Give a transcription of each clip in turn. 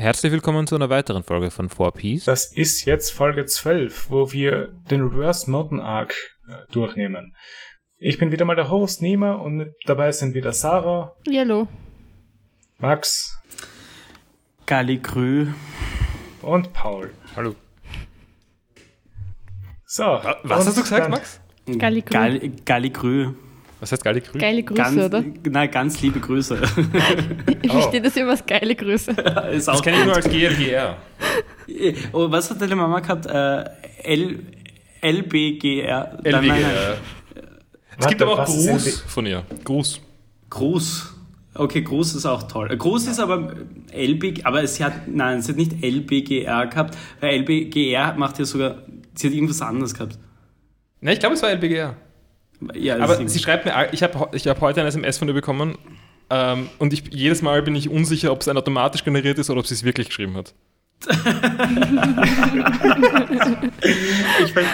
Herzlich willkommen zu einer weiteren Folge von 4Piece. Das ist jetzt Folge 12, wo wir den Reverse Mountain Arc äh, durchnehmen. Ich bin wieder mal der Host Nima und dabei sind wieder Sarah, Hallo. Max Galligrü. und Paul. Hallo. So. Was hast du gesagt, Max? Galligrü. Gal Galligrü. Was heißt geile Grüße? Geile Grüße, Ganz, oder? nein, ganz liebe Grüße. Ich Oh. verstehe das immer als geile Grüße. Ist Das auch kenne ich nur als GLGR. Oh, was hat deine Mama gehabt? Äh, L LBGR. Nein, nein, nein. LWGR. Es gibt aber auch Gruß von ihr. Gruß. Gruß. Okay, Gruß ist auch toll. Gruß ist aber LB, aber sie hat, nein, sie hat nicht LBGR gehabt, weil LBGR macht ja sogar, sie hat irgendwas anderes gehabt. Ne, ich glaube, es war LBGR. Ja, Aber ist sie schreibt mir, ich habe ich hab heute ein SMS von ihr bekommen ähm, und ich, jedes Mal bin ich unsicher, ob es ein automatisch generiert ist oder ob sie es wirklich geschrieben hat. ich, mein,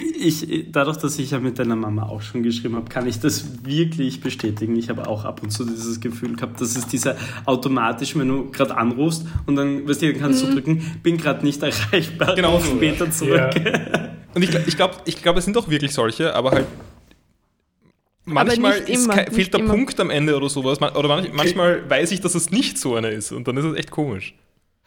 ich, dadurch, dass ich ja mit deiner Mama auch schon geschrieben habe, kann ich das wirklich bestätigen. Ich habe auch ab und zu dieses Gefühl gehabt, dass es dieser automatisch, wenn du gerade anrufst und dann, weißt du, dann kannst du drücken, bin gerade nicht erreichbar, Genau so, später zurück. Und ich, ich glaube, ich glaub, es sind doch wirklich solche, aber halt manchmal immer, kei- nicht fehlt der immer. Punkt am Ende oder sowas. Man- Oder manch, manchmal weiß ich, dass es nicht so einer ist und dann ist es echt komisch.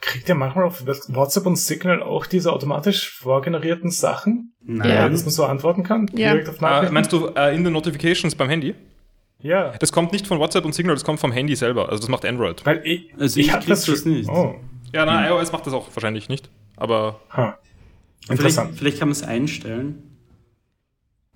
Kriegt ihr manchmal auf WhatsApp und Signal auch diese automatisch vorgenerierten Sachen? Nein. Ja. Dass man so antworten kann? Ja. Direkt auf Äh, Nachrichten? meinst du äh, in den Notifications beim Handy? ja. Das kommt nicht von WhatsApp und Signal, das kommt vom Handy selber. Also das macht Android. Weil ich, Also ich ich hab krieg das schon- nicht. Oh. Ja, na, iOS macht das auch wahrscheinlich nicht. Aber. Vielleicht, Interessant. vielleicht kann man es einstellen.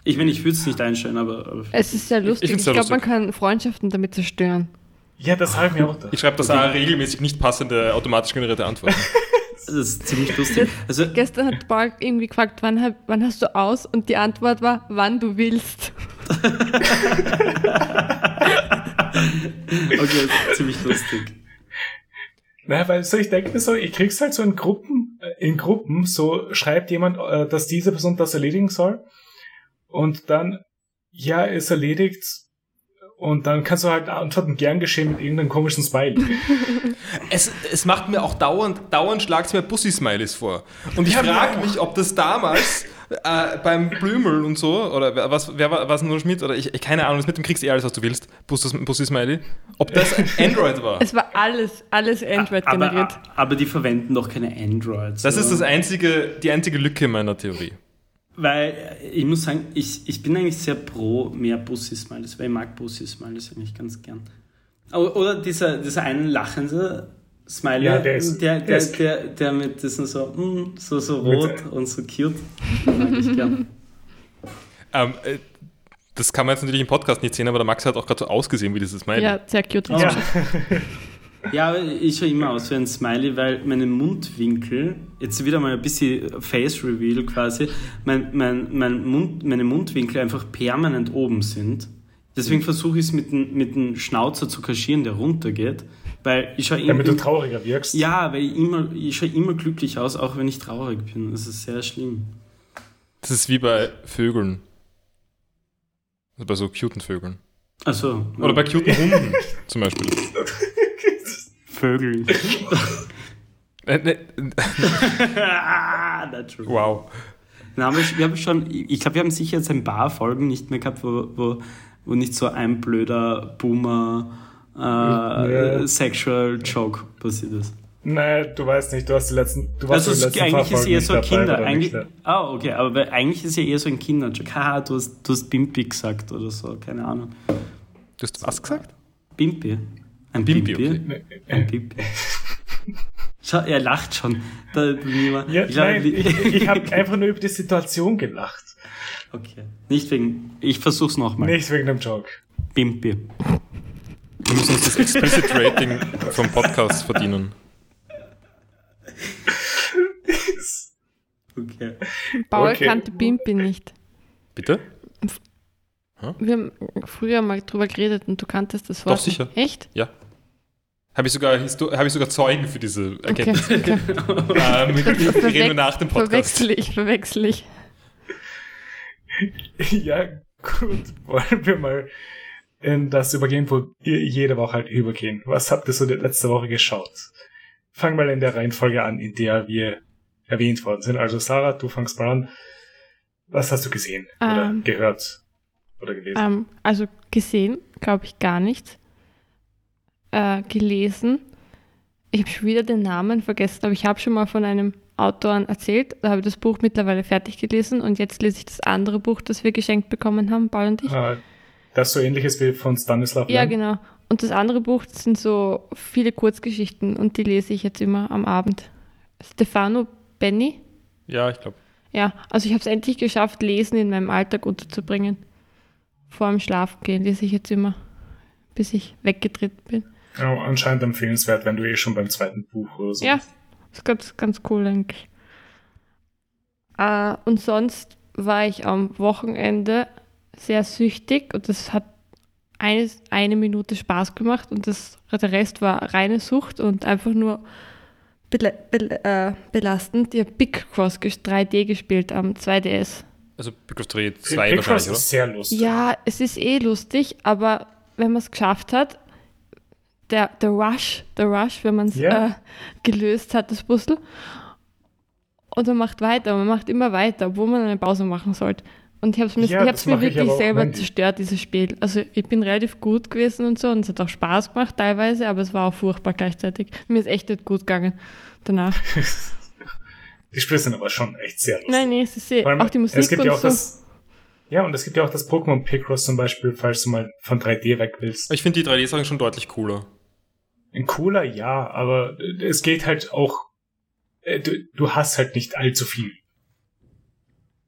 Ich meine, ich würde es nicht einstellen, aber, aber Es ist sehr lustig. Ich, find's sehr glaube, man kann Freundschaften damit zerstören. Ja, das habe ich mir auch gedacht. ich schreibe das auch regelmäßig nicht passende, automatisch generierte Antworten. das ist ziemlich lustig. Also, Gestern hat Paul irgendwie gefragt, wann, wann hast du aus? Und die Antwort war, wann du willst. okay, das ist ziemlich lustig. Naja, weil so, ich denke mir so, ich krieg's halt so in Gruppen, äh, in Gruppen, so schreibt jemand, äh, dass diese Person das erledigen soll. Und dann, ja, ist erledigt. Und dann kannst du halt antworten, gern geschehen mit irgendeinem komischen Smiley. Es, es macht mir auch dauernd, dauernd schlagt mir Pussy-Smileys vor. Und ich Ja, frage mich, ob das damals äh, beim Blümel und so, oder wer- was, wer war, was nur Schmidt, oder ich, ich keine Ahnung, das mit dem kriegst du eh alles, was du willst, Pussy- Pussy-Smiley, ob das Android war. Es war alles, alles Android generiert. Aber, aber die verwenden doch keine Androids. Das ist oder? das einzige, die einzige Lücke meiner Theorie. Weil äh, ich muss sagen, ich, ich bin eigentlich sehr pro mehr Bussi-Smileys, weil ich mag Bussi-Smileys eigentlich ganz gern. Oder dieser, dieser einen lachende Smiley, Ja, der ist- der, der der, ist- der, der mit diesem so, mm, so, so Mit- rot und so cute, mag ich gern. Ähm, äh, das kann man jetzt natürlich im Podcast nicht sehen, aber der Max hat auch gerade so ausgesehen wie dieses Smiley. Ja, sehr cute. ja. Ja, aber ich schaue immer aus wie ein Smiley, weil meine Mundwinkel, jetzt wieder mal ein bisschen Face Reveal quasi, mein, mein, mein Mund, meine Mundwinkel einfach permanent oben sind. Deswegen versuche ich es mit dem, mit dem Schnauzer zu kaschieren, der runtergeht. Weil ich schaue Damit du immer. trauriger wirkst. Ja, weil ich, immer, ich schaue immer glücklich aus, auch wenn ich traurig bin. Das ist sehr schlimm. Das ist wie bei Vögeln. Also bei so cuten Vögeln. Also. Oder bei cuten Hunden zum Beispiel. Vögeln. Äh, ne, ah, wow. Na, aber ich- wir haben schon, ich glaube, wir haben sicher jetzt ein paar Folgen nicht mehr gehabt, wo, wo, wo nicht so ein blöder Boomer äh, Ja. Sexual Joke passiert ist. Nein, du weißt nicht, du hast die letzten, du warst Also den letzten eigentlich paar ist eher so ein Kinder. Eigentlich, ne? ah, okay, aber eigentlich ist ja eher so ein Kinderjoke. Haha, du hast, du hast Bimpi gesagt oder so, keine Ahnung. Du hast was gesagt? Bimpi. Ein Bimpi, Bimpi. okay. Ein Bimpi. Schau, er lacht schon. Da, niemand- Ja, ich glaub, nein, ich, ich habe einfach nur über die Situation gelacht. Okay. Nicht wegen. Ich versuch's nochmal. Nicht wegen dem Joke. Bimpi. Wir müssen uns das Explicit Rating vom Podcast verdienen. Okay. Paul Okay. kannte Bimpi nicht. Bitte? Wir haben früher mal drüber geredet und du kanntest das Wort. Doch, sicher. Echt? Ja. Habe ich, sogar, Histo- habe ich sogar Zeugen für diese Okay, Erkenntnis. okay. Ähm, mit, mit, reden wir nach dem Podcast. Verwechsel ich, verwechsel ich. Ja, gut. Wollen wir mal in das übergehen, wo ihr jede Woche halt übergehen. Was habt ihr so letzte Woche geschaut? fangen mal in der Reihenfolge an, in der wir erwähnt worden sind. Also Sarah, du fangst mal an. Was hast du gesehen oder Ähm. gehört oder gelesen? Ähm, also gesehen, glaube ich, gar nichts. Äh, gelesen. Ich habe schon wieder den Namen vergessen, aber ich habe schon mal von einem Autoren erzählt. Da habe ich das Buch mittlerweile fertig gelesen und jetzt lese ich das andere Buch, das wir geschenkt bekommen haben, Paul und ich. Äh, das so ähnlich ist wie von Stanislav Ja, Lem. genau. Und das andere Buch das sind so viele Kurzgeschichten und die lese ich jetzt immer am Abend. Stefano Benny. Ja, ich glaube. Ja, also ich habe es endlich geschafft, Lesen in meinem Alltag unterzubringen. Vor dem Schlafengehen lese ich jetzt immer, bis ich weggetreten bin. Ja, anscheinend empfehlenswert, wenn du eh schon beim zweiten Buch oder so. Ja, ist ganz, ganz cool eigentlich. Äh, und sonst war ich am Wochenende sehr süchtig und das hat eine, eine Minute Spaß gemacht und das, der Rest war reine Sucht und einfach nur bela bel äh, belastend. Ich habe Big Cross ges- 3D gespielt am 2DS. Also Big of 3 P- 2 Picross wahrscheinlich, oder? ist sehr lustig. Ja, es ist eh lustig, aber wenn man es geschafft hat, der, der Rush, der Rush, wenn man es Ja. äh, gelöst hat, das Puzzle, und man macht weiter, man macht immer weiter, obwohl man eine Pause machen sollte. Und ich habe es mir, Ja, ich mir ich wirklich auch selber zerstört, dieses Spiel. Also ich bin relativ gut gewesen und so und es hat auch Spaß gemacht teilweise, aber es war auch furchtbar gleichzeitig. Mir ist echt nicht gut gegangen danach. Die Spiele sind aber schon echt sehr lustig. Nein, nee, es ist eh, allem, auch die Musik es gibt und ja auch so. das. Ja, und es gibt ja auch das Pokémon Picross zum Beispiel, falls du mal von 3D weg willst. Ich finde die 3D-Sachen schon deutlich cooler. Ein cooler, ja, aber es geht halt auch. äh, Du, du hast halt nicht allzu viel.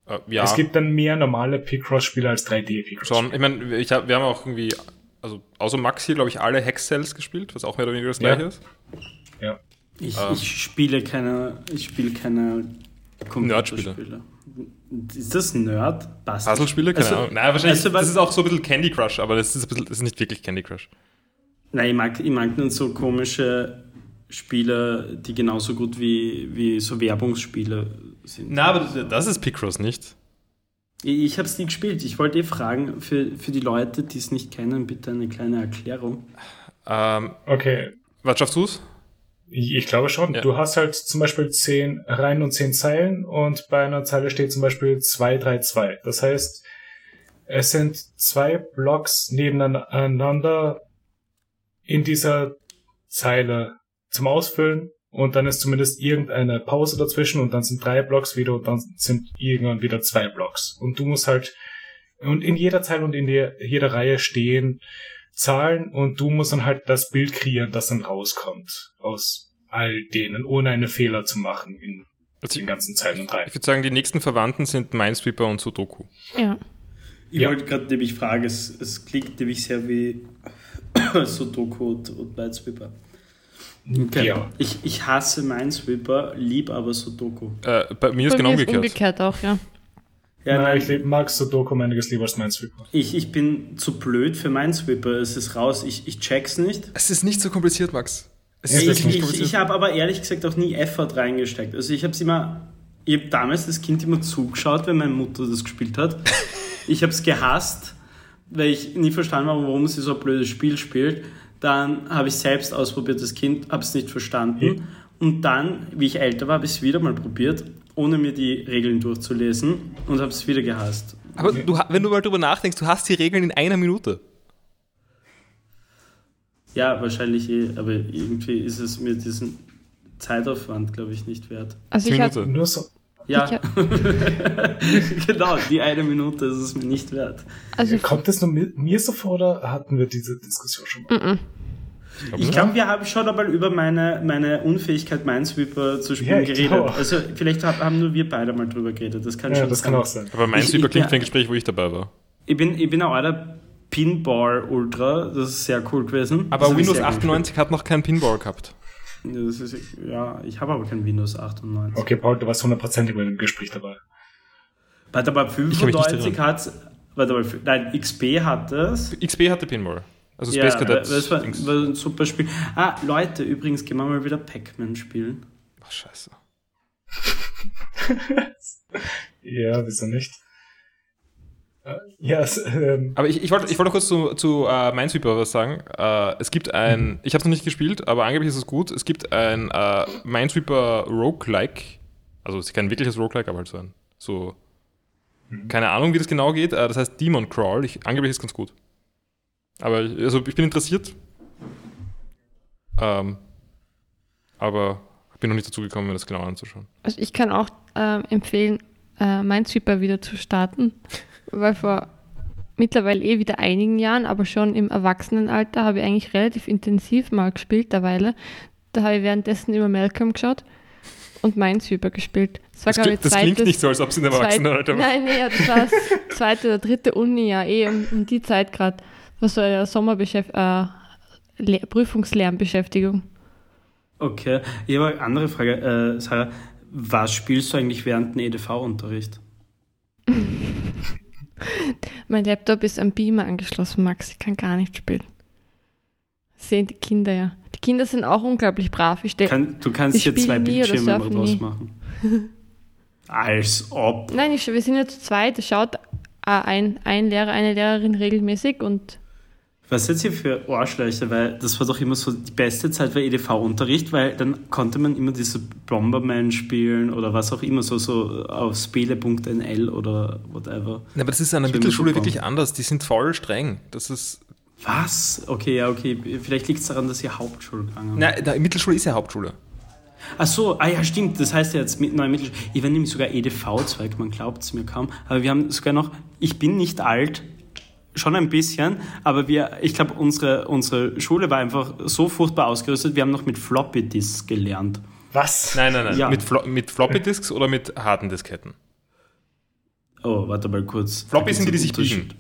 Äh, ja, Es gibt dann mehr normale Picross-Spiele als 3D Picross. schon. Ich meine, ich hab, wir haben auch irgendwie, also außer Max hier, glaube ich, alle Hex-Cells gespielt, was auch mehr oder weniger das Ja. gleiche ist. Ja. Ich, Ah. ich spiele keine, ich spiele keine Computerspiele. Ist das Nerd? Puzzle-Spiele? Keine Also- Ahnung. Nein, wahrscheinlich, also, das ist auch so ein bisschen Candy Crush, aber das ist, ein bisschen, das ist nicht wirklich Candy Crush. Nein, ich mag, ich mag nur so komische Spiele, die genauso gut wie, wie so Werbungsspiele sind. Na, aber das- das ist Picross nicht. Ich, ich habe es nie gespielt. Ich wollte eh fragen, für, für die Leute, die es nicht kennen, bitte eine kleine Erklärung. Ähm, Okay, was schaffst du's? ich, ich glaube schon. Ja. Du hast halt zum Beispiel 10 Reihen und 10 Zeilen und bei einer Zeile steht zum Beispiel 2, 3, 2. Das heißt, es sind zwei Blocks nebeneinander in dieser Zeile zum Ausfüllen und dann ist zumindest irgendeine Pause dazwischen und dann sind drei Blocks wieder und dann sind irgendwann wieder zwei Blocks. Und du musst halt, und in jeder Zeile und in der, jeder Reihe stehen Zahlen und du musst dann halt das Bild kreieren, das dann rauskommt aus all denen, ohne eine Fehler zu machen in Also den ganzen Zeilen und Reihen. ich würde sagen, die nächsten Verwandten sind Minesweeper und Sudoku. Ja. Ich Ja. wollte gerade nämlich fragen, es, es klingt nämlich sehr wie Sudoku und, und Minesweeper. Okay. Ja. Ich, ich hasse Minesweeper, lieb aber Sudoku. Äh, bei mir ist Bei genau mir umgekehrt. umgekehrt auch, ja. Ja, Nein, nein, ich mag Sudoku um einiges lieber als Minesweeper. ich, ich bin zu blöd für Minesweeper. Es ist raus, ich, ich check's nicht. Es ist nicht so kompliziert, Max. Es Ist ist Ich, nicht ich, kompliziert. ich habe aber ehrlich gesagt auch nie Effort reingesteckt. Also ich habe immer, ich habe damals das Kind immer zugeschaut, wenn meine Mutter das gespielt hat. Ich habe es gehasst, weil ich nie verstanden habe, warum sie so ein blödes Spiel spielt. Dann habe ich selbst ausprobiert, das Kind, habe es nicht verstanden. Und dann, wie ich älter war, habe ich es wieder mal probiert, ohne mir die Regeln durchzulesen und habe es wieder gehasst. aber du, wenn du mal drüber nachdenkst, du hast die Regeln in einer Minute. Ja, wahrscheinlich eh, aber irgendwie ist es mir diesen Zeitaufwand, glaube ich, nicht wert. Also ich hatte Minute. Nur so, Ja, genau, die eine Minute ist es mir nicht wert. also kommt das nur mir, mir so vor oder hatten wir diese Diskussion schon mal? Ich glaube, wir haben schon einmal über meine, meine Unfähigkeit, Minesweeper zu spielen, Ja, geredet. auch. Also vielleicht hab, haben nur wir beide mal drüber geredet. Das kann Ja, schon das sein. kann auch sein. Aber Minesweeper klingt wie ein Gespräch, wo ich dabei war. Ich bin, ich bin auch einer Pinball-Ultra. Das ist sehr cool gewesen. Aber Windows sehr gern 98 hat noch keinen Pinball gehabt. Das ist, ja, ich habe aber kein Windows 98. Okay, Paul, du warst hundertprozentig bei dem Gespräch dabei. Warte nicht 95 hat Warte mal, nein, XP hat es. XP hatte Pinball. Also Ja, Space Cadet. das war, war ein super Spiel. Ah, Leute, übrigens, gehen wir mal wieder Pac-Man spielen. Ach, scheiße. Ja, wieso nicht? Ja, es, ähm, Aber ich, ich wollte ich wollte noch kurz zu, zu äh, Minesweeper was sagen. Äh, es gibt ein, ich habe es noch nicht gespielt, aber angeblich ist es gut. Es gibt ein äh, Minesweeper Roguelike. Also es ist kein wirkliches Roguelike, aber halt so ein, so, keine Ahnung, wie das genau geht. Äh, das heißt Demon Crawl. Ich, angeblich ist es ganz gut. Aber ich- also ich bin interessiert. Ähm, aber ich bin noch nicht dazu gekommen, mir das genau anzuschauen. Also ich kann auch ähm, empfehlen, äh, Minesweeper wieder zu starten, weil vor mittlerweile eh wieder einigen Jahren, aber schon im Erwachsenenalter habe ich eigentlich relativ intensiv mal gespielt, derweile. Da habe ich währenddessen immer Malcolm geschaut und Minesweeper gespielt. Das war, Das, klingt, ich, das klingt zweites- nicht so, als ob es in der Erwachsenenalter war. Nein, nee, ja, das war das zweite oder dritte Uni-Jahr, eh um, um die Zeit gerade. Was so eine Sommerbeschäft äh, Prüfungslernbeschäftigung. Okay. Ich habe eine andere Frage, äh, Sarah. Was spielst du eigentlich während dem EDV-Unterricht? Mein Laptop ist am Beamer angeschlossen, Max. Ich kann gar nicht spielen. Das sehen die Kinder ja. Die Kinder sind auch unglaublich brav. Ich Kann, du kannst hier zwei Bildschirme draus machen. Als ob. Nein, ich, wir sind ja zu zweit. Es schaut äh, ein, ein Lehrer, eine Lehrerin regelmäßig und Was jetzt hier für Arschlöcher, weil das war doch immer so die beste Zeit war EDV-Unterricht, weil dann konnte man immer diese Bomberman spielen oder was auch immer, so, so auf spiele.nl oder whatever. Ja, aber das ist an der Mittelschule wirklich anders. Die sind voll streng. Das ist. Was? Okay, ja, okay. Vielleicht liegt es daran, dass ihr Hauptschule gegangen Nein, der Mittelschule ist ja Hauptschule. Ach so, ah ja, stimmt. Das heißt ja jetzt mit neue Mittel. Ich war nämlich sogar EDV-Zweig, man glaubt es mir kaum. Aber wir haben sogar noch, ich bin nicht alt, schon ein bisschen, aber wir, ich glaube, unsere, unsere Schule war einfach so furchtbar ausgerüstet, wir haben noch mit Floppy Disks gelernt. was? Nein, nein, nein. Ja. Mit, Flo mit Floppy Disks oder mit harten Disketten? Oh, warte mal kurz. Floppy sind die, die sich biegen.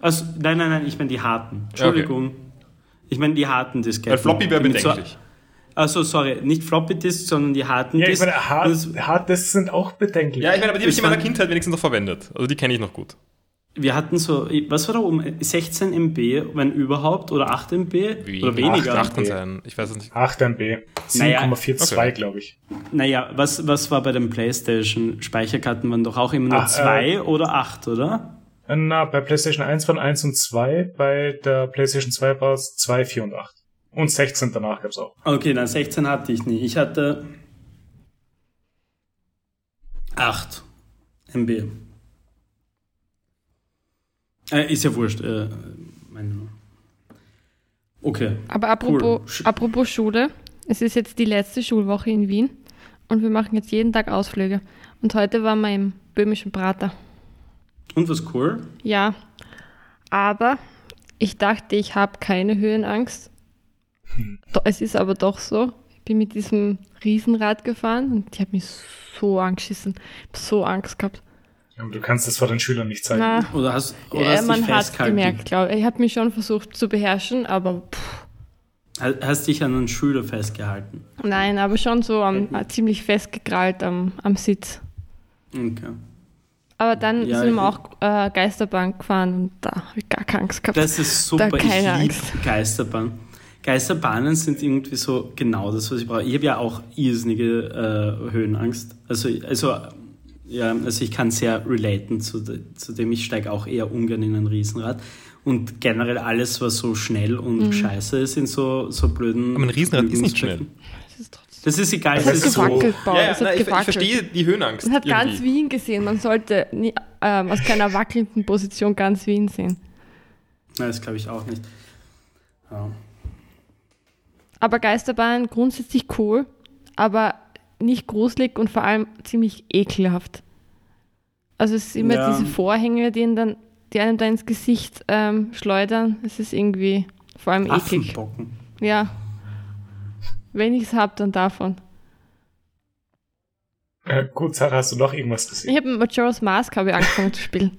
Also, nein, nein, nein, ich meine die harten. Ja, okay. Entschuldigung. Ich meine die harten Disketten. Weil Floppy wäre mit so- bedenklich. Also sorry, nicht Floppy Disks, sondern die harten Ja, ich Disks. meine, Hard, Das- Harddisk sind auch bedenklich. Ja, ich meine, aber die habe ich in meiner Kindheit wenigstens noch verwendet. Also die kenne ich noch gut. Wir hatten so, was war da oben? 16 MB, wenn überhaupt, oder 8 MB? Oder weniger? 8 kann sein. Ich weiß es nicht. 8 MB. Naja, 7,42, okay. glaube ich. Naja, was, was war bei den Playstation? Speicherkarten waren doch auch immer nur Ah, 2 oder 8, oder? Äh, Na, bei PlayStation 1 waren 1 und 2, bei der PlayStation 2 war es 2, 4 und 8. Und 16 danach gab's auch. Okay, dann 16 hatte ich nie. Ich hatte 8 MB. Äh, ist ja wurscht. Äh, okay. Aber apropos, Sch- apropos Schule, es ist jetzt die letzte Schulwoche in Wien und wir machen jetzt jeden Tag Ausflüge. Und heute waren wir im böhmischen Prater. Und was cool? Ja, aber ich dachte, ich habe keine Höhenangst. Es ist aber doch so. Ich bin mit diesem Riesenrad gefahren und ich habe mich so angeschissen. Ich habe so Angst gehabt. Aber du kannst das vor den Schülern nicht zeigen. Na, Oder hast, oder ja, hast dich man hat festgehalten? gemerkt, glaube ich. Ich habe mich schon versucht zu beherrschen, aber pff, Ha- Hast dich an einen Schüler festgehalten? nein, aber schon so am, äh, ziemlich festgekrallt am, am Sitz. Okay. Aber dann Ja, sind wir ich- auch äh, Geisterbahn gefahren und da habe ich gar keine Angst gehabt. Das ist super. Da Ich keine liebe Angst. Geisterbahn. Geisterbahnen sind irgendwie so genau das, was ich brauche. Ich habe ja auch irrsinnige äh, Höhenangst. Also, also, ja, also ich kann sehr relaten zu, de, zu dem. Ich steige auch eher ungern in ein Riesenrad. Und generell alles, was so schnell und Mhm. scheiße ist in so, so blöden. Aber ein Riesenrad ist nicht Flügelstrecken. das ist trotzdem. Das ist egal. Das Das ist so. gewackelt, Paul. ja, ja, es hat nein, ich, ich verstehe die Höhenangst. Man hat ganz irgendwie. Wien gesehen. Man sollte nie, ähm, aus keiner wackelnden Position ganz Wien sehen. Nein, das glaube ich auch nicht. Ja. Aber Geisterbahn grundsätzlich cool, aber nicht gruselig und vor allem ziemlich ekelhaft. Also es sind immer Ja. diese Vorhänge, die, ihn dann, die einem da ins Gesicht ähm, schleudern. Es ist irgendwie vor allem eklig. Ja. Wenn ich es habe, dann davon. Äh, gut, Sarah, hast du noch irgendwas Ich gesehen? habe mit Majora's Mask habe ich angefangen zu spielen.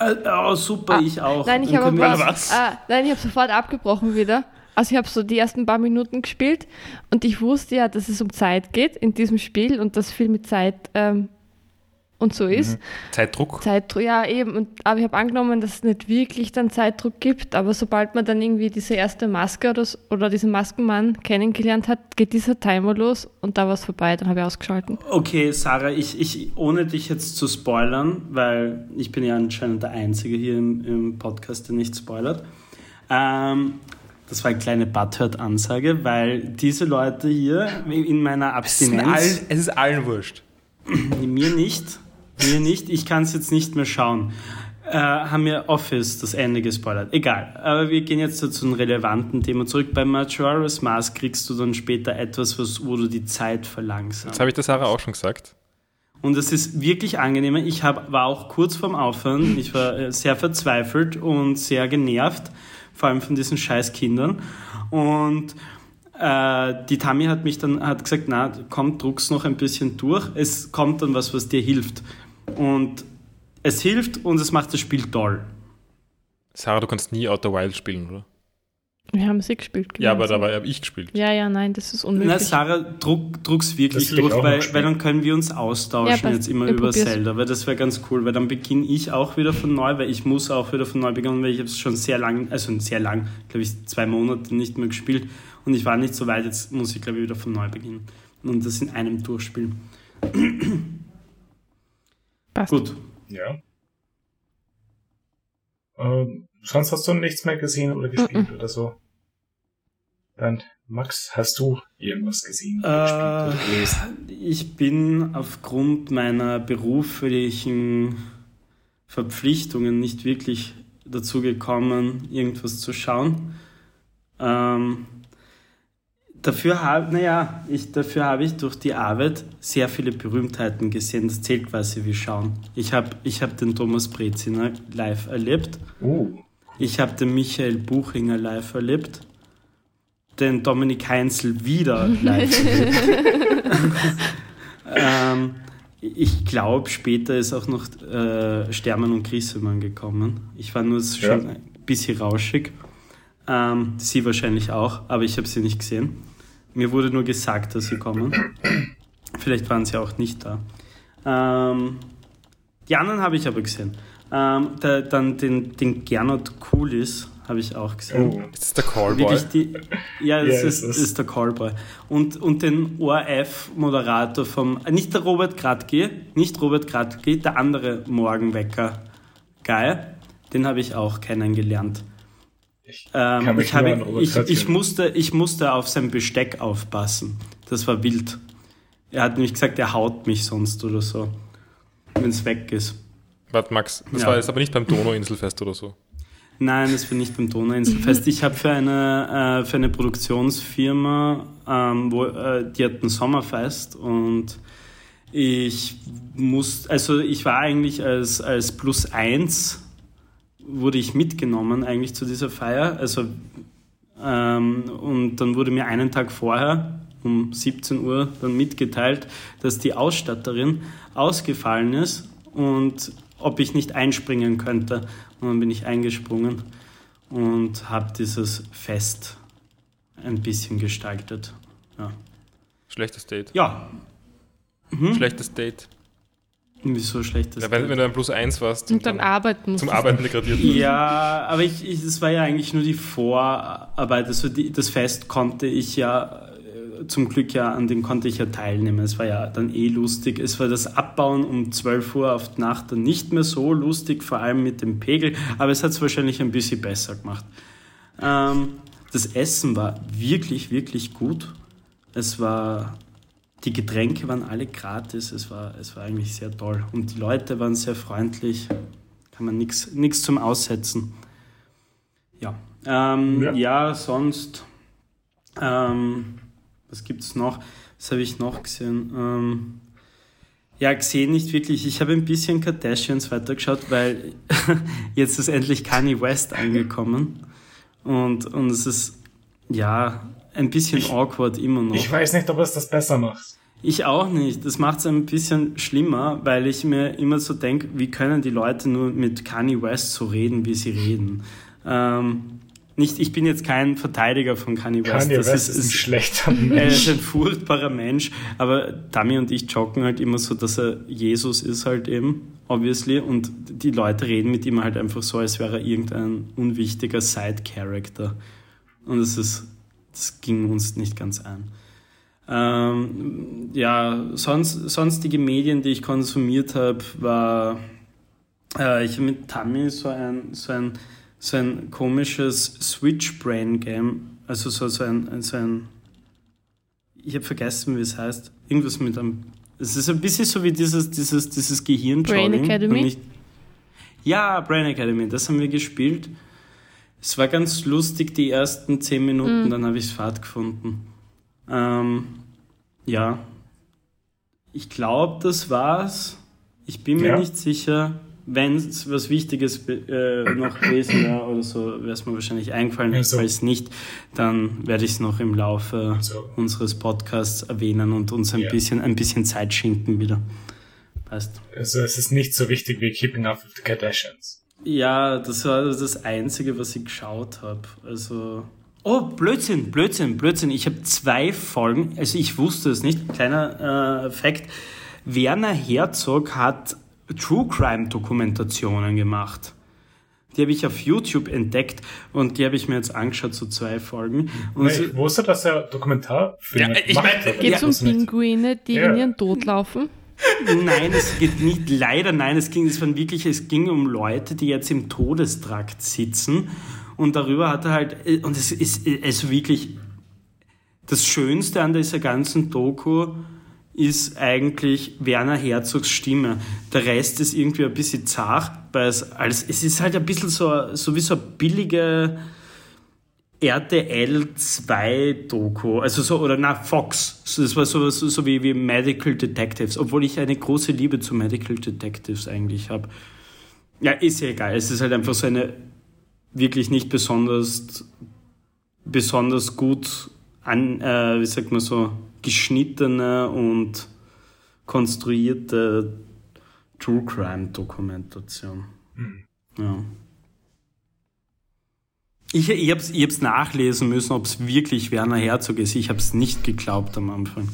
Äh, oh, super, Ah, ich auch. Nein, ich Dann habe was? äh, nein, ich habe sofort abgebrochen wieder. Also ich habe so die ersten paar Minuten gespielt und ich wusste ja, dass es um Zeit geht in diesem Spiel und dass viel mit Zeit ähm, und so ist. Zeitdruck. Zeitdruck, ja eben. Und, aber ich habe angenommen, dass es nicht wirklich dann Zeitdruck gibt. Aber sobald man dann irgendwie diese erste Maske oder, so- oder diesen Maskenmann kennengelernt hat, geht dieser Timer los und da war es vorbei. Dann habe ich ausgeschalten. Okay, Sarah, ich, ich, ohne dich jetzt zu spoilern, weil ich bin ja anscheinend der Einzige hier im, im Podcast, der nicht spoilert. Ähm, das war eine kleine Butthurt-Ansage, weil diese Leute hier in meiner Es ist, Abstinenz, es ist allen wurscht. mir nicht, mir nicht, ich kann es jetzt nicht mehr schauen, äh, haben mir Office das Ende gespoilert. Egal, aber wir gehen jetzt zu einem relevanten Thema zurück. Bei Majora's Mask kriegst du dann später etwas, was, wo du die Zeit verlangsamst. Das habe ich der Sarah auch schon gesagt. Und es ist wirklich angenehmer. Ich hab, war auch kurz vorm Aufhören. Ich war äh, sehr verzweifelt und sehr genervt, vor allem von diesen scheiß Kindern. Und äh, die Tami hat mich dann hat gesagt, na komm, druck's noch ein bisschen durch. Es kommt dann was, was dir hilft. Und es hilft und es macht das Spiel toll. Sarah, du kannst nie Outer Wild spielen, oder? Wir haben sie gespielt. Ja, aber dabei habe ich gespielt. Ja, ja, nein, das ist unmöglich. Na, Sarah, druck, druck's wirklich durch, weil, weil dann können wir uns austauschen Ja, jetzt immer über probier's. Zelda, weil das wäre ganz cool, weil dann beginne ich auch wieder von neu, weil ich muss auch wieder von neu beginnen, weil ich habe es schon sehr lang, also sehr lang, glaube ich, zwei Monate nicht mehr gespielt und ich war nicht so weit, jetzt muss ich glaube ich wieder von neu beginnen und das in einem durchspielen. Passt. Gut. Ja. Ähm, sonst hast du nichts mehr gesehen oder gespielt oder so? Dann, Max, hast du irgendwas gesehen, oder Äh, gespielt oder gelesen? Ich bin aufgrund meiner beruflichen Verpflichtungen nicht wirklich dazu gekommen, irgendwas zu schauen. Ähm, dafür habe, naja, ich, dafür habe ich durch die Arbeit sehr viele Berühmtheiten gesehen. Das zählt quasi wie schauen. Ich habe ich hab den Thomas Breziner live erlebt. Uh, Ich habe den Michael Buchinger live erlebt. Den Dominik Heinzel wieder live erlebt. ähm, ich glaube, später ist auch noch äh, Stermann und Grissemann gekommen. Ich war nur schon Ja. ein bisschen rauschig. Ähm, sie wahrscheinlich auch, aber ich habe sie nicht gesehen. Mir wurde nur gesagt, dass sie kommen. Vielleicht waren sie auch nicht da. Ähm, die anderen habe ich aber gesehen. Ähm, der, dann den, den Gernot Kulis habe ich auch gesehen. oh. Ist das der Callboy? Wirklich die, ja, das Ja, ist, ist es. ist der Callboy. Und, und den ORF-Moderator vom, äh, nicht der Robert Gradke, nicht Robert Gradke, der andere Morgenwecker. Geil. Den habe ich auch kennengelernt. Ich Ähm, ich, habe, ich, ich, musste, ich musste auf sein Besteck aufpassen. Das war wild. Er hat nämlich gesagt, er haut mich sonst oder so, wenn es weg ist. Warte, Max, das Ja. war jetzt aber nicht beim Donauinselfest oder so. Nein, das bin nicht beim Donauinselfest. Ich habe für eine, äh, für eine Produktionsfirma, ähm, wo, äh, die hat ein Sommerfest und ich muss, also ich war eigentlich als, als Plus eins wurde ich mitgenommen eigentlich zu dieser Feier. Also ähm, und dann wurde mir einen Tag vorher um 17 Uhr dann mitgeteilt, dass die Ausstatterin ausgefallen ist und ob ich nicht einspringen könnte. Und dann bin ich eingesprungen und habe dieses Fest ein bisschen gestaltet. Ja, Schlechtes Date. ja Schlechtes Date. wieso schlechtes Ja, wenn, wenn du ein Plus 1 warst Und dann arbeiten musst zum. Arbeiten degradiert wirst. Ja, aber ich, ich, das war ja eigentlich nur die Vorarbeit. Also die, das Fest konnte ich ja zum Glück ja, an dem konnte ich ja teilnehmen. Es war ja dann eh lustig. Es war das Abbauen um 12 Uhr auf die Nacht dann nicht mehr so lustig, vor allem mit dem Pegel, aber es hat es wahrscheinlich ein bisschen besser gemacht. Ähm, das Essen war wirklich, wirklich gut. Es war, die Getränke waren alle gratis. Es war, es war eigentlich sehr toll. Und die Leute waren sehr freundlich kann man nichts zum Aussetzen. Ja, ähm, Ja. ja. sonst, ähm, was gibt's noch? Was habe ich noch gesehen? Ähm, ja, gesehen nicht wirklich. Ich habe ein bisschen Kardashians weitergeschaut, weil jetzt ist endlich Kanye West angekommen. Und, und es ist, ja, ein bisschen awkward immer noch. Ich weiß nicht, ob es das besser macht. Ich auch nicht. Das macht es ein bisschen schlimmer, weil ich mir immer so denke, wie können die Leute nur mit Kanye West so reden, wie sie reden? Ähm, nicht, ich bin jetzt kein Verteidiger von Kanye West. Kanye das West ist, ist ein schlechter er Mensch. ist ein furchtbarer Mensch, aber Dami und ich joggen halt immer so, dass er Jesus ist halt eben, obviously, und die Leute reden mit ihm halt einfach so, als wäre er irgendein unwichtiger Side-Character. Und das ist, das ging uns nicht ganz ein. Ähm, ja, sonst, sonstige Medien, die ich konsumiert habe, war, äh, ich habe mit Tammy so ein, so ein, so ein komisches Switch-Brain-Game, also so, so ein, so ein ich habe vergessen, wie es heißt. Irgendwas mit einem. Es ist ein bisschen so wie dieses, dieses, dieses gehirn Brain Academy? Nicht, ja, Brain Academy, das haben wir gespielt. Es war ganz lustig, die ersten zehn Minuten, Mhm. dann habe ich es fad gefunden. Ähm, ja. Ich glaube, das war's. Ich bin mir Ja. nicht sicher. Wenn es was Wichtiges äh, noch gewesen wäre oder so, wäre es mir wahrscheinlich eingefallen. Ja, so. Falls nicht, dann werde ich es noch im Laufe So. unseres Podcasts erwähnen und uns ein, Ja. bisschen, ein bisschen Zeit schinken wieder. Passt. Also es ist nicht so wichtig wie Keeping Up with the Kardashians. Ja, das war das Einzige, was ich geschaut habe. Also. Oh, Blödsinn, Blödsinn, Blödsinn. Ich habe zwei Folgen, also ich wusste es nicht, kleiner äh, Fakt. Werner Herzog hat True Crime Dokumentationen gemacht. Die habe ich auf YouTube entdeckt und die habe ich mir jetzt angeschaut, so zwei Folgen. Und Nee, ich wusste, dass er Dokumentarfilme Ja, ich macht. mein, Geht es um wusste nicht. Pinguine, die Ja. in ihren Tod laufen? Nein, es geht nicht, leider nein, es ging, es waren wirklich, es ging um Leute, die jetzt im Todestrakt sitzen und darüber hat er halt, und es ist, also wirklich, das Schönste an dieser ganzen Doku ist eigentlich Werner Herzogs Stimme. Der Rest ist irgendwie ein bisschen zart, weil es, als, es ist halt ein bisschen so, so wie so eine billige, RTL 2 Doku, also so, oder na, Fox. Das war so, so, so wie, wie Medical Detectives, obwohl ich eine große Liebe zu Medical Detectives eigentlich habe. Ja, ist ja egal. Es ist halt einfach so eine wirklich nicht besonders, besonders gut an, äh, wie sagt man so, geschnittene und konstruierte True Crime Dokumentation. Ja. Ich, ich habe es ich hab's nachlesen müssen, ob es wirklich Werner Herzog ist. Ich habe es nicht geglaubt am Anfang.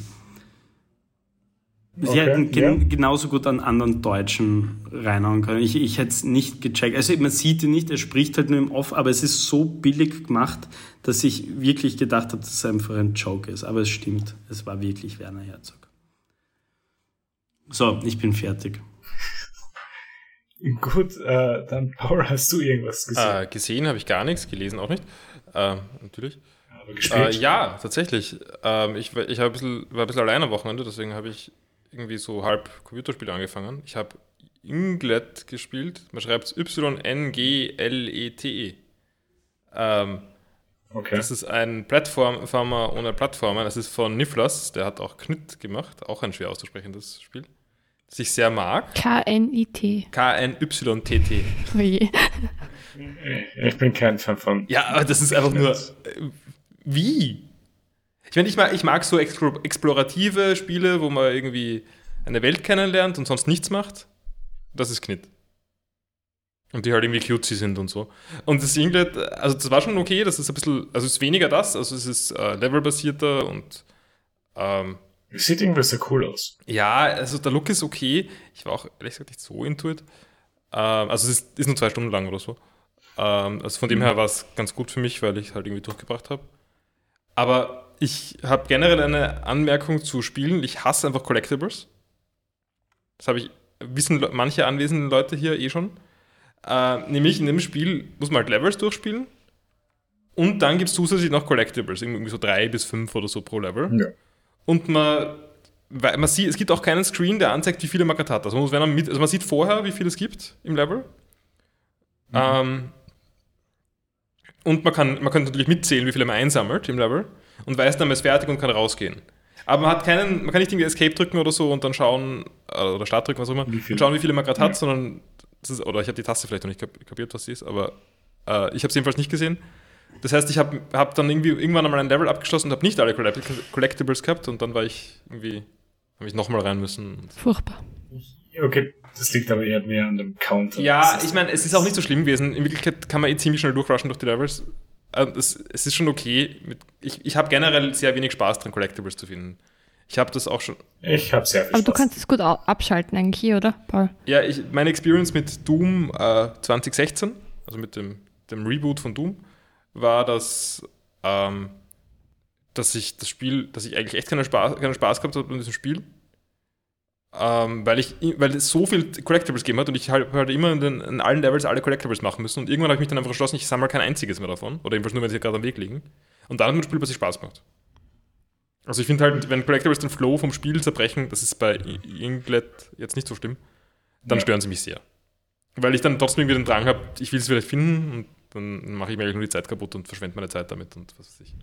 Sie Okay, hätten gen ja. genauso gut an anderen Deutschen reinhauen können. Ich, ich hätte es nicht gecheckt. Also man sieht ihn nicht, er spricht halt nur im Off, aber es ist so billig gemacht, dass ich wirklich gedacht habe, dass es einfach ein Joke ist. Aber es stimmt, es war wirklich Werner Herzog. So, ich bin fertig. Gut, äh, dann Paul, hast du irgendwas gesehen? Äh, gesehen habe ich gar nichts, gelesen auch nicht. Äh, natürlich. Aber Äh, gespielt? ja, tatsächlich. Ähm, ich war- ich ein bisschen, war ein bisschen allein am Wochenende, deswegen habe ich irgendwie so halb Computerspiele angefangen. Ich habe Inglet gespielt. Man schreibt es Y-N-G-L-E-T-E. E. Ähm, Okay. das ist ein Plattformer ohne Plattformer. Das ist von Niflas. Der hat auch Knit gemacht. Auch ein schwer auszusprechendes Spiel. Das ich sehr mag. K-N-I-T. K-N-Y-T-T. Oh je. Ich bin kein Fan von. Ja, aber das ist einfach nur. Äh, wie? Ich meine, ich mag, ich mag so explo explorative Spiele, wo man irgendwie eine Welt kennenlernt und sonst nichts macht. Das ist Knit. Und die halt irgendwie cutesy sind und so. Und das Singlet, also das war schon okay, das ist ein bisschen, also es ist weniger das, also es ist äh, levelbasierter und ähm, sieht irgendwie so cool aus. ja, also der Look ist okay. Ich war auch ehrlich gesagt nicht so into it. Ähm, also es ist, ist nur zwei Stunden lang oder so. Ähm, also von dem her war es ganz gut für mich, weil ich es halt irgendwie durchgebracht habe. Aber ich habe generell eine Anmerkung zu Spielen. Ich hasse einfach Collectibles. Das habe ich, wissen manche anwesenden Leute hier eh schon. Äh, nämlich in dem Spiel muss man halt Levels durchspielen. Und dann gibt es zusätzlich noch Collectibles, irgendwie so drei bis fünf oder so pro Level. Ja. Und man, man sieht, es gibt auch keinen Screen, der anzeigt, wie viele man gerade hat. Also man, muss, wenn man, mit, also man sieht vorher, wie viel es gibt im Level. Ähm, und man kann, man kann natürlich mitzählen, wie viele man einsammelt im Level und weiß dann, man ist fertig und kann rausgehen. Aber man hat keinen, man kann nicht irgendwie Escape drücken oder so und dann schauen, äh, oder Start drücken, was auch immer, und schauen, wie viele man gerade Ja. hat, sondern, das ist, oder ich habe die Taste vielleicht noch nicht kap- kapiert, was die ist, aber äh, ich habe es jedenfalls nicht gesehen. Das heißt, ich habe hab dann irgendwie irgendwann einmal ein Level abgeschlossen und habe nicht alle Collect- Collectibles gehabt und dann war ich irgendwie, habe ich nochmal rein müssen. Furchtbar. Okay, das liegt aber eher mehr an dem Counter. Ja, ich meine, es ist auch nicht so schlimm gewesen. In Wirklichkeit kann man eh ziemlich schnell durchrushen durch die Levels. Äh, es, es ist schon okay. Mit, ich ich habe generell sehr wenig Spaß dran, Collectibles zu finden. Ich habe das auch schon. Ich habe sehr viel Aber Spaß. du kannst es gut abschalten eigentlich hier, oder, Paul? Ja, ich, meine Experience mit Doom äh, 2016, also mit dem, dem Reboot von Doom, war, dass, ähm, dass ich das Spiel, dass ich eigentlich echt keinen Spaß, keinen Spaß gehabt habe mit diesem Spiel. Ähm, weil, ich, weil es so viel Collectibles gegeben hat und ich halt, halt immer in, den, in allen Levels alle Collectibles machen müssen. Und irgendwann habe ich mich dann einfach entschlossen, ich sammle kein einziges mehr davon. Oder jedenfalls nur, wenn sie gerade am Weg liegen. Und dann hat mir das Spiel plötzlich Spaß gemacht. Also ich finde halt, wenn Collectibles den Flow vom Spiel zerbrechen, das ist bei Inglet jetzt nicht so schlimm, dann Ja. stören sie mich sehr. Weil ich dann trotzdem irgendwie den Drang habe, ich will es vielleicht finden und dann mache ich mir eigentlich nur die Zeit kaputt und verschwende meine Zeit damit und was weiß ich.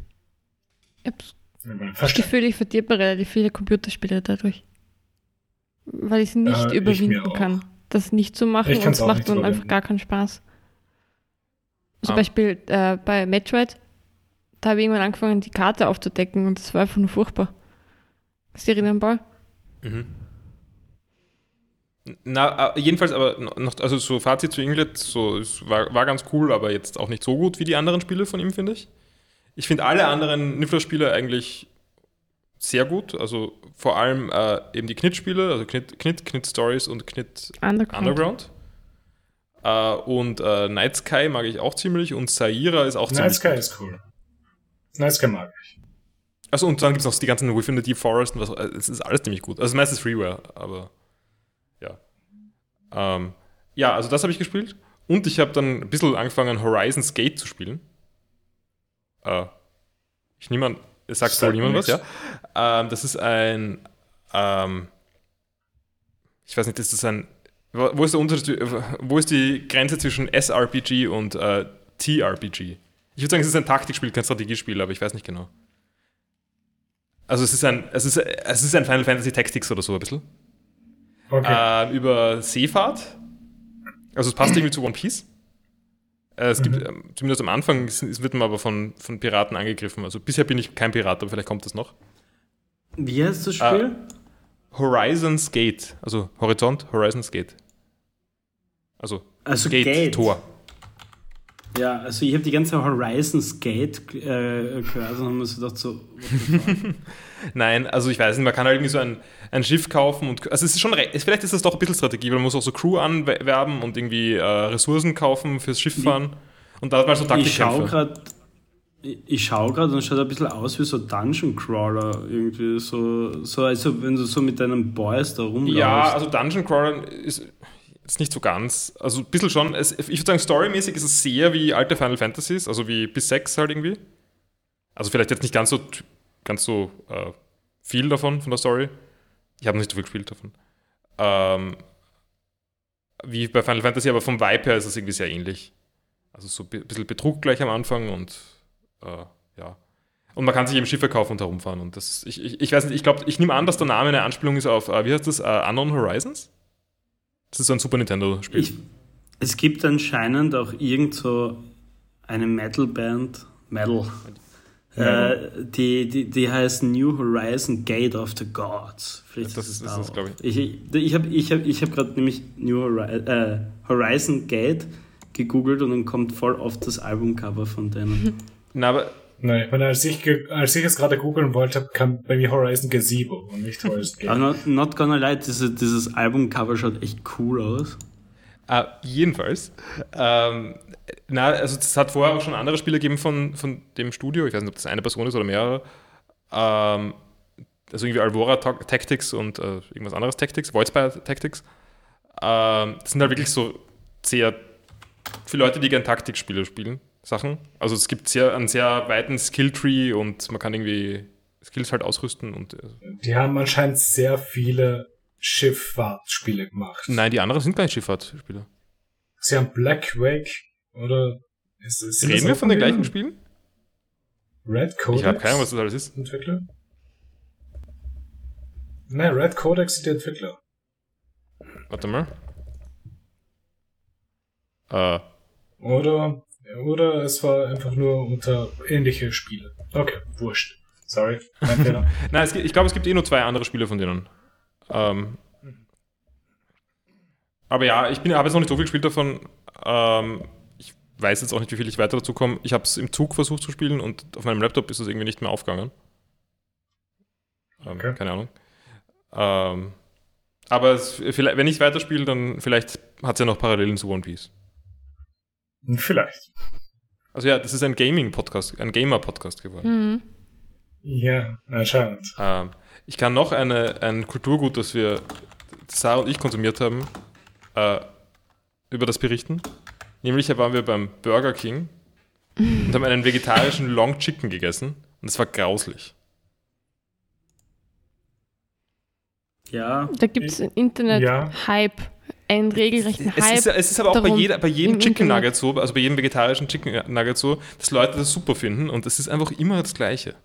Ich habe das. Gefühl, ich verdirbe relativ viele Computerspiele dadurch. Weil ich es nicht Äh, überwinden kann. Das nicht zu machen und es macht dann einfach gar keinen Spaß. Zum Ah. Beispiel äh, bei Metroid, da habe ich irgendwann angefangen, die Karte aufzudecken und das war einfach nur furchtbar. Ist die erinnern, Paul? Mhm. Na, äh, jedenfalls aber noch, also so Fazit zu Ingrid, so, es war, war ganz cool, aber jetzt auch nicht so gut wie die anderen Spiele von ihm, finde ich. Ich finde alle anderen Niffler-Spiele eigentlich sehr gut, also vor allem äh, eben die Knit-Spiele, also Knit, Knit, Knit Stories und Knit Underground. Underground. Äh, und äh, Night Sky mag ich auch ziemlich und Saira ist auch Night ziemlich Sky gut. ist cool. Night Sky mag ich. Achso, und dann gibt es noch die ganzen Within the Deep Forest und was, äh, es ist alles ziemlich gut. Also meistens Freeware, aber ja. Ähm, ja, also das habe ich gespielt. Und ich habe dann ein bisschen angefangen, Horizon's Gate zu spielen. Äh, ich nehme an, es sagt wohl niemand was, ja. Ähm, das ist ein, ähm, ich weiß nicht, ist das ein, wo ist der Unterschied, wo ist die Grenze zwischen SRPG und äh, TRPG? Ich würde sagen, es ist ein Taktikspiel, kein Strategiespiel, aber ich weiß nicht genau. Also es ist ein, es ist, es ist ein Final Fantasy Tactics oder so ein bisschen. Okay. Ähm, über Seefahrt. Also es passt irgendwie zu One Piece. Äh, es gibt, ähm, zumindest am Anfang, wird man aber von, von Piraten angegriffen. Also bisher bin ich kein Pirat, aber vielleicht kommt das noch. Wie heißt das Spiel? Horizon's Gate. Also Horizont, Horizon's Gate. Also, Also Gate, Gate. Tor. Ja, also ich habe die ganze Horizons Gate äh, gehört und habe mir so gedacht, so? Nein, also ich weiß nicht, man kann halt irgendwie so ein, ein Schiff kaufen und also es ist schon vielleicht ist das doch ein bisschen Strategie, weil man muss auch so Crew anwerben und irgendwie äh, Ressourcen kaufen fürs Schiff fahren. Und da hat man so ich schaue Taktikkämpfe. gerade ich schaue gerade und es schaut ein bisschen aus wie so Dungeon Crawler irgendwie so, so also wenn du so mit deinen Boys da rumläufst. Ja, also Dungeon Crawler ist, ist nicht so ganz. Also ein bisschen schon. Es, ich würde sagen, storymäßig ist es sehr wie alte Final Fantasies, also wie bis 6 halt irgendwie. Also vielleicht jetzt nicht ganz so, ganz so äh, viel davon, von der Story. Ich habe nicht so viel gespielt davon. Ähm, wie bei Final Fantasy, aber vom Vibe her ist es irgendwie sehr ähnlich. Also so ein bisschen Betrug gleich am Anfang und äh, ja. Und man kann sich eben Schiffe kaufen und herumfahren. Und das ich, ich, ich weiß nicht, ich glaube, ich nehme an, dass der Name eine Anspielung ist auf, äh, wie heißt das, äh, Unknown Horizons? Das ist so ein Super Nintendo-Spiel. Es gibt anscheinend auch irgend so eine Metal-Band, Metal, Ja. äh, die, die, die heißt New Horizon Gate of the Gods. Vielleicht Das ist- es das ist, auch. glaub Ich, ich, ich habe ich hab, ich hab gerade nämlich New Horizon, äh, Horizon Gate gegoogelt und dann kommt voll oft das Albumcover von denen. Na, aber Nein, ich meine, als ich, als ich es gerade googeln wollte, kam bei mir Horizon Gazebo und nicht Horizon Gate. not, not gonna lie, diese, dieses Albumcover schaut echt cool aus. äh, jedenfalls, ähm, na, also es hat vorher auch schon andere Spiele gegeben von, von dem Studio. Ich weiß nicht, ob das eine Person ist oder mehrere. Ähm, also irgendwie Alvora Ta- Tactics und äh, irgendwas anderes Tactics, Voidspire Tactics. Ähm, das sind halt wirklich so sehr viele Leute, die gerne Taktikspiele spielen, Sachen. Also es gibt sehr, einen sehr weiten Skilltree und man kann irgendwie Skills halt ausrüsten und äh, Die haben anscheinend sehr viele Schifffahrtspiele gemacht. nein, die anderen sind gar nicht Schifffahrtspiele. Sie haben Black Wake oder ist, ist Reden wir von den gleichen Spielen? Red Codex? Ich habe keine Ahnung, was das alles ist. Entwickler? Nein, Red Codex sind die Entwickler. Warte mal. Äh, Oder, oder es war einfach nur unter ähnliche Spiele. Okay, wurscht. Sorry, mein Fehler. nein, gibt- ich glaube, es gibt eh nur zwei andere Spiele von denen. Ähm, aber ja, ich habe jetzt noch nicht so viel gespielt davon. Ähm, ich weiß jetzt auch nicht, wie viel ich weiter dazu komme. Ich habe es im Zug versucht zu spielen und auf meinem Laptop ist es irgendwie nicht mehr aufgegangen. Ähm, Okay. Keine Ahnung. Ähm, aber es, wenn ich weiterspiele, dann vielleicht hat es ja noch Parallelen zu One Piece. Vielleicht. Also ja, das ist ein Gaming-Podcast, ein Gamer-Podcast geworden. Mhm. Ja, anscheinend. Ähm, ich kann noch eine, ein Kulturgut, das wir, Sarah und ich konsumiert haben, äh, über das berichten. Nämlich waren wir beim Burger King und haben einen vegetarischen Long Chicken gegessen und es war grauslich. Ja, Da gibt es im Internet Ja. Einen regelrechten Es Hype. ist, es ist aber auch bei, jeder, bei jedem Chicken Internet. Nugget so, also bei jedem vegetarischen Chicken Nugget so, dass Leute das super finden und es ist einfach immer das Gleiche.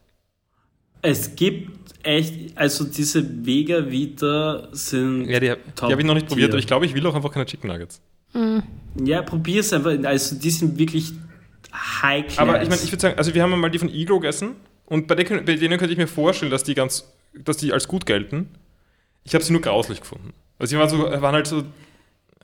es gibt echt, also diese Vega Vita sind. Ja, die, die habe ich noch nicht probiert, aber ich glaube, ich will auch einfach keine Chicken Nuggets. Ja, probier's einfach. Also die sind wirklich high class. Aber ich meine, ich würde sagen, also wir haben mal die von Iglo gegessen und bei, denen- bei denen könnte ich mir vorstellen, dass die ganz, dass die als gut gelten. Ich habe sie nur grauslich gefunden. Also sie waren so, waren halt so,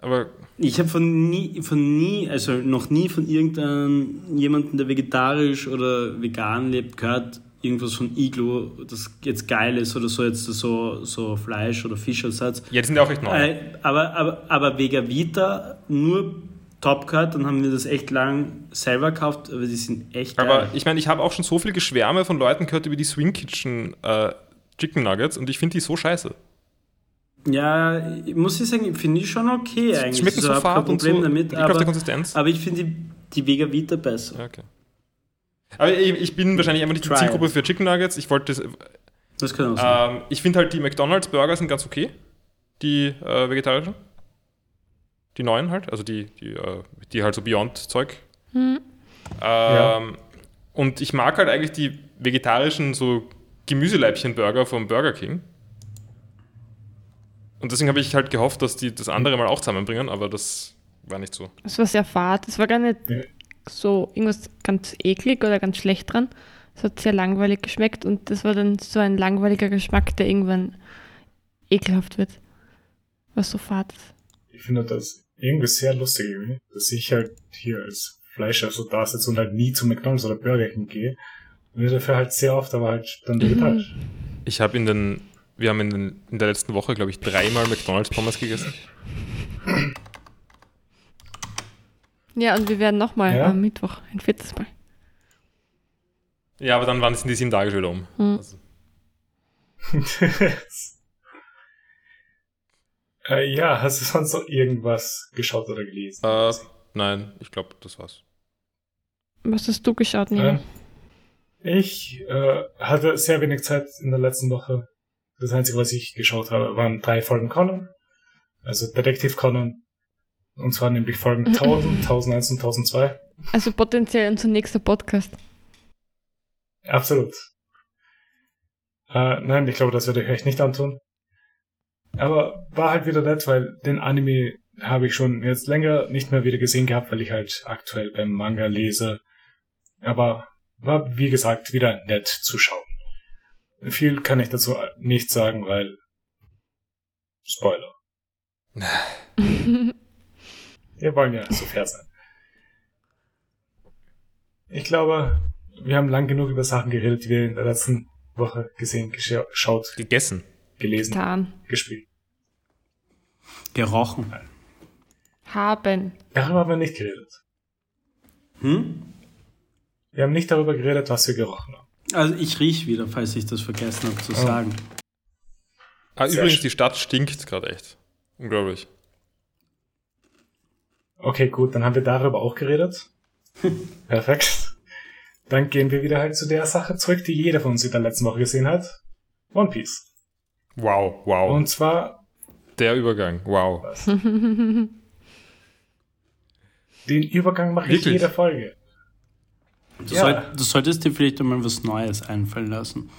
aber Ich habe von nie, von nie, also noch nie von irgendeinem jemanden, der vegetarisch oder vegan lebt, gehört irgendwas von Iglo, das jetzt geil ist oder so jetzt so, so Fleisch oder Fischersatz. ja, die sind ja auch recht neu. Äh, aber, aber, aber Vega Vita nur top gehört, dann haben wir das echt lang selber gekauft, aber die sind echt geil. Aber ich meine, ich habe auch schon so viel Geschwärme von Leuten gehört über die Swing Kitchen äh, Chicken Nuggets und ich finde die so scheiße. Ja, ich muss ich sagen, finde ich schon okay eigentlich. Schmecken so hab kein fad und so, Problem damit, auf der aber, Konsistenz. aber ich finde die, die Vega Vita besser. Ja, okay. Aber ich, ich bin wahrscheinlich einfach nicht die Zielgruppe für Chicken Nuggets. Ich wollte das, Das kann auch sein. ähm, ich finde halt die McDonalds Burger sind ganz okay. Die äh, vegetarischen. Die neuen halt, also die, die, äh, die halt so Beyond-Zeug. Hm. Ähm, Und ich mag halt eigentlich die vegetarischen so Gemüseleibchen-Burger vom Burger King. Und deswegen habe ich halt gehofft, dass die das andere mal auch zusammenbringen, aber das war nicht so. Es war sehr fad. Es war gar nicht Ja. so irgendwas ganz eklig oder ganz schlecht dran. Es hat sehr langweilig geschmeckt und das war dann so ein langweiliger Geschmack, der irgendwann ekelhaft wird. Was so fad ist. Ich finde das irgendwie sehr lustig, irgendwie, dass ich halt hier als Fleischesser da sitze und halt nie zu McDonalds oder Burger King gehe. Und ich dafür halt sehr oft, aber halt dann vegetarisch. Ich habe in den, wir haben in, den, in der letzten Woche, glaube ich, dreimal McDonalds Pommes gegessen. Ja, und wir werden nochmal Ja? am Mittwoch ein viertes Mal. Ja, aber dann waren es in die sieben Tage schon wieder um. Hm. Also, äh, ja, hast du sonst noch irgendwas geschaut oder gelesen? äh, nein, ich glaube, das war's. Was hast du geschaut, Nina? Äh, ich äh, hatte sehr wenig Zeit in der letzten Woche. Das Einzige, was ich geschaut habe, waren drei Folgen Conan. Also Detektiv Conan. Und zwar nämlich Folgen 1000, 1001 und 1002. Also potenziell unser nächster Podcast. Absolut. Äh, nein, ich glaube, das würde ich euch nicht antun. Aber war halt wieder nett, weil den Anime habe ich schon jetzt länger nicht mehr wieder gesehen gehabt, weil ich halt aktuell beim Manga lese. Aber war, wie gesagt, wieder nett zu schauen. Viel kann ich dazu nicht sagen, weil Spoiler. Wir wollen ja so fair sein. Ich glaube, wir haben lang genug über Sachen geredet, die wir in der letzten Woche gesehen, gescha- geschaut, Gegessen. gelesen, Getan. gespielt. Gerochen. Haben. Darüber haben wir nicht geredet. Hm? Wir haben nicht darüber geredet, was wir gerochen haben. Also ich riech wieder, falls ich das vergessen habe zu Oh. sagen. Ah, Sehr übrigens, schön. die Stadt stinkt gerade echt. Unglaublich. Okay, gut, dann haben wir darüber auch geredet. Perfekt. Dann gehen wir wieder halt zu der Sache zurück, die jeder von uns in der letzten Woche gesehen hat. One Piece. Wow, wow. Und zwar der Übergang, wow. Den Übergang mache ich jede Folge. Du, Ja. soll, du solltest dir vielleicht einmal was Neues einfallen lassen.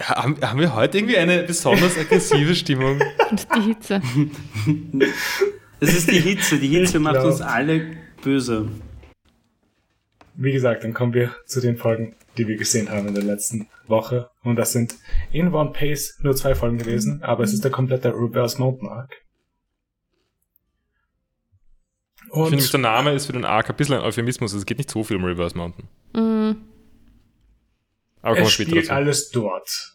Haben, haben wir heute irgendwie eine besonders aggressive Stimmung? Das ist die Hitze. Es ist die Hitze. Die Hitze Ich macht glaub- uns alle böse. Wie gesagt, dann kommen wir zu den Folgen, die wir gesehen haben in der letzten Woche. Und das sind in One Piece nur zwei Folgen gewesen, aber es ist der komplette Reverse Mountain Arc. Ich finde Und der Name ist für den Arc ein bisschen ein Euphemismus. Es geht nicht so viel um Reverse Mountain. Mhm. Aber kommen wir es später spielt dazu. alles dort.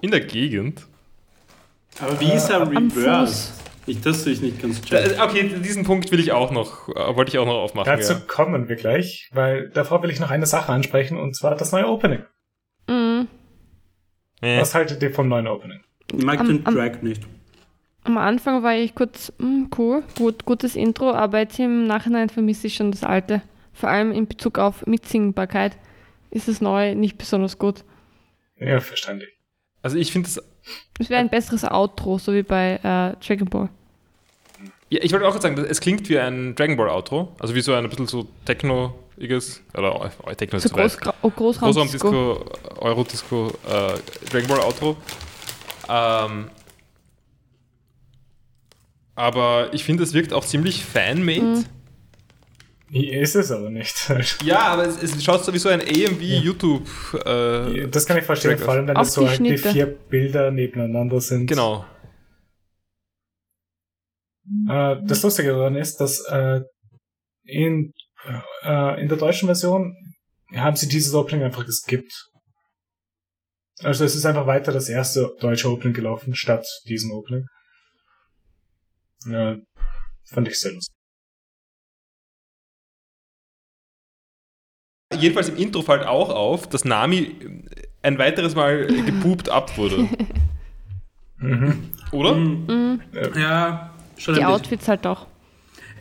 In der Gegend? Aber wie ist er Am reversed? Ich, das will ich nicht ganz Da, checken. okay, diesen Punkt will ich auch noch, äh, wollte ich auch noch aufmachen. Dazu ja. kommen wir gleich, weil davor will ich noch eine Sache ansprechen, und zwar das neue Opening. Mhm. Äh, Was haltet ihr vom neuen Opening? Ich mag Am- den am- Track nicht. Am Anfang war ich kurz, hm, cool, gut, gutes Intro, aber jetzt im Nachhinein vermisse ich schon das alte. Vor allem in Bezug auf Mitsingbarkeit ist das neue nicht besonders gut. Ja, verständlich. Also ich finde es, Es wäre ein besseres Outro, so wie bei äh, Dragon Ball. ja, ich wollte auch sagen, es klingt wie ein Dragon Ball Outro, also wie so ein bisschen so Techno-iges, oder äh, Techno ist So. Groß, oh, Großraumdisco. Großraumdisco, Eurodisco, äh, Dragon Ball Outro. Ähm, aber ich finde, es wirkt auch ziemlich fan-made. Mhm. Ist es aber nicht. Ja, aber es, es schaut so wie so ein AMV YouTube. Äh, Das kann ich verstehen, vor allem wenn das so die halt die vier Bilder nebeneinander sind. genau. Äh, das Lustige daran ist, dass äh, in, äh, in der deutschen Version haben sie dieses Opening einfach geskippt. Also es ist einfach weiter das erste deutsche Opening gelaufen, statt diesem Opening. Ja, fand ich sehr lustig. Jedenfalls im Intro fällt auch auf, dass Nami ein weiteres Mal gepupt ab wurde. Mhm. Oder? Mhm. Ja, schon Die. Outfits halt auch.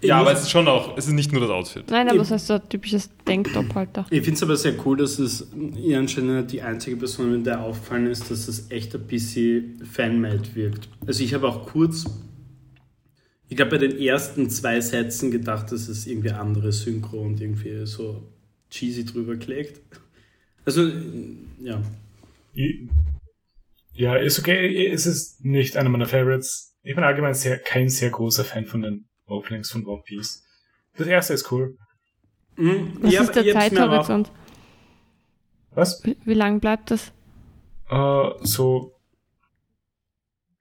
Ich Ja, aber es ist schon auch, es ist nicht nur das Outfit. Nein, aber es heißt so ein typisches Denktop halt da. Ich finde es aber sehr cool, dass es ihr anscheinend die einzige Person, in der auffallen ist, dass es echt ein bisschen fanmade wirkt. Also ich habe auch kurz, ich glaube bei den ersten zwei Sätzen gedacht, dass es irgendwie andere Synchro und irgendwie so cheesy drüber klickt. Also, ja. Ja, ist okay. Es ist nicht einer meiner Favorites. Ich bin allgemein sehr, kein sehr großer Fan von den Openings von One Piece. Das erste ist cool. Mhm, Was ich hab- ist der Zeithorizont? Was? Wie, wie lang bleibt das? Äh, so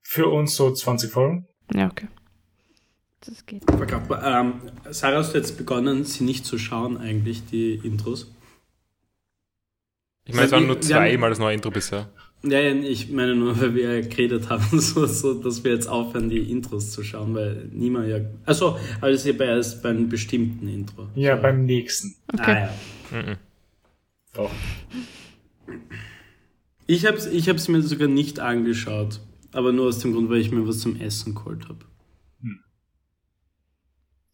für uns so 20 Folgen. Ja, okay. Das geht. Verkaufbar. Ähm, Sarah, hast du jetzt begonnen, sie nicht zu schauen, eigentlich, die Intros? Ich meine, es waren nur Wir haben- zweimal das neue Intro bisher. Ja, ja, ich meine nur, weil wir ja geredet haben, so, so, dass wir jetzt aufhören, die Intros zu schauen, weil niemand ja. Also, aber das ist ja bei erst beim bestimmten Intro. Ja, so. beim nächsten. Okay. Ah, ja. Mhm. Doch. Ich habe es ich hab's mir sogar nicht angeschaut, aber nur aus dem Grund, weil ich mir was zum Essen geholt habe.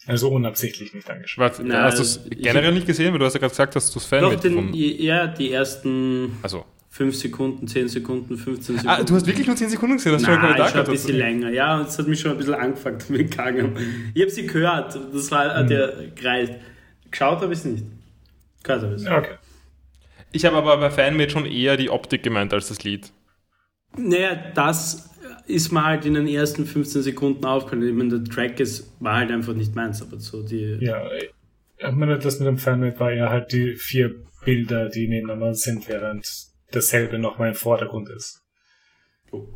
Also unabsichtlich nicht angeschaut. Warte, Na, hast du es ich- generell nicht gesehen? Weil du hast ja gerade gesagt, dass du es Fan Doch, den, ja, die ersten Also. 5 Sekunden, 10 Sekunden, 15 Sekunden. Ah, du hast wirklich nur 10 Sekunden gesehen? Hast du schon ich schon ein bisschen länger. Ja, und es hat mich schon ein bisschen angefangen mit gegangen. Ich habe sie gehört. Das war hat ja gereicht. Geschaut habe ich es nicht. Gehört habe ich es. Ja, Okay. Ich habe aber bei Fanmade schon eher die Optik gemeint als das Lied. Naja, das ist mir halt in den ersten 15 Sekunden aufgefallen. Ich meine, der Track ist, war halt einfach nicht meins, aber so die. Ja, ich meine, das mit dem Fanmade war ja halt die vier Bilder, die nebeneinander sind, während dasselbe nochmal im Vordergrund ist. Oh.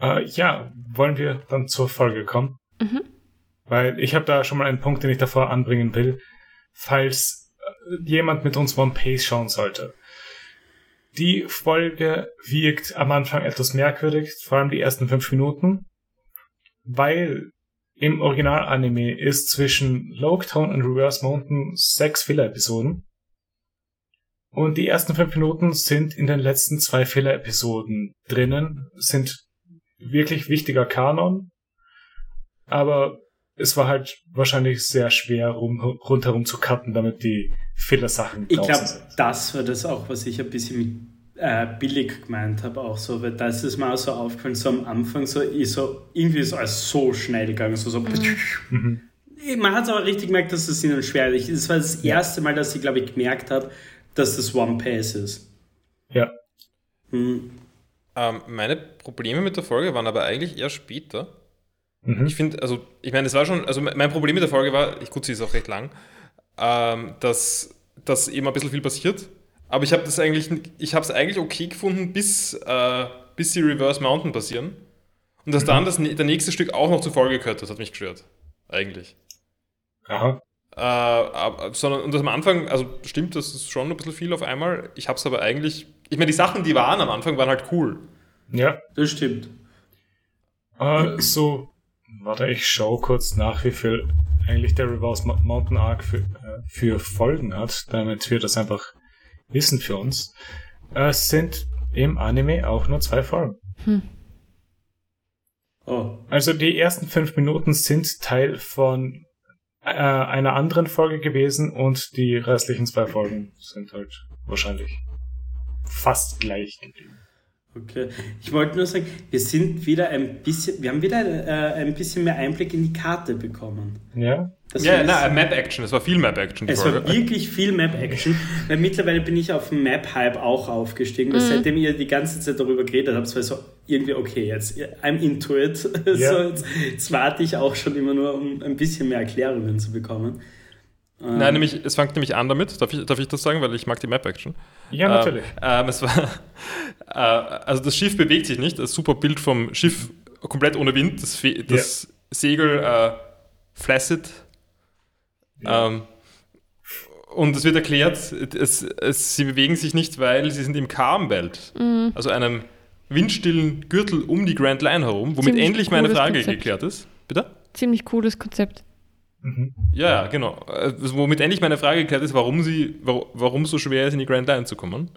Äh, ja, wollen wir dann zur Folge kommen? Mhm. Weil ich habe da schon mal einen Punkt, den ich davor anbringen will, falls äh, jemand mit uns One Piece schauen sollte. Die Folge wirkt am Anfang etwas merkwürdig, vor allem die ersten fünf Minuten, weil im Original-Anime ist zwischen Loguetown und Reverse Mountain sechs Filler-Episoden. Und die ersten fünf Minuten sind in den letzten zwei Filler-Episoden drinnen, sind wirklich wichtiger Kanon, aber es war halt wahrscheinlich sehr schwer, rum, rundherum zu cutten, damit die Filler-Sachen Ich draußen glaube, das war das auch, was ich ein bisschen mit äh, billig gemeint habe, auch so, weil das ist mir auch so aufgefallen, so am Anfang, so, ich so irgendwie ist alles so schnell gegangen, so, so. Mhm. Man hat es aber richtig gemerkt, dass es ihnen schwer ist. Es war das erste Mal, dass ich, glaube ich, gemerkt habe, dass das One Pass ist. Ja. Hm. Ähm, meine Probleme mit der Folge waren aber eigentlich eher später. Mhm. Ich finde, also, ich meine, es war schon, also mein Problem mit der Folge war, ich gut, sie ist auch recht lang, ähm, dass, dass eben ein bisschen viel passiert. Aber ich habe das eigentlich, ich habe es eigentlich okay gefunden, bis, äh, bis die Reverse Mountain passieren. Und dass dann das, der nächste Stück auch noch zur Folge gehört, das hat mich gestört. Eigentlich. Aha. Äh, aber, sondern, und das am Anfang, also stimmt, das ist schon ein bisschen viel auf einmal. Ich habe es aber eigentlich, ich meine, die Sachen, die waren am Anfang, waren halt cool. Ja. Das stimmt. Äh, so, warte, ich schau kurz nach, wie viel eigentlich der Reverse Mo- Mountain Arc für, äh, für Folgen hat, damit wir das einfach wissen für uns. Äh, sind im Anime auch nur zwei Folgen. Oh. Also die ersten fünf Minuten sind Teil von äh, einer anderen Folge gewesen und die restlichen zwei Folgen sind halt wahrscheinlich fast gleich geblieben. Okay. Ich wollte nur sagen, wir sind wieder ein bisschen, wir haben wieder äh, ein bisschen mehr Einblick in die Karte bekommen. Ja? Das Ja, na, Map-Action, es war viel Map-Action. die es war wirklich viel Map-Action, weil mittlerweile bin ich auf dem Map-Hype auch aufgestiegen, weil seitdem ihr die ganze Zeit darüber geredet habt, war so irgendwie, okay, jetzt, I'm into it. Ja. so, jetzt, jetzt warte ich auch schon immer nur, um ein bisschen mehr Erklärungen zu bekommen. Ähm, Nein, nämlich, es fängt nämlich an damit, darf ich, darf ich das sagen, weil ich mag die Map-Action. Ja, natürlich. Ähm, ähm, es war, äh, also das Schiff bewegt sich nicht, das super Bild vom Schiff komplett ohne Wind, das, Fe das Segel äh, flaccid. Ja. Ähm, und es wird erklärt, es, es, sie bewegen sich nicht, weil sie sind im Calm-Belt, also einem windstillen Gürtel um die Grand Line herum, womit Ziemlich endlich meine Frage Konzept. geklärt ist. Bitte? Ziemlich cooles Konzept. Mhm. Ja, ja, genau. Äh, Womit endlich meine Frage geklärt ist, warum sie, warum, so schwer ist, in die Grand Line zu kommen.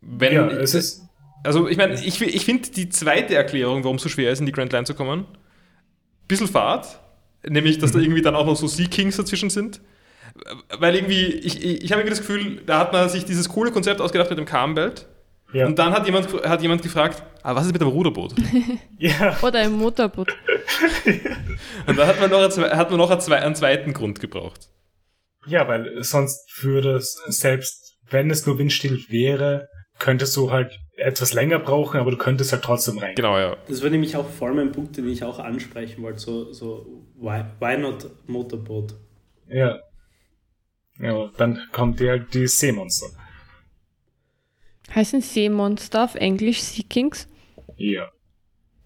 Wenn, Ja, es ist, also ich meine, ich, ich finde die zweite Erklärung, warum es so schwer ist, in die Grand Line zu kommen, ein bisschen fad. Nämlich, dass da irgendwie dann auch noch so Sea Kings dazwischen sind. Weil irgendwie, ich, ich, ich habe irgendwie das Gefühl, da hat man sich dieses coole Konzept ausgedacht mit dem Calm-Belt. Ja. Und dann hat jemand, hat jemand gefragt, ah, was ist mit dem Ruderboot? ja, Oder im Motorboot. Und dann hat man noch, einen, hat man noch einen zweiten Grund gebraucht. ja, weil sonst würde es, selbst wenn es nur windstill wäre, könntest du halt etwas länger brauchen, aber du könntest halt trotzdem rein. Genau, ja. Das war nämlich auch vor allem ein Punkt, den ich auch ansprechen wollte, so, so why, why not Motorboot? Ja. Ja, dann kommt dir halt die Seemonster. Heißen Seemonster auf Englisch Sea Kings? Ja.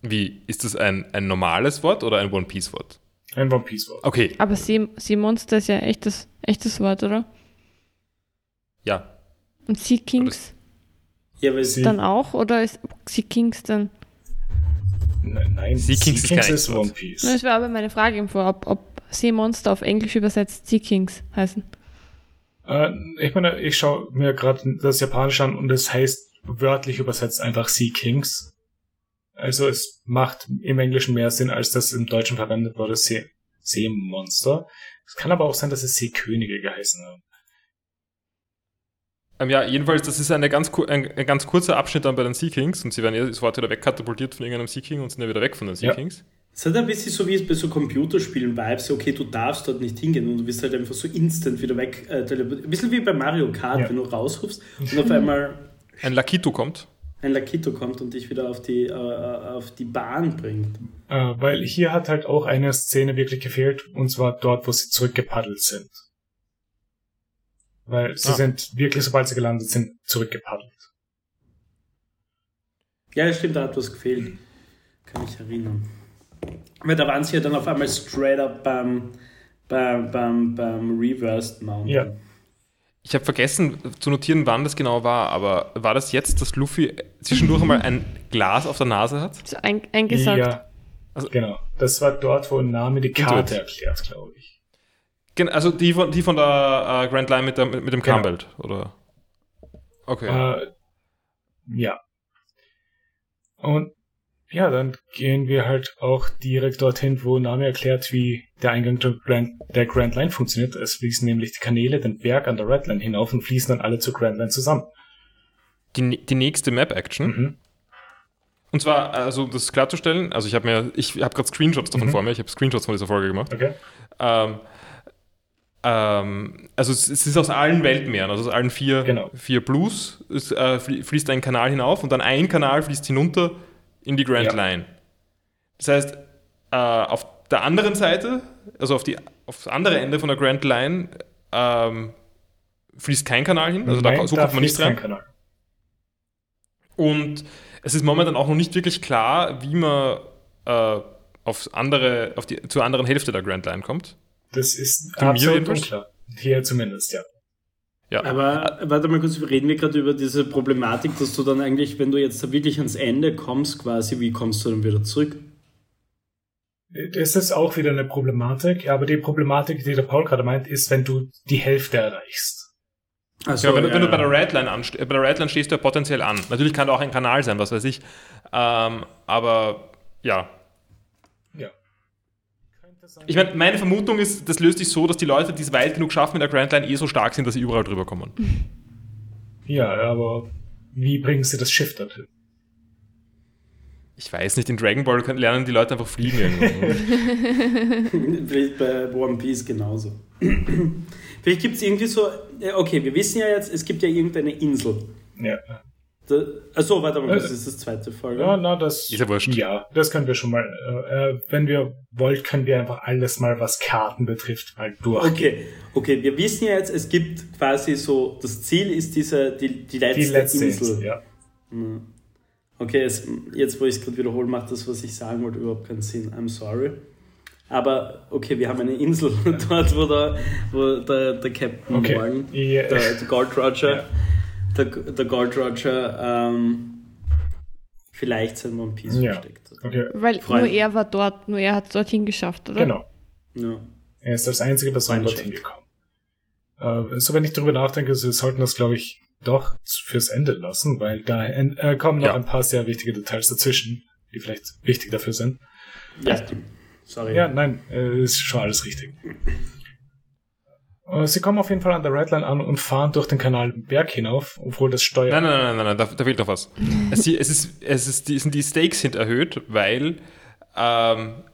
Wie, ist das ein, ein normales Wort oder ein One-Piece-Wort? Ein One Piece Wort. Okay, Aber See Seemonster ist ja echtes, echtes Wort, oder? ja. Und Sea Kings Ja, weil Sie- dann auch? Oder ist Sea Kings dann? Nein, nein Sea Kings ist kein echtes Wort. One Piece. Das wäre aber meine Frage im Vor, ob, ob Seemonster auf Englisch übersetzt Sea Kings heißen. Äh, ich meine, ich schaue mir gerade das Japanische an und es heißt wörtlich übersetzt einfach Sea Kings. Also es macht im Englischen mehr Sinn, als das im Deutschen verwendet wurde, See Seemonster. Es kann aber auch sein, dass es Seekönige geheißen haben. Ähm, ja, jedenfalls, das ist eine ganz, ein, ein ganz kurzer Abschnitt dann bei den Sea Kings und sie werden ja sofort wieder wegkatapultiert von irgendeinem Sea King und sind ja wieder weg von den Sea Ja. Es hat ein bisschen so wie es bei so Computerspielen Vibes, okay, du darfst dort nicht hingehen und du wirst halt einfach so instant wieder weg äh, teleportiert. Ein bisschen wie bei Mario Kart, Ja. wenn du rausrufst und auf einmal Ein Lakito kommt. ein Lakito kommt und dich wieder auf die, äh, auf die Bahn bringt. Äh, weil hier hat halt auch eine Szene wirklich gefehlt, und zwar dort, wo sie zurückgepaddelt sind. Weil sie Ah. sind wirklich, sobald sie gelandet sind, zurückgepaddelt. Ja, stimmt, da hat was gefehlt. Kann ich erinnern. Weil da waren sie ja dann auf einmal straight up beim, beim, beim, beim Reversed Mountain. Ja. Ich habe vergessen zu notieren, wann das genau war, aber war das jetzt, dass Luffy zwischendurch einmal ein Glas auf der Nase hat? So ein, eingesagt. Ja, Also- genau. Das war dort, wo Name die. Karte erklärt, glaube ich. Gen- Also die von, die von der äh, Grand Line mit, der, mit, mit dem Genau. Calm-Belt, oder? Okay. Äh, ja. Und ja, dann gehen wir halt auch direkt dorthin, wo Name erklärt, wie der Eingang der Grand, der Grand Line funktioniert. Es fließen nämlich die Kanäle den Berg an der Red Line hinauf und fließen dann alle zur Grand Line zusammen. Die, die nächste Map-Action. Mhm. Und zwar, also das klarzustellen, also ich habe mir, ich habe gerade Screenshots davon Mhm. vor mir, ich habe Screenshots von dieser Folge gemacht. Okay. Ähm, ähm, also es, es ist aus allen Weltmeeren, also aus allen vier, Genau. vier Blues, es äh, flie- fließt ein Kanal hinauf und dann ein Kanal fließt hinunter in die Grand Ja. Line. Das heißt, äh, auf der anderen Seite, also auf, die, auf das andere Ende von der Grand Line, ähm, fließt kein Kanal hin, also da, Nein, so da kommt man nicht rein. Und es ist momentan auch noch nicht wirklich klar, wie man äh, auf andere, auf die, zur anderen Hälfte der Grand Line kommt. Das ist Für mir absolut unklar. Hier zumindest, ja. Ja. Aber warte mal kurz, reden wir gerade über diese Problematik, dass du dann eigentlich, wenn du jetzt da wirklich ans Ende kommst, quasi, wie kommst du dann wieder zurück? Das ist auch wieder eine Problematik, aber die Problematik, die der Paul gerade meint, ist, wenn du die Hälfte erreichst. Also, ja, wenn, du- wenn du bei der Redline anste äh, bei der Redline stehst du ja potenziell an. Natürlich kann da auch ein Kanal sein, was weiß ich. Ähm, aber ja. Ja. Ich meine, meine Vermutung ist, das löst sich so, dass die Leute, die es weit genug schaffen mit der Grand Line, eh so stark sind, dass sie überall drüber kommen. Ja, aber wie bringen sie das Schiff dorthin? Ich weiß nicht, in Dragon Ball können- lernen die Leute einfach fliegen irgendwann. Vielleicht bei One Piece genauso. Vielleicht gibt es irgendwie so, okay, wir wissen ja jetzt, es gibt ja irgendeine Insel. Ja. Da, achso, warte mal, Äh, das ist das zweite Folge. Ja, na, das. Ist ja wurscht. Ja, das können wir schon mal. Äh, äh, wenn wir wollt, können wir einfach alles mal, was Karten betrifft, mal durch. Okay, okay, wir wissen ja jetzt, es gibt quasi so, das Ziel ist diese, die, die letzte, Die letzte Insel. Insel, ja. Okay, es, jetzt wo ich es gerade wiederhole, macht das, was ich sagen wollte, überhaupt keinen Sinn. I'm sorry. Aber okay, wir haben eine Insel dort, wo der, wo der, der Captain Okay. Morgan, Ja. der, der Gold Roger, Ja. Der, der Gold Roger ähm, vielleicht sein One Piece Ja. versteckt hat. Okay, Weil Freunde. nur er war dort, nur er hat es dorthin geschafft, oder? genau. Ja. Er ist als einzige Person Freundschaft. dorthin gekommen. Äh, so, wenn ich darüber nachdenke, sie sollten das, glaube ich, doch fürs Ende lassen, weil da äh, kommen noch Ja. ein paar sehr wichtige Details dazwischen, die vielleicht wichtig dafür sind. ja. Sorry. Ja, nein, äh, ist schon alles richtig. Äh, Sie kommen auf jeden Fall an der Redline an und fahren durch den Kanal Berg hinauf, obwohl das Steuer. Nein, nein, nein, nein, nein da, da fehlt noch was. Es, es, ist, es ist, die, sind die Stakes sind erhöht, weil, ähm,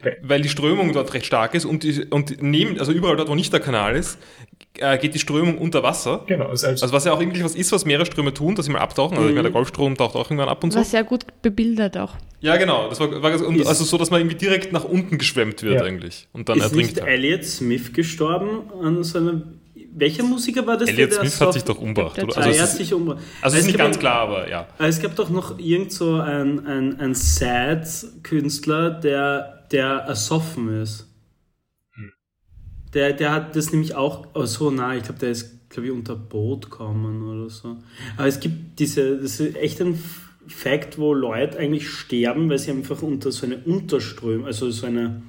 Okay. weil die Strömung dort recht stark ist und, die, und neben, also überall dort, wo nicht der Kanal ist, äh, geht die Strömung unter Wasser. Genau, ist also, Also was ja auch irgendwie was ist, was Meeresströme tun, dass sie mal abtauchen. Also ich meine, der Golfstrom taucht auch irgendwann ab und so. War sehr gut bebildert auch. Ja, genau. Das war, war und Ist- also so, dass man irgendwie direkt nach unten geschwemmt wird Ja. eigentlich. Und dann ist ertrinkt nicht er. Elliot Smith gestorben an seiner. Welcher Musiker war das? Elliot der Smith so- hat sich doch umgebracht? Ah, Also, er es hat ist, sich umgebracht. also es ist nicht ganz klar, aber ja. Aber Es gab doch noch irgend so ein, ein, ein Sad-Künstler, der, der ersoffen ist. Der, der hat das nämlich auch, oh so, na, ich glaube, der ist, glaube ich, unter Boot gekommen oder so. Aber es gibt diese, das ist echt ein Fakt, wo Leute eigentlich sterben, weil sie einfach unter so eine Unterströmung, also so eine,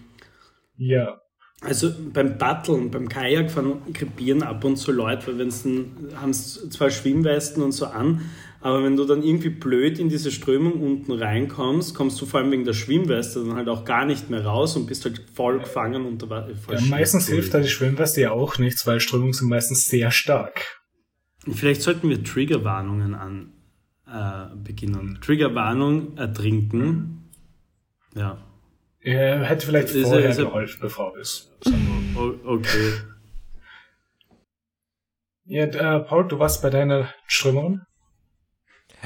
ja. also beim Batteln, beim Kajakfahren krepieren ab und zu Leute, weil wenn dann haben sie zwar Schwimmwesten und so an, aber wenn du dann irgendwie blöd in diese Strömung unten reinkommst, kommst du vor allem wegen der Schwimmweste dann halt auch gar nicht mehr raus und bist halt voll gefangen unter Wasser. ja meistens hilft da die Schwimmweste ja auch nichts, weil Strömungen sind meistens sehr stark. Vielleicht sollten wir Triggerwarnungen an äh, beginnen. Triggerwarnung, ertrinken. Ja. Er hätte vielleicht Ist er- vorher ist er- geholfen, bevor wir es. O okay. Ja, äh, Paul, du warst bei deiner Strömung?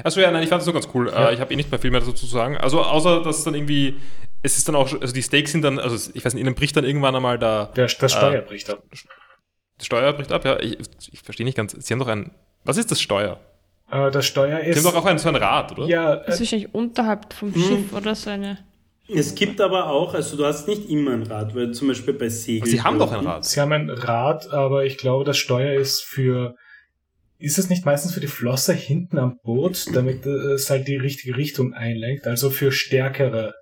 Achso, ja, nein, ich fand das so ganz cool. Äh, ich habe eh nicht mehr viel mehr dazu zu sagen. Also, außer, dass dann irgendwie, es ist dann auch, also die Stakes sind dann, also ich weiß nicht, ihnen bricht dann irgendwann einmal da, Der, das Äh, Steuer bricht ab. das Steuer bricht ab, ja. Ich, ich verstehe nicht ganz, sie haben doch ein, was ist das Steuer? Äh, das Steuer Sie ist. haben doch auch ein, so ein Rad, oder? ja, Das ist äh, wahrscheinlich unterhalb vom Hm. Schiff oder so eine. Es gibt aber auch, also du hast nicht immer ein Rad, weil zum Beispiel bei Segel. Sie haben doch ein Rad. sie haben ein Rad, aber ich glaube, das Steuer ist für. Ist es nicht meistens für die Flosse hinten am Boot, damit äh, es halt die richtige Richtung einlenkt? Also für stärkere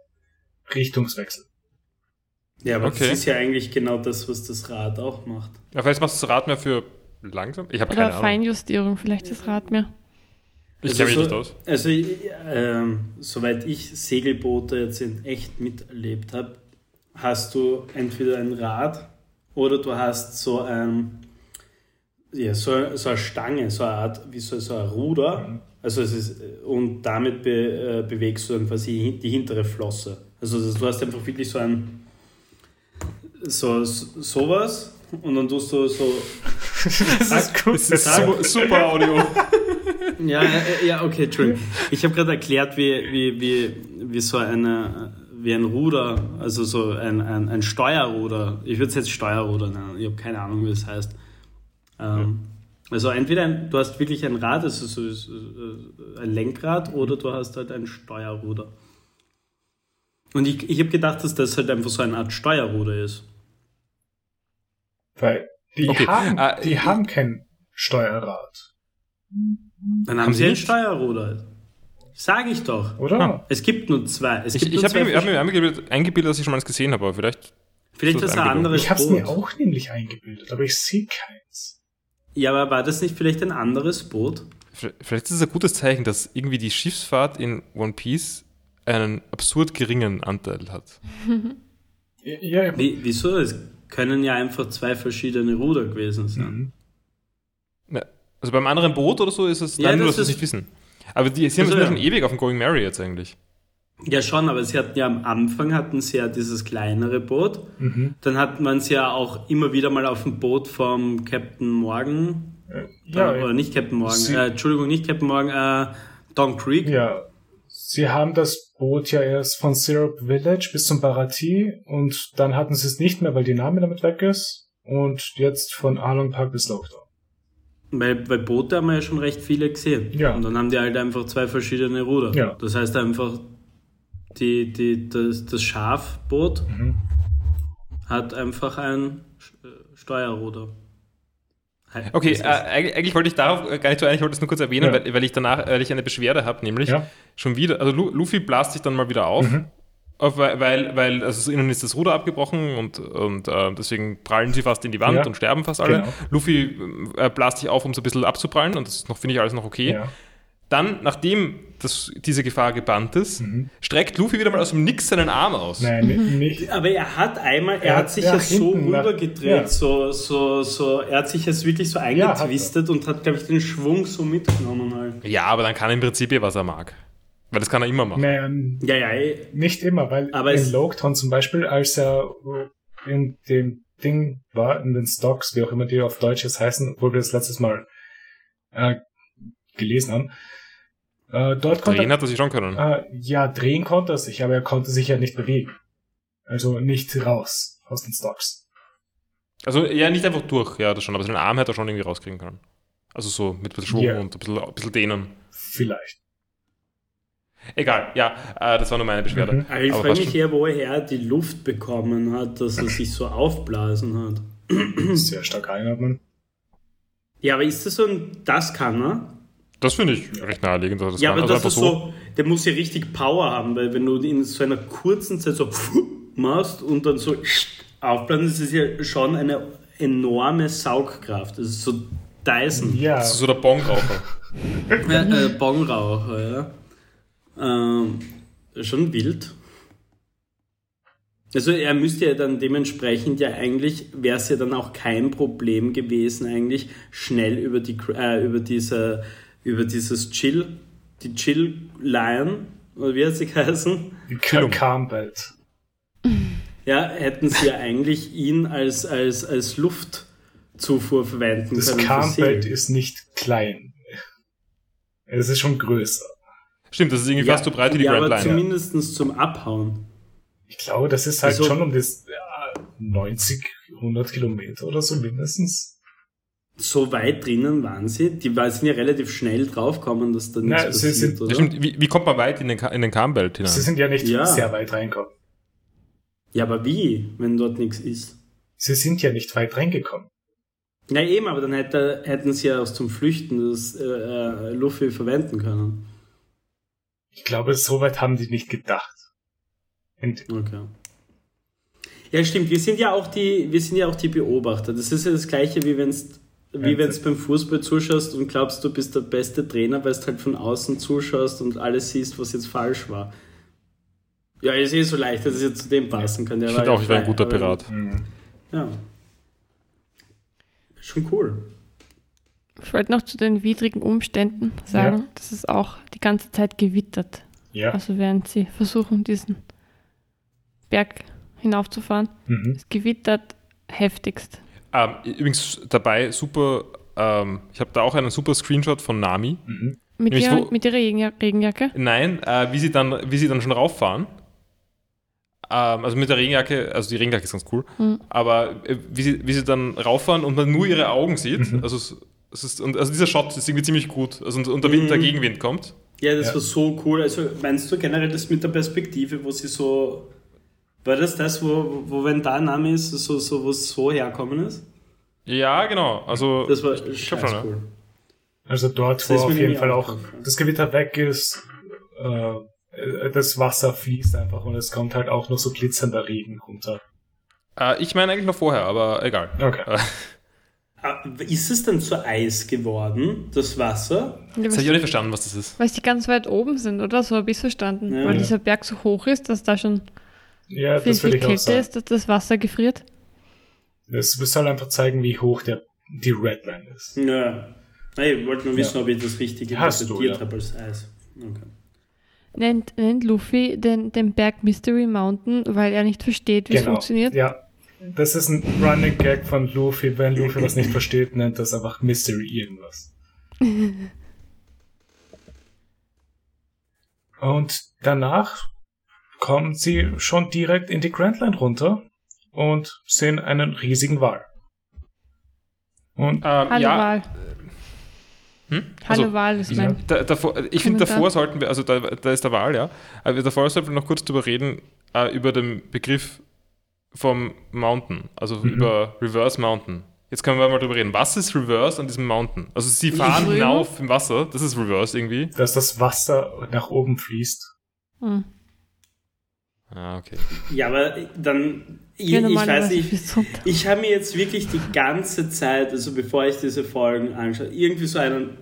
Richtungswechsel. Ja, aber Okay. das ist ja eigentlich genau das, was das Rad auch macht. Ja, vielleicht machst du das Rad mehr für langsam? Ich habe Oder keine Ahnung. Feinjustierung, vielleicht das Rad mehr. Ich Also kenne mich so, nicht aus. Also, ähm, soweit ich Segelboote jetzt in echt miterlebt habe, hast du entweder ein Rad oder du hast so ein, ja, so, so eine Stange, so eine Art, wie so, so ein Ruder. Also es ist, und damit be, äh, bewegst du dann quasi die hintere Flosse. Also das, du hast einfach wirklich so ein, so, so sowas und dann tust du so Das ist gut. Das ist super, super Audio. Ja, ja, okay, Entschuldigung. Ich habe gerade erklärt, wie, wie, wie, wie so eine, wie ein Ruder, also so ein, ein, ein Steuerruder. Ich würde es jetzt Steuerruder nennen. Ich habe keine Ahnung, wie es heißt. Ähm, Also entweder ein, du hast wirklich ein Rad, also so, so, äh, ein Lenkrad, oder du hast halt ein Steuerruder. Und ich, ich habe gedacht, dass das halt einfach so eine Art Steuerruder ist. Weil die, Okay, haben, äh, die ich- haben kein Steuerrad, Dann haben, Haben sie ein nicht? Steuerruder. Sage ich doch. oder? Ah. Es gibt nur zwei. Es Ich, ich habe mir, hab mir eingebildet, eingebildet, dass ich schon mal eins gesehen habe, aber vielleicht. Vielleicht das ist ein Einbildung. anderes Ich hab's Boot. mir auch nämlich eingebildet, aber ich sehe keins. Ja, aber war das nicht vielleicht ein anderes Boot? Vielleicht ist es ein gutes Zeichen, dass irgendwie die Schiffsfahrt in One Piece einen absurd geringen Anteil hat. Ja, ja. Wie, wieso? Es können ja einfach zwei verschiedene Ruder gewesen sein. Mhm. Also beim anderen Boot oder so ist es, Ja, nein, nur, das dass wir es nicht wissen. Aber die sie haben Also, sind ja ja. schon ewig auf dem Going Mary jetzt eigentlich. Ja, schon, aber sie hatten ja am Anfang hatten sie ja dieses kleinere Boot. Mhm. Dann hat man sie ja auch immer wieder mal auf dem Boot vom Captain Morgan. Äh, Ja, Ja, oder nicht Captain Morgan. Äh, Entschuldigung, nicht Captain Morgan, äh, Don Creek. ja. Sie haben das Boot ja erst von Syrup Village bis zum Barati und dann hatten sie es nicht mehr, weil die Name damit weg ist. Und jetzt von Arlong Park bis Lockdown. Weil, weil Boote haben wir ja schon recht viele gesehen. Ja. Und dann haben die halt einfach zwei verschiedene Ruder. Ja. Das heißt einfach, die, die, das, das Schafboot Mhm. hat einfach ein äh, Steuerruder. He- Okay, äh, eigentlich, eigentlich wollte ich darauf äh, gar nicht so ein, ich wollte es nur kurz erwähnen, Ja. weil, weil ich danach weil ich eine Beschwerde habe, nämlich Ja. schon wieder, also Lu Luffy blast sich dann mal wieder auf, Mhm. auf weil, weil, also ihnen ist das Ruder abgebrochen und, und äh, deswegen prallen sie fast in die Wand Ja. und sterben fast alle. Genau. Luffy äh, blast sich auf, um so ein bisschen abzuprallen und das ist noch- finde ich alles noch okay. Ja. Dann, nachdem das, diese Gefahr gebannt ist, Mhm. streckt Luffy wieder mal aus dem Nix seinen Arm aus. Nein, ni- nicht. Aber er hat einmal, er, Er hat sich ja so rübergedreht, ja. so, so, so, er hat sich jetzt wirklich so Ja, hat eingetwistet und hat, glaube ich, den Schwung so mitgenommen halt. Ja, aber dann kann er im Prinzip eh, was er mag. Weil das kann er immer machen. Nein, Ja, ja, eh. nicht immer, weil Aber in Lockdown zum Beispiel, als er in dem Ding war, in den Stocks, wie auch immer die auf Deutsch jetzt heißen, wo wir das letztes Mal äh, gelesen haben, äh, dort konnte Drehen hat er sich schon können. Äh, ja, drehen konnte er sich, aber er konnte sich ja nicht bewegen. Also nicht raus aus den Stocks. Also ja, nicht einfach durch, ja, das schon, aber seinen Arm hätte er schon irgendwie rauskriegen können. Also so mit ein bisschen Schwung Ja. und ein bisschen, ein bisschen dehnen. Vielleicht. Egal, ja, äh, das war nur meine Beschwerde. Mhm. Aber ich frage mich eher, woher er die Luft bekommen hat, dass er sich so aufblasen hat. Sehr stark einatmen. Ja, aber ist das so ein, das kann er? Das finde ich recht naheliegend. dass Das ja, kann. aber also das ist so, der muss ja richtig Power haben, weil wenn du in so einer kurzen Zeit so machst und dann so aufblasen, das ist ja schon eine enorme Saugkraft. Das ist so Dyson. Ja, Das ist so der Bongraucher. Äh, äh, Bongraucher, ja. Ähm, schon wild. Also er müsste ja dann dementsprechend ja eigentlich, wäre es ja dann auch kein Problem gewesen, eigentlich schnell über die äh, über diese über dieses Chill, die Chill Lion, oder wie hat sie geheißen? Calmbelt. Ja, hätten sie ja eigentlich ihn als, als, als Luftzufuhr verwenden Das können. für Calmbelt See. ist nicht klein. Es ist schon größer. Stimmt, das ist irgendwie fast so breit wie die ja, Grand aber Line. zumindest zum Abhauen. Ich glaube, das ist halt Also- schon um das ja, 90, 100 Kilometer oder so mindestens. So weit drinnen waren sie. Die sind ja relativ schnell draufgekommen, dass da nichts Na, sie passiert, sind- oder? stimmt, wie, wie kommt man weit in den, in den Calmbelt hinein? Sie sind ja nicht Ja. sehr weit reingekommen. Ja, aber wie, wenn dort nichts ist? Sie sind ja nicht weit reingekommen. Na eben, aber dann hätte, hätten sie ja auch zum Flüchten das äh, äh, Luffy verwenden können. Ich glaube, so weit haben die nicht gedacht. Und Okay. Ja, stimmt. Wir sind ja auch die, wir sind ja auch die Beobachter. Das ist ja das Gleiche, wie wenn's, wie Ja. wenn's beim Fußball zuschaust und glaubst, du bist der beste Trainer, weil du halt von außen zuschaust und alles siehst, was jetzt falsch war. Ja, ist eh so leicht, dass es jetzt zu dem passen kann. Der ich finde ja auch, ich wäre ein guter Pirat. Ja. Schon cool. Ich wollte noch zu den widrigen Umständen sagen, dass es auch die ganze Zeit gewittert. ja. Also während sie versuchen, diesen Berg hinaufzufahren. Mhm. Es gewittert heftigst. Ähm, übrigens dabei super, ähm, ich habe da auch einen super Screenshot von Nami. Mhm. Mit, Nämlich ihrer, wo- mit ihrer Regenja Regenjacke. Nein, äh, wie, sie dann, wie sie dann schon rauffahren. Ähm, also mit der Regenjacke, also die Regenjacke ist ganz cool, Mhm. aber äh, wie, sie, wie sie dann rauffahren und man nur ihre Augen sieht, Mhm. also Es ist, und, also dieser Shot ist irgendwie ziemlich gut. Also, und, und der, Wind, der Mhm. Gegenwind kommt. Ja, das Ja. war so cool. Also meinst du generell das mit der Perspektive, wo sie so. War das das, wo, wo wenn da ein Name ist, so, so, wo es so herkommen ist? Ja, genau. Also, Das war ich cool. Also dort, Das wo auf jeden Fall auch das Gewitter weg ist, äh, das Wasser fließt einfach und es kommt halt auch nur so glitzernder Regen runter. Äh, ich meine eigentlich noch vorher, aber egal. Okay. Äh, Ah, Ist es dann zu Eis geworden, das Wasser? Ja, das habe ich auch nicht verstanden, was das ist. weil sie ganz weit oben sind, oder? So habe ich verstanden. Ja. weil Ja. dieser Berg so hoch ist, dass da schon Ja, viel, das will ich auch Kälte sagen. ist, dass das Wasser gefriert. Es soll einfach zeigen, wie hoch der, die Redline ist. Ja. Nein, ich wollte nur Ja. wissen, ob ich das richtig Hast du, interpretiert ja. habe als Eis. Okay. Nennt, nennt Luffy den, den Berg Mystery Mountain, weil er nicht versteht, wie es funktioniert. Genau. Ja. Das ist ein Running Gag von Luffy. Wenn Luffy was nicht versteht, nennt das einfach Mystery irgendwas. Und danach kommen sie schon direkt in die Grand Line runter und sehen einen riesigen Wal. Und Ähm, Hallo ja, Wahl. Hm? Hallo Also, Wahl ist mein. Da, davor, ich finde, davor sollten wir, also da, da ist der Wahl, ja, aber davor sollten wir noch kurz drüber reden, äh, über den Begriff vom Mountain, also Mhm. über Reverse Mountain. Jetzt können wir mal drüber reden. Was ist Reverse an diesem Mountain? Also sie fahren hinauf im Wasser, das ist Reverse irgendwie. dass das Wasser nach oben fließt. Hm. Ah, okay. Ja, aber dann, ich, Ja, ich weiß nicht, ich habe mir jetzt wirklich die ganze Zeit, also bevor ich diese Folgen anschaue, irgendwie so einen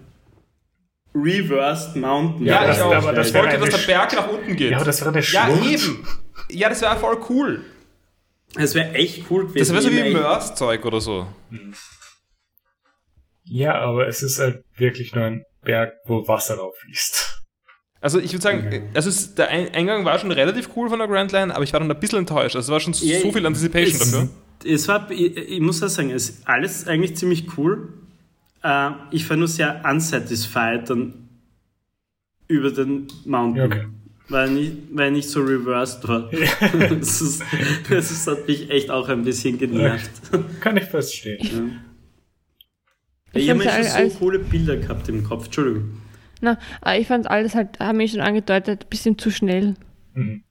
Reversed Mountain. Ja, Ja, das- ich auch. aber das wollte, dass der Berg nach unten geht. Ja, aber das wäre eine ja Schlucht. eben. Ja, das wäre voll cool. Das wäre echt cool gewesen. Das wäre so wie Mörs-Zeug oder so. Ja, aber es ist halt wirklich nur ein Berg, wo Wasser drauf fließt. Also ich würde sagen, Mhm. also es, der Ein- Eingang war schon relativ cool von der Grand Line, aber ich war dann ein bisschen enttäuscht. Also es war schon Ja, so viel Anticipation es- dafür. Es war, ich, ich muss auch sagen, es ist alles eigentlich ziemlich cool. Äh, ich war nur sehr unsatisfied dann über den Mountain. Ja, okay. Weil nicht, weil nicht so reversed war. das, ist, das hat mich echt auch ein bisschen genervt. Kann ich verstehen. Ich, Ich habe fand's schon so coole Bilder gehabt im Kopf. Entschuldigung. Na, aber ich fand alles halt, haben wir schon angedeutet, ein bisschen zu schnell. Mhm.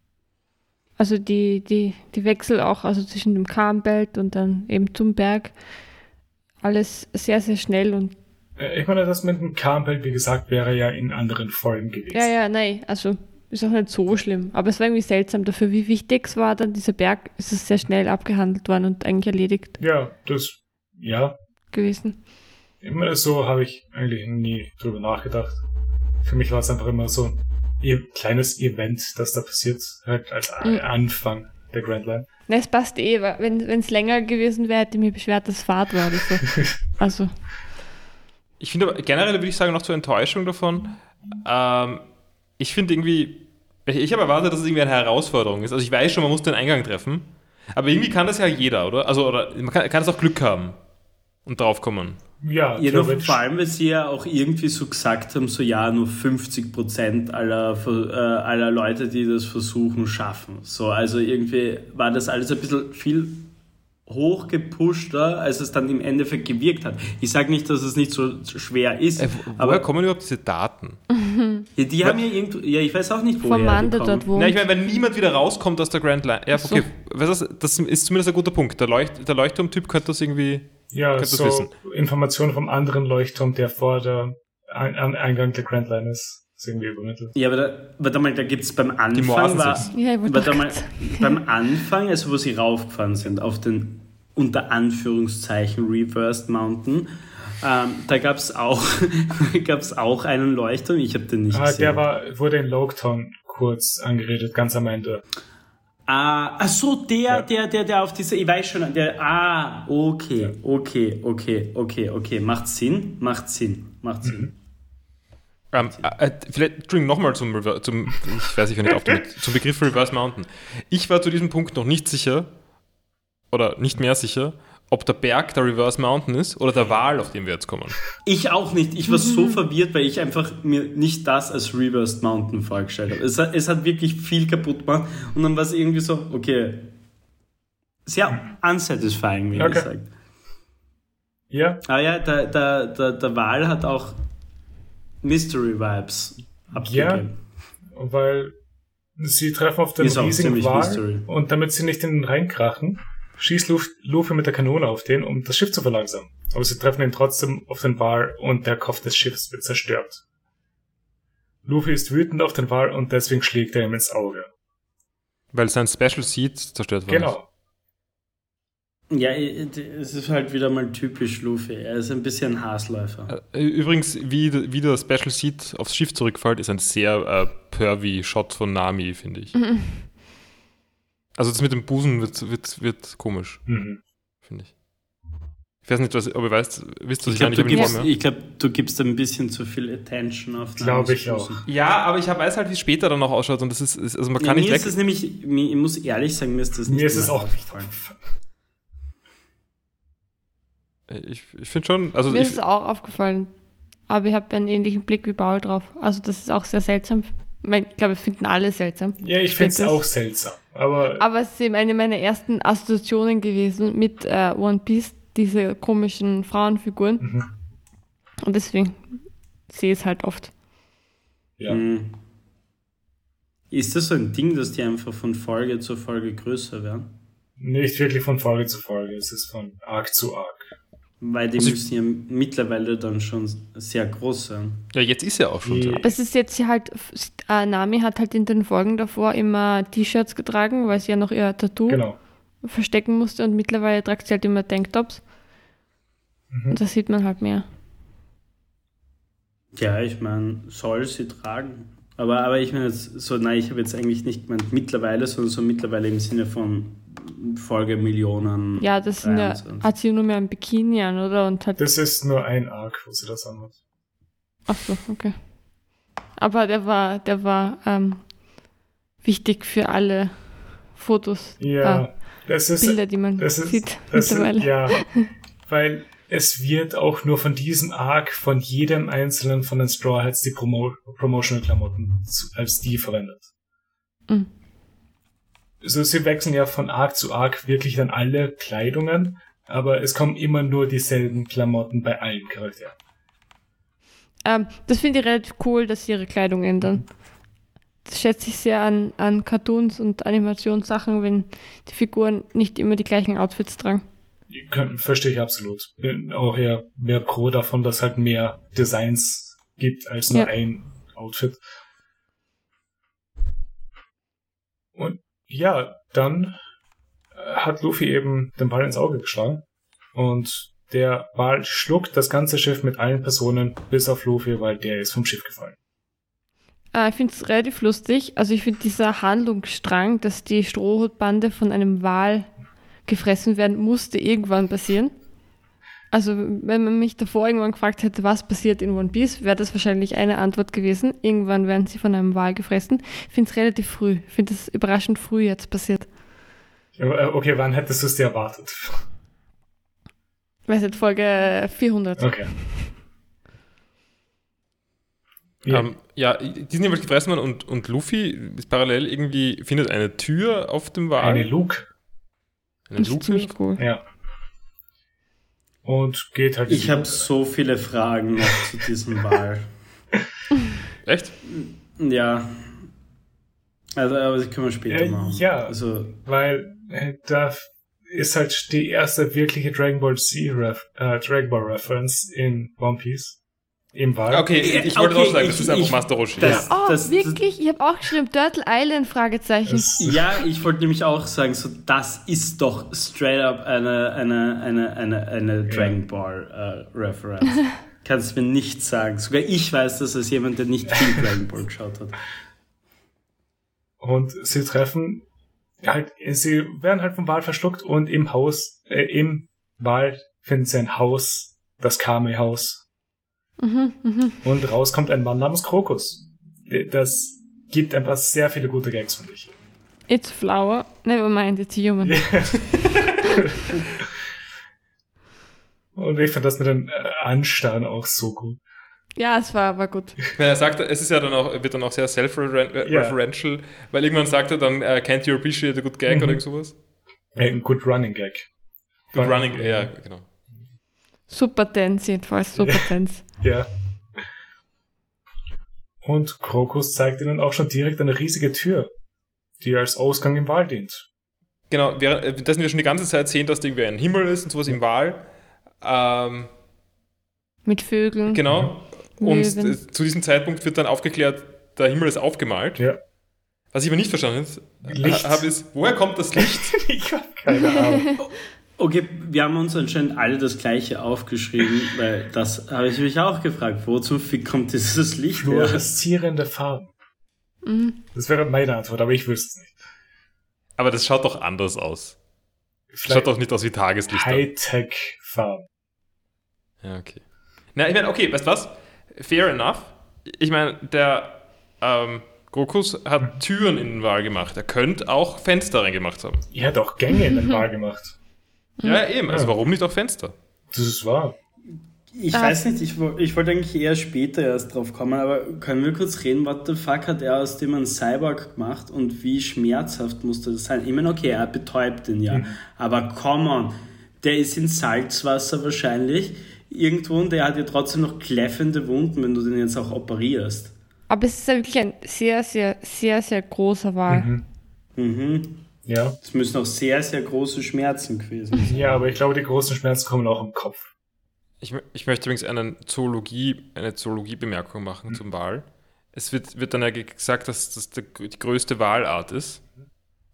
Also die, die, die Wechsel auch, also zwischen dem Karmbelt und dann eben zum Berg. Alles sehr, sehr schnell und Äh, Ich meine, das mit dem Campbell, wie gesagt, wäre ja in anderen Folgen gewesen. ja, ja, nein, also ist auch nicht so schlimm. Aber es war irgendwie seltsam dafür, wie wichtig es war, dann dieser Berg, ist es sehr schnell abgehandelt worden und eigentlich erledigt Ja, das, ja. gewesen. Meine, so habe ich eigentlich nie drüber nachgedacht. Für mich war es einfach immer so ein e kleines Event, das da passiert, halt als Mhm. Anfang der Grand Line. Na, es passt eh, wenn es länger gewesen wäre, hätte ich mich beschwert, dass Fahrt war oder so. Also, Ich finde aber generell würde ich sagen, noch zur Enttäuschung davon. Ähm, ich finde irgendwie, ich, ich habe erwartet, dass es irgendwie eine Herausforderung ist. Also ich weiß schon, man muss den Eingang treffen. Aber irgendwie kann das ja jeder, oder? Also, oder man kann, kann es auch Glück haben und draufkommen. Ja, theoretisch. vor allem, weil sie ja auch irgendwie so gesagt haben, so ja, nur 50% aller, Ver- äh, aller Leute, die das versuchen, schaffen. So, also irgendwie war das alles ein bisschen viel hochgepushter, als es dann im Endeffekt gewirkt hat. Ich sage nicht, dass es nicht so schwer ist, Äh, wo- woher aber kommen überhaupt diese Daten? ja, die haben ja irgendwo, ja, ich weiß auch nicht, woher vom kommen. dort wohnt. Na, ich meine, wenn niemand wieder rauskommt aus der Grand Line. Ja, so. okay. Weißt du, das ist zumindest ein guter Punkt. Der, Leucht, der Leuchtturmtyp könnte das irgendwie. Ja, Könntest du so. Informationen vom anderen Leuchtturm, der vor der Ein am Eingang der Grand Line ist, ist irgendwie übermittelt. Ja, aber da, warte mal, da gibt es beim Anfang, war. Ja, warte mal, beim Anfang, also wo sie raufgefahren sind, auf den unter Anführungszeichen Reversed Mountain, ähm, da gab es auch, gab's auch einen Leuchtturm, ich habe den nicht Ah, gesehen. der war, wurde in Loketown kurz angeredet, ganz am Ende. Ah, ach so, der, Ja. der, der, der auf dieser, ich weiß schon, der, ah, okay, okay, okay, okay, okay, macht Sinn, macht Sinn, macht Sinn. Ähm, äh, vielleicht, Entschuldigung, nochmal zum, zum, ich weiß, ich nicht auf damit, zum Begriff Reverse Mountain. Ich war zu diesem Punkt noch nicht sicher, oder nicht mehr sicher, ob der Berg der Reverse Mountain ist oder der Wal, auf den wir jetzt kommen. Ich auch nicht. Ich war so verwirrt, weil ich einfach mir nicht das als Reversed Mountain vorgestellt habe. Es hat, es hat wirklich viel kaputt gemacht. Und dann war es irgendwie so, okay, sehr unsatisfying, wie Okay. gesagt. Ja, Ah ja, der, der, der, der Wal hat auch Mystery-Vibes abgegeben. weil sie treffen auf den riesigen Wal Mystery. und damit sie nicht in den Rhein schießt Luffy mit der Kanone auf den, um das Schiff zu verlangsamen. Aber sie treffen ihn trotzdem auf den Wal und der Kopf des Schiffs wird zerstört. Luffy ist wütend auf den Wal und deswegen schlägt er ihm ins Auge. Weil sein Special Seed zerstört worden Genau. Ja, es ist halt wieder mal typisch Luffy. Er ist ein bisschen Haasläufer. ist. Äh, Übrigens, wie, wie der Special Seed aufs Schiff zurückfällt, ist ein sehr äh, pervy Shot von Nami, finde ich. Also das mit dem Busen wird, wird, wird komisch, Mhm. finde ich. Ich weiß nicht, was, ob ihr weißt, wisst, was Ich ich, glaube, habe in gibst- Form, ja? ich glaub, du gibst ein bisschen zu viel Attention auf Glaub Namis ich auch. Ja, aber ich weiß halt, wie es später dann noch ausschaut und das ist, ist also man Ja, kann nicht mir weg. ist es nämlich, mir, ich muss ehrlich sagen, mir ist das nicht Mir ist es auch nicht aufgefallen. Ich, ich finde schon, also Mir ich, ist es auch aufgefallen. Aber ich habe einen ähnlichen Blick wie Paul drauf. Also das ist auch sehr seltsam. Ich ich glaube, wir finden alle seltsam. Ja, ich finde es auch seltsam. Aber, Aber es ist eben eine meiner ersten Assoziationen gewesen mit äh, One Piece, diese komischen Frauenfiguren. Mhm. Und deswegen sehe ich es halt oft. ja. Mhm. Ist das so ein Ding, dass die einfach von Folge zu Folge größer werden? nicht wirklich von Folge zu Folge. Es ist von Arc zu Arc. Weil die Also müssen ja mittlerweile dann schon sehr groß sein. ja, jetzt ist ja auch schon so. Aber es ist jetzt halt, äh, Nami hat halt in den Folgen davor immer T-Shirts getragen, weil sie ja noch ihr Tattoo Genau. verstecken musste und mittlerweile trägt sie halt immer Tanktops. Mhm. Und das sieht man halt mehr. Ja, ich meine, soll sie tragen. Aber, aber ich meine jetzt so, nein, ich habe jetzt eigentlich nicht gemeint mittlerweile, sondern so mittlerweile im Sinne von Folge Millionen. Ja, das sind ja, 23. hat sie nur mehr ein Bikini an, oder? Und hat. Das ist nur ein Arc, wo sie das anhat. Ach so, okay. Aber der war, der war ähm, wichtig für alle Fotos, Ja, ah, das ist, Bilder, die man das ist, sieht das ist, mittlerweile. ja, weil es wird auch nur von diesem Arc von jedem einzelnen von den Straw Hats die Promo Promotional Klamotten zu, als die verwendet. Mhm. So, sie wechseln ja von Arc zu Arc wirklich dann alle Kleidungen, aber es kommen immer nur dieselben Klamotten bei allen Charakteren. Ähm, das finde ich relativ cool, dass sie ihre Kleidung ändern. Das schätze ich sehr an, an Cartoons und Animationssachen, wenn die Figuren nicht immer die gleichen Outfits tragen. Verstehe ich absolut. Bin auch eher mehr pro davon, dass halt mehr Designs gibt als nur Ja. ein Outfit. Und ja, dann äh, hat Luffy eben den Ball ins Auge geschlagen. Und der Ball schluckt das ganze Schiff mit allen Personen, bis auf Luffy, weil der ist vom Schiff gefallen. Äh, ich finde es relativ lustig. Also ich finde dieser Handlungsstrang, dass die Strohhutbande von einem Wal gefressen werden, musste irgendwann passieren. Also wenn man mich davor irgendwann gefragt hätte, was passiert in One Piece, wäre das wahrscheinlich eine Antwort gewesen. Irgendwann werden sie von einem Wal gefressen. Ich finde es relativ früh. Ich finde es überraschend früh jetzt passiert. Äh, Okay, wann hättest du es dir erwartet? Ich weiß nicht, Folge 400. Okay. Ja, Ähm, ja, die sind jeweils gefressen worden und, und Luffy ist parallel irgendwie, findet eine Tür auf dem Wal. eine Luke. Eine Das ist Luke. ziemlich cool. Ja. Und geht halt. Ich habe so viele Fragen noch zu diesem Wahl. Echt? Ja. Also, aber das können wir später Äh, machen. ja. Also, weil äh, da ist halt die erste wirkliche Dragon Ball Z Ref äh, Dragon Ball Reference in One Piece. Im Wal. Okay, Ja, ich wollte okay, auch sagen, ich- das ist einfach ich- Master Roshi. das- Oh, das- wirklich? Ich habe auch geschrieben, Turtle Island, Fragezeichen. Das, ja, ich wollte nämlich auch sagen, so, das ist doch straight up eine, eine, eine, eine, eine Dragon Ball äh, Reference. Kannst mir nicht sagen. Sogar ich weiß das als jemand, der nicht viel Dragon Ball geschaut hat. und sie treffen halt, sie werden halt vom Wal verschluckt und im Haus, äh, im Wal finden sie ein Haus, das Kame-Haus. Mhm, mhm. Und raus kommt ein Mann namens Krokus. Äh, Das gibt einfach sehr viele gute Gags, finde ich. It's flower, never mind, it's human. Und ich finde das mit dem äh, Anstarren auch so gut. Ja, es war, war gut. Wenn er sagt, es ist ja dann auch, wird dann auch sehr self-referential, weil irgendwann sagt er dann, uh, can't you appreciate a good gag Mhm. oder irgend sowas? Äh, Ein good Running Gag. Good running, ja, genau. Super Dance jedenfalls, Super Dance. Ja. Und Krokus zeigt ihnen auch schon direkt eine riesige Tür, die als Ausgang im Wal dient. Genau, währenddessen wir schon die ganze Zeit sehen, dass da irgendwie ein Himmel ist und sowas im Wal. Ähm, Mit Vögeln. genau. Und Möwen. äh, zu diesem Zeitpunkt wird dann aufgeklärt, der Himmel ist aufgemalt. Ja. Was ich aber nicht verstanden habe, ist, woher kommt das Licht? ich habe keine Ahnung. Okay, wir haben uns anscheinend alle das gleiche aufgeschrieben, weil das habe ich mich auch gefragt. Wo zum Fick kommt dieses Licht her? Fluoreszierende Farben. Mhm. Das wäre meine Antwort, aber ich wüsste es nicht. aber das schaut doch anders aus. Schaut Vielleicht doch nicht aus wie Tageslicht. Hightech-Farben. Ja, okay. Na, ich meine, okay, weißt du was? Fair enough. Ich meine, der ähm, Gokus hat Türen in den Wal gemacht. Er könnte auch Fenster reingemacht haben. Ihr hat auch Gänge in den Wal gemacht. Ja, eben. Also warum nicht auch Fenster? Das ist wahr. Ich Ah. weiß nicht, ich, ich wollte eigentlich eher später erst drauf kommen, aber können wir kurz reden, what the fuck hat er aus dem einen Cyborg gemacht und wie schmerzhaft musste das sein? Ich meine, okay, er betäubt ihn ja, aber come on, der ist in Salzwasser wahrscheinlich irgendwo und der hat ja trotzdem noch kläffende Wunden, wenn du den jetzt auch operierst. Aber es ist ja wirklich ein sehr, sehr, sehr, sehr großer Wal. Mhm. Mhm. Ja. Das müssen auch sehr, sehr große Schmerzen gewesen sein. Ja, aber ich glaube, die großen Schmerzen kommen auch im Kopf. Ich, ich möchte übrigens einen Zoologie, eine Zoologie-Bemerkung machen zum Wal. Es wird, wird dann ja ge- gesagt, dass das die größte Walart ist.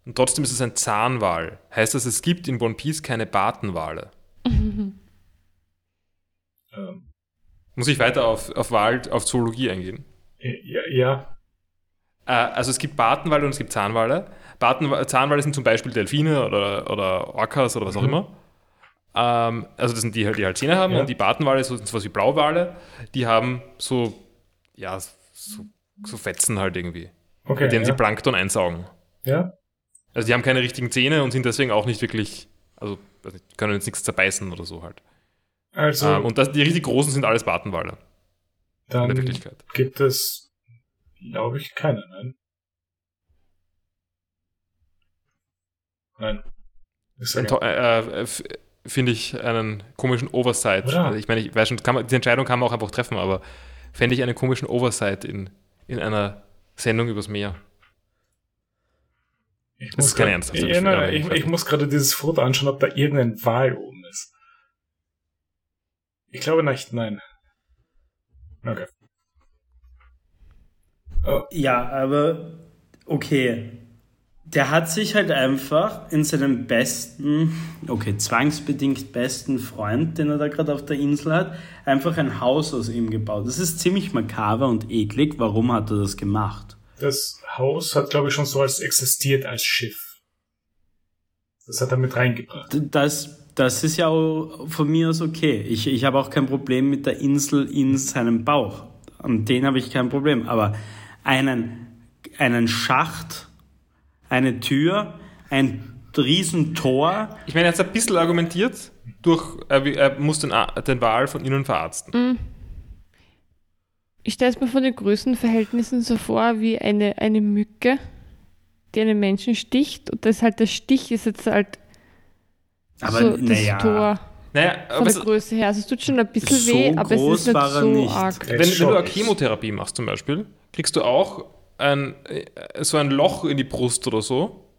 Und trotzdem ist es ein Zahnwal. Heißt das, es gibt in One Piece keine Bartenwale? Ähm, Muss ich weiter auf, auf Wal, auf Zoologie eingehen? ja, ja. Äh, also es gibt Bartenwale und es gibt Zahnwale. Barten, Zahnwale sind zum Beispiel Delfine oder, oder Orcas oder was auch Mhm. immer. Ähm, also das sind die, die halt Zähne haben Ja. und die Bartenwale so- sind sowas wie Blauwale. Die haben so, ja, so, so Fetzen halt irgendwie, Okay. mit denen sie ja. Plankton einsaugen. ja. Also die haben keine richtigen Zähne und sind deswegen auch nicht wirklich, also können jetzt nichts zerbeißen oder so halt. Also, Ähm, und das, die richtig großen sind alles Bartenwale in der dann Wirklichkeit. gibt es, glaube ich, keine, nein. Nein. Ist ja äh, äh, Finde ich einen komischen Oversight. Oder? Also ich meine, ich weiß schon, kann man, die Entscheidung kann man auch einfach treffen, aber fände ich einen komischen Oversight in, in einer Sendung übers Meer. Ich Das muss nein, Frage. ich, ich muss gerade dieses Foto anschauen, ob da irgendein Wal oben ist. Ich glaube nicht, nein. Okay. Oh, Ja, aber okay. Der hat sich halt einfach in seinem besten, okay, zwangsbedingt besten Freund, den er da gerade auf der Insel hat, einfach ein Haus aus ihm gebaut. Das ist ziemlich makaber und eklig. Warum hat er das gemacht? das Haus hat, glaube ich, schon so als existiert als Schiff. Das hat er mit reingebracht. Das, das ist ja auch von mir aus okay. Ich, ich habe auch kein Problem mit der Insel in seinem Bauch. An den habe ich kein Problem. Aber einen, einen Schacht, eine Tür, ein Riesentor, Ich meine, er hat ein bisschen argumentiert, durch, er, er muss den, den Wal von innen verarzten. Ich stelle es mir von den Größenverhältnissen so vor wie eine, eine Mücke, die einen Menschen sticht. Und das halt der Stich ist jetzt halt aber so das naja. Tor Naja, von der es, Größe her. Also es tut schon ein bisschen So weh, aber es ist nicht so nicht. arg. Wenn, wenn du eine Chemotherapie machst zum Beispiel, kriegst du auch ein, äh, so ein Loch in die Brust oder so,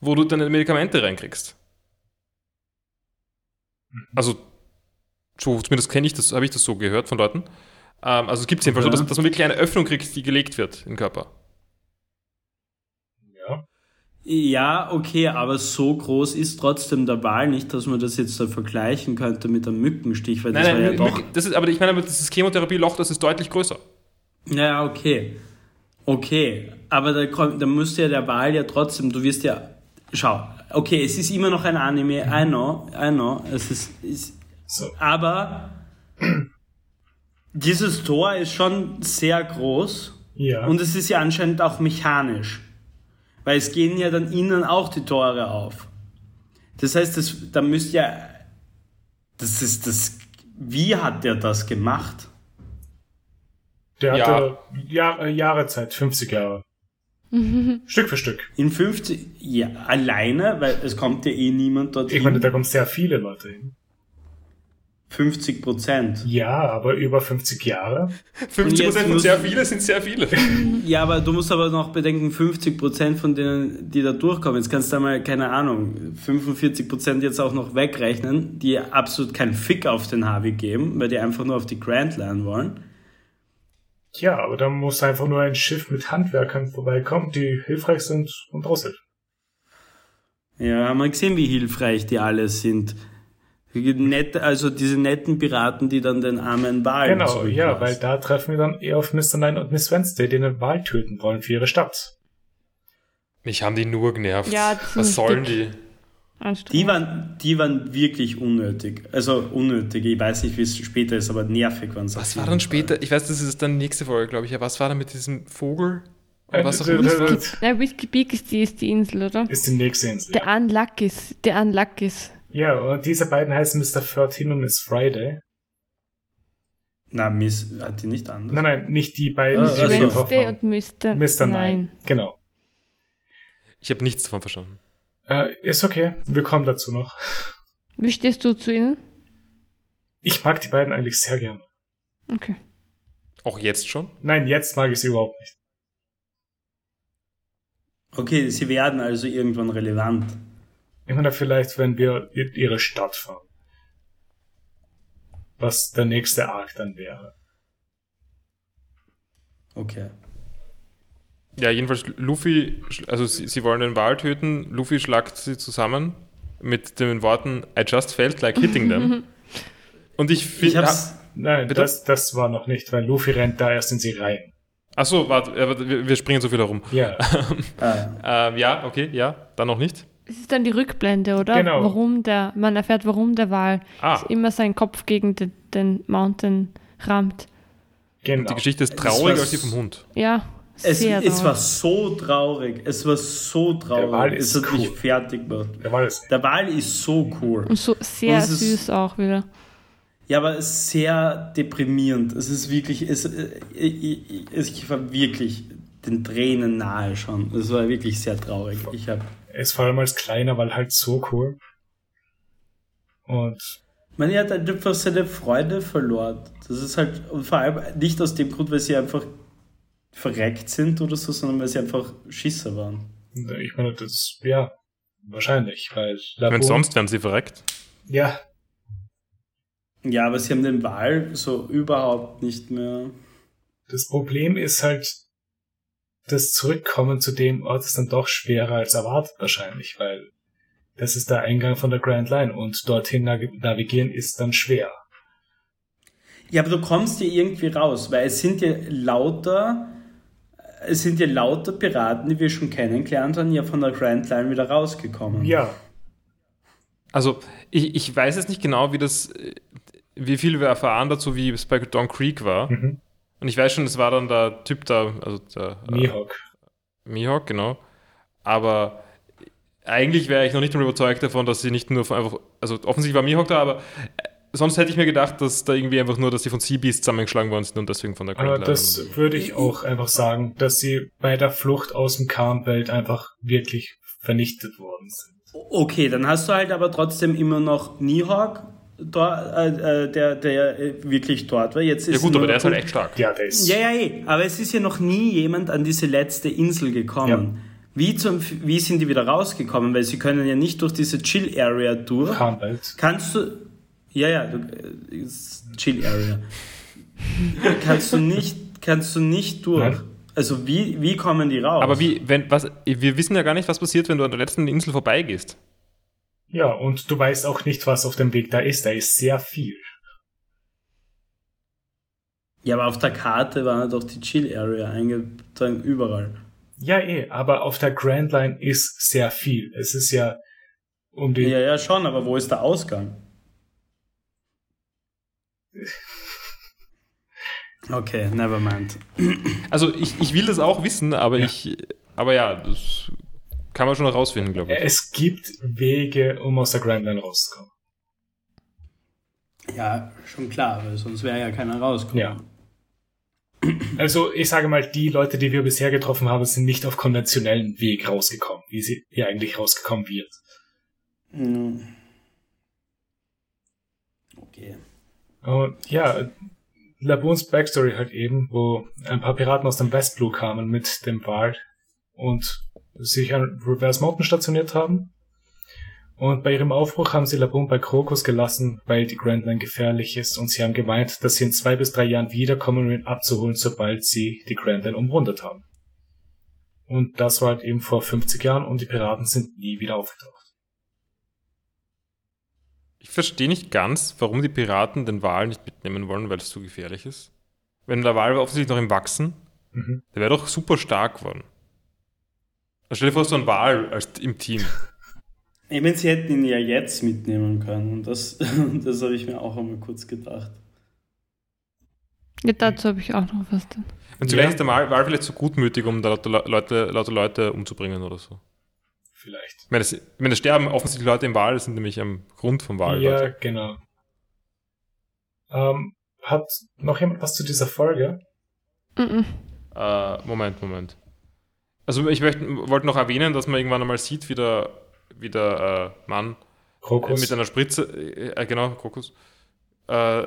wo du deine Medikamente reinkriegst. Also, so, zumindest kenne ich das, habe ich das so gehört von Leuten. Ähm, also es gibt es jedenfalls so, Ja. dass, dass man wirklich eine Öffnung kriegt, die gelegt wird in den Körper. Ja. Ja, okay, aber so groß ist trotzdem der Wal nicht, dass man das jetzt da vergleichen könnte mit einem Mückenstich, weil das Nein, war nein, ja doch. Das ist, aber ich meine, aber dieses Chemotherapieloch, das ist deutlich größer. Ja, okay. Okay, aber da, kommt, da müsste ja der Wal ja trotzdem, du wirst ja. Schau, okay, es ist immer noch ein Anime, I know, I know, es ist. ist So. aber dieses Tor ist schon sehr groß Ja. und es ist ja anscheinend auch mechanisch. Weil es gehen ja dann innen auch die Tore auf. Das heißt, das, da müsst ja. Das ist das. Wie hat der das gemacht? Der Ja. hatte Jahre, Jahre Zeit, 50 Jahre. Stück für Stück. In 50, ja, alleine, weil es kommt ja eh niemand dorthin. Ich meine, da kommen sehr viele Leute hin. 50 Prozent. Ja, aber über 50 Jahre. 50 Prozent von sehr viele sind sehr viele. Ja, aber du musst aber noch bedenken, 50 Prozent von denen, die da durchkommen, jetzt kannst du einmal, keine Ahnung, 45 Prozent jetzt auch noch wegrechnen, die absolut keinen Fick auf den Harvey geben, weil die einfach nur auf die Grand Line wollen. Ja, aber da muss einfach nur ein Schiff mit Handwerkern vorbeikommen, die hilfreich sind und aushelfen. Ja, haben wir gesehen, wie hilfreich die alle sind. Nett, also diese netten Piraten, die dann den armen Wal Genau, ja, weil da treffen wir dann eher auf Mr. Nine und Miss Wednesday, die den Wal töten wollen für ihre Stadt. Mich haben die nur genervt. Ja, Was sollen dick. die? Die waren, die waren wirklich unnötig. Also unnötig, ich weiß nicht, wie es später ist, aber nervig waren sie. Was war dann Fall. später? Ich weiß, das ist dann nächste Folge, glaube ich. Ja, was war da mit diesem Vogel? Äh, was auch immer das war. d- Whisky, na, Whiskey Peak ist die, ist die Insel, oder? Ist die nächste Insel. Der Unluckys. Der Unluckys. Ja, und diese beiden heißen Mr. 13 und Miss Friday. Na, Miss, hat die nicht anders? Nein, nein, nicht die beiden, Ah, also. getroffen Wednesday und Mr. Mr. Nein. Genau. Ich habe nichts davon verstanden. Äh, ist okay, wir kommen dazu noch. Wie stehst du zu ihnen? Ich mag die beiden eigentlich sehr gern. Okay. Auch jetzt schon? Nein, jetzt mag ich sie überhaupt nicht. Okay, sie werden also irgendwann relevant. Ich meine, vielleicht, wenn wir in ihre Stadt fahren. Was der nächste Arc dann wäre. Okay. Ja, jedenfalls Luffy, also sie, sie wollen den Wal töten. Luffy schlagt sie zusammen mit den Worten I just felt like hitting them. Und ich finde. hab's. Nein, Bitte? das, das war noch nicht, weil Luffy rennt da erst in sie rein. Achso, warte, warte, wir, wir springen so viel herum. Ja, Ah, Ähm, ja, okay, ja, dann noch nicht. Es ist dann die Rückblende, oder? Genau. Warum der, man erfährt, warum der Wal Ah, immer seinen Kopf gegen den, den Mountain rammt. genau. die Geschichte ist trauriger war als die vom Hund. Ja, es, es war so traurig. Es war so Der Wal traurig. ist Es hat mich cool. fertig gemacht. Der war das. Der Wal ist so cool. Und so sehr Und es ist- süß auch wieder. Ja, aber es ist sehr deprimierend. Es ist wirklich, es, äh, ich, ich, ich war wirklich den Tränen nahe schon. Es war wirklich sehr traurig. Ich habe, Er ist vor allem als kleiner, weil halt so cool. Und man hat halt einfach seine Freude verloren. Das ist halt, und vor allem nicht aus dem Grund, weil sie einfach verreckt sind oder so, sondern weil sie einfach Schisser waren. ich meine, das, ja, wahrscheinlich, weil Wenn Laboon- sonst wären sie verreckt. Ja, Ja, aber sie haben den Wal so überhaupt nicht mehr. das Problem ist halt, das Zurückkommen zu dem Ort ist dann doch schwerer als erwartet wahrscheinlich, weil das ist der Eingang von der Grand Line und dorthin nav- navigieren ist dann schwer. Ja, aber du kommst ja irgendwie raus, weil es sind ja lauter, es sind ja lauter Piraten, die wir schon kennengelernt haben, ja von der Grand Line wieder rausgekommen. Ja, Also, ich, ich weiß jetzt nicht genau, wie das, äh, wie viel wir erfahren dazu, wie es bei Don Creek war. mhm. Und ich weiß schon, es war dann der Typ da, also der äh, Mihawk. Mihawk, genau. Aber eigentlich wäre ich noch nicht mal überzeugt davon, dass sie nicht nur von einfach, also offensichtlich war Mihawk da, aber äh, sonst hätte ich mir gedacht, dass da irgendwie einfach nur, dass die von Sea Beast zusammengeschlagen worden sind und deswegen von der Aber Line das würde ich auch einfach sagen, dass sie bei der Flucht aus dem Karnbelt einfach wirklich vernichtet worden sind. Okay, dann hast du halt aber trotzdem immer noch Nihawk, äh, äh, der, der äh, wirklich dort war. Jetzt ist Ja gut, aber der ist halt echt stark. Ja, der ist. Ja, ja, eh. Aber es ist ja noch nie jemand an diese letzte Insel gekommen. Wie, zum, wie sind die wieder rausgekommen? Weil sie können ja nicht durch diese Chill-Area durch. Karnbelt. Kannst du. Ja, ja, du, äh, ist Chill Area. kannst du nicht, kannst du nicht durch. Nein. Also wie, wie kommen die raus? Aber wie, wenn, was, wir wissen ja gar nicht, was passiert, wenn du an der letzten Insel vorbeigehst. Ja, und du weißt auch nicht, was auf dem Weg da ist. Da ist sehr viel. Ja, aber auf der Karte war doch die Chill Area eingetragen überall. Ja, eh, aber auf der Grand Line ist sehr viel. Es ist ja um die. Ja, ja, schon, aber wo ist der Ausgang? Okay, never mind. Also ich, ich will das auch wissen, aber Ja. ich, aber ja, das kann man schon herausfinden, glaube ich. Es gibt Wege, um aus der Grand Line rauszukommen. Ja, schon klar, weil sonst wäre ja keiner rausgekommen. Ja. Also ich sage mal, die Leute, die wir bisher getroffen haben, sind nicht auf konventionellen Weg rausgekommen, wie sie hier eigentlich rausgekommen wird. Mhm. Okay. Und ja, Laboons Backstory halt eben, wo ein paar Piraten aus dem West Blue kamen mit dem Wal und sich an Reverse Mountain stationiert haben. Und bei ihrem Aufbruch haben sie Laboon bei Krokus gelassen, weil die Grand Line gefährlich ist und sie haben gemeint, dass sie in zwei bis drei Jahren wiederkommen, um ihn abzuholen, sobald sie die Grand Line umrundet haben. Und das war halt eben vor 50 Jahren und die Piraten sind nie wieder aufgetaucht. Ich verstehe nicht ganz, warum die Piraten den Wal nicht mitnehmen wollen, weil es zu gefährlich ist. Wenn der Wal offensichtlich noch im Wachsen, Mhm. der wäre doch super stark geworden. Also stell dir vor, so ein Wal als, im Team. Ich meine, sie hätten ihn ja jetzt mitnehmen können. Und das, das habe ich mir auch einmal kurz gedacht. Ja, dazu habe ich auch noch was. Dann. Und vielleicht ist der Wal, vielleicht zu gutmütig, um da lauter Leute, lauter Leute umzubringen oder so. Vielleicht. Ich meine, das, ich meine, es sterben offensichtlich Leute im Wal, das sind nämlich am Grund vom Wal. ja, Leute. genau. Ähm, hat noch jemand was zu dieser Folge? Mhm. Äh, Moment, Moment. Also ich möchte, wollte noch erwähnen, dass man irgendwann einmal sieht, wie der, wie der äh, Mann äh, Krokus. mit einer Spritze, äh, genau, Krokus, äh,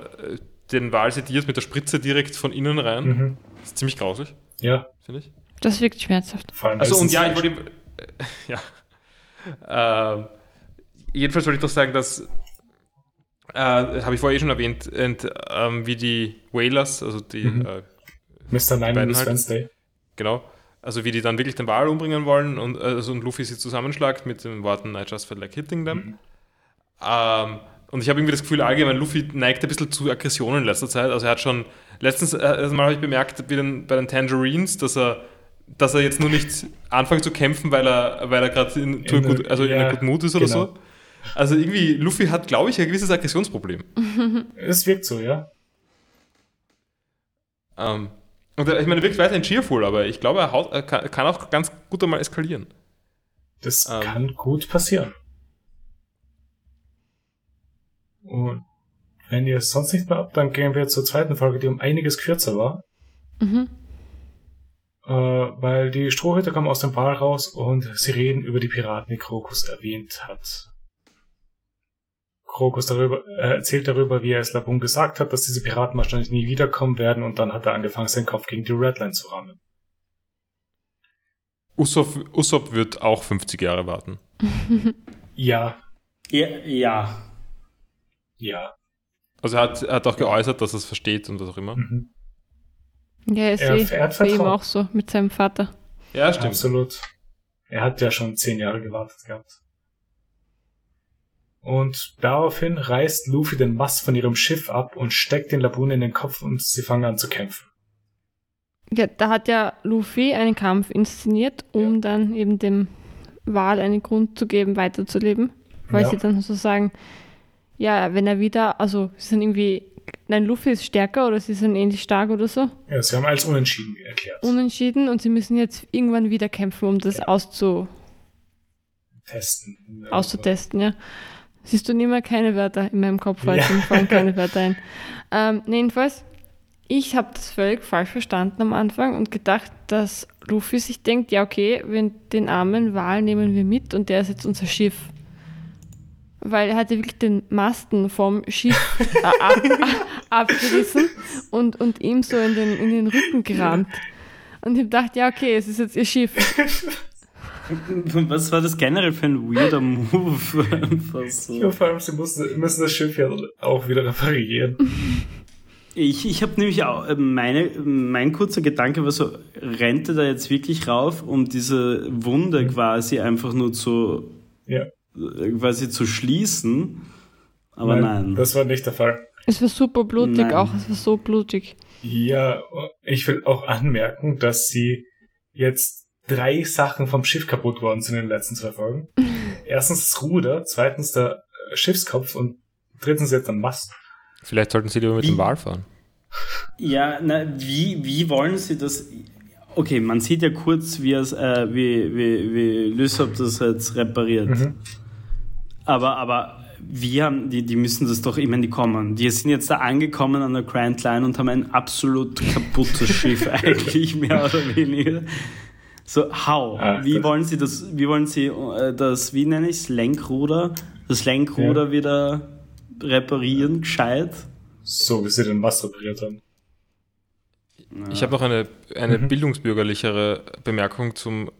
den Wal sediert mit der Spritze direkt von innen rein. mhm. Das ist ziemlich grausig, Ja, finde ich. Das wirkt schmerzhaft. vor allem. Also und ja, ich wollte äh, ja. Ähm, jedenfalls wollte ich doch sagen, dass äh, habe ich vorher eh schon erwähnt, und, ähm, wie die Whalers, also die, Mhm. äh, Mr. Nine Miss halt. Wednesday. genau, also wie die dann wirklich den Wal umbringen wollen und, äh, also, und Luffy sie zusammenschlagt mit den Worten I just felt like hitting them. Mhm. Ähm, und ich habe irgendwie das Gefühl, allgemein, Luffy neigt ein bisschen zu Aggressionen in letzter Zeit. Also er hat schon, letztens äh, mal habe ich bemerkt, wie den, bei den Tangerines, dass er, dass er jetzt nur nicht anfängt zu kämpfen, weil er, weil er gerade in, In gut, also in ja, einer guten Mut ist oder genau. so. Also irgendwie, Luffy hat, glaube ich, ein gewisses Aggressionsproblem. Es wirkt so, ja. Ähm, und er, ich meine, er wirkt weiterhin cheerful, aber ich glaube, er, haut, er kann, auch ganz gut einmal eskalieren. Das Ähm. kann gut passieren. Und wenn ihr es sonst nicht mehr habt, dann gehen wir zur zweiten Folge, die um einiges kürzer war. Mhm. Äh, weil die Strohhüte kommen aus dem Ball raus und sie reden über die Piraten, die Krokus erwähnt hat. Krokus darüber, äh, erzählt darüber, wie er es Labum gesagt hat, dass diese Piraten wahrscheinlich nie wiederkommen werden und dann hat er angefangen, seinen Kopf gegen die Redline zu rammen. Usopp, Usopp wird auch 50 Jahre warten. Ja, Ja, ja. ja. Also er hat, er hat auch geäußert, dass er es versteht und was auch immer. Mhm. Ja, ist Er- eh er hat bei ihm auch so mit seinem Vater. Ja, stimmt. Absolut. Er hat ja schon zehn Jahre gewartet gehabt. Und daraufhin reißt Luffy den Mast von ihrem Schiff ab und steckt den Laboon in den Kopf und sie fangen an zu kämpfen. Ja, da hat ja Luffy einen Kampf inszeniert, um dann eben dem Wal einen Grund zu geben, weiterzuleben. Weil Ja. sie dann so sagen, ja, wenn er wieder, also sie sind irgendwie, nein, Luffy ist stärker oder sie sind ähnlich stark oder so, Ja, sie haben als unentschieden erklärt. unentschieden und sie müssen jetzt irgendwann wieder kämpfen, um das auszu, Testen. auszutesten, ja. Siehst du nicht mehr keine Wörter in meinem Kopf, weil Ja. mir fallen keine Wörter ein. Ähm, jedenfalls, ich habe das völlig falsch verstanden am Anfang und gedacht, dass Luffy sich denkt, ja okay, wenn den armen Wal nehmen wir mit und der ist jetzt unser Schiff. Weil er hatte wirklich den Masten vom Schiff äh, ab, abgerissen und, und ihm so in den, in den Rücken gerammt. Und ich gedacht, ja okay, es ist jetzt ihr Schiff. Was war das generell für ein weirder Move? Einfach so. Ja, vor allem, sie müssen, müssen das Schiff ja auch wieder reparieren. Ich, ich habe nämlich auch, äh, meine, mein kurzer Gedanke war so, rennt er da jetzt wirklich rauf, um diese Wunde quasi einfach nur zu, Ja. Quasi zu schließen? Aber nein. Das war nicht der Fall. Es war super blutig Nein. auch, es war so blutig. Ja, ich will auch anmerken, dass sie jetzt drei Sachen vom Schiff kaputt worden sind in den letzten zwei Folgen. Erstens das Ruder, zweitens der äh, Schiffskopf und drittens jetzt der Mast. Vielleicht sollten sie lieber mit Wie? dem Wal fahren. Ja, na, wie, wie wollen sie das? Okay, man sieht ja kurz, wie, es, äh, wie, wie, wie Lysop das jetzt repariert. Mhm. Aber, aber wir haben, die, die müssen das doch, ich meine, die kommen. Die sind jetzt da angekommen an der Grand Line und haben ein absolut kaputtes Schiff eigentlich, mehr oder weniger. So, how? Ah, wie wollen sie das, wie wollen sie äh, das, wie nenne ich es, Lenkruder? Das Lenkruder wieder reparieren, gescheit? So wie sie den Mast repariert haben. Ich habe noch eine, eine Mhm. bildungsbürgerlichere Bemerkung zum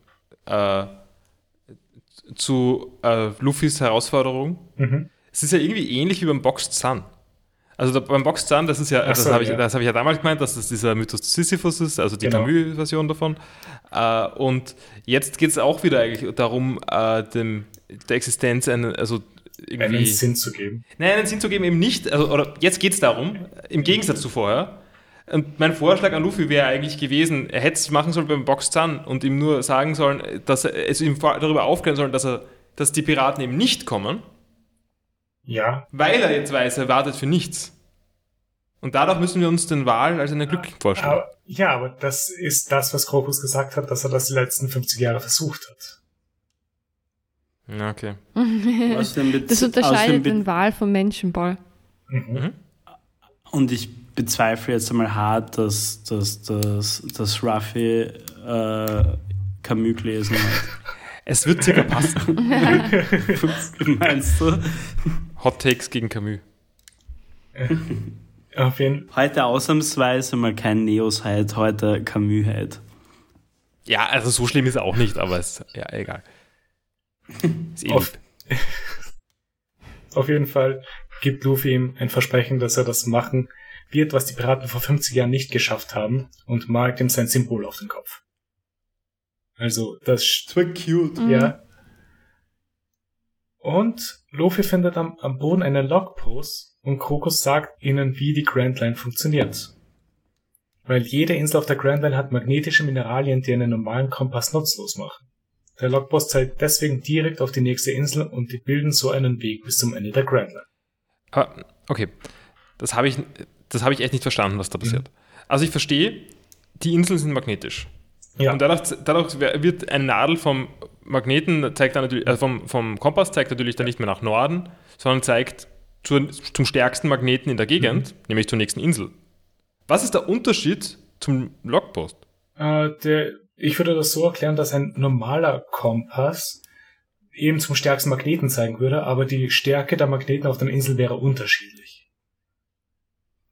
äh, zu äh, Luffys Herausforderung. Mhm. Es ist ja irgendwie ähnlich wie beim Boxed Sun. Also da, beim Boxed Sun, das ist ja, Ach das so, habe ich, ja. das hab ich ja damals gemeint, dass das dieser Mythos Sisyphus ist, also die Genau. Camus-Version davon. Äh, und jetzt geht es auch wieder eigentlich darum, äh, dem, der Existenz einen, also irgendwie. Einen Sinn zu geben. Nein, einen Sinn zu geben eben nicht. Also, oder jetzt geht es darum, im Gegensatz zu vorher. Und mein Vorschlag an Luffy wäre eigentlich gewesen, er hätte es machen sollen beim Box Sun und ihm nur sagen sollen, dass er es ihm darüber aufklären sollen, dass er, dass die Piraten eben nicht kommen, Ja, weil er jetzt weiß, er wartet für nichts. Und dadurch müssen wir uns den Wal als einen Glücklichen vorstellen. ja, aber das ist das, was Krokus gesagt hat, dass er das die letzten 50 Jahre versucht hat. Ja, okay. Das unterscheidet den Wal vom Menschenball. Mhm. Und ich bezweifle jetzt einmal hart, dass, dass, dass, dass Ruffy äh, Camus gelesen hat. Es wird circa passen. Meinst du? Hot Takes gegen Camus. Auf jeden Heute ausnahmsweise mal kein Neos-Heid, heute Camus-Heid. Ja, also so schlimm ist er auch nicht, aber es ja egal. Ist eh Auf-. Auf jeden Fall gibt Luffy ihm ein Versprechen, dass er das machen wird, was die Piraten vor 50 Jahren nicht geschafft haben und malt ihm sein Symbol auf den Kopf. Also, das, st- war cute. Mhm. ja. Und Luffy findet am, am Boden eine Logpost und Krokus sagt ihnen, wie die Grand Line funktioniert. Weil jede Insel auf der Grand Line hat magnetische Mineralien, die einen normalen Kompass nutzlos machen. Der Logpost zeigt deswegen direkt auf die nächste Insel und die bilden so einen Weg bis zum Ende der Grand Line. Aber, okay, das habe ich, das habe ich echt nicht verstanden, was da passiert. Also ich verstehe, die Inseln sind magnetisch. Ja. Und dadurch, dadurch wird ein Nadel vom Magneten, zeigt dann natürlich, äh, vom, vom Kompass zeigt natürlich dann nicht mehr nach Norden, sondern zeigt zur, zum stärksten Magneten in der Gegend, nämlich zur nächsten Insel. Was ist der Unterschied zum Logpost? Äh, der, ich würde das so erklären, dass ein normaler Kompass eben zum stärksten Magneten zeigen würde, aber die Stärke der Magneten auf den Inseln wäre unterschiedlich.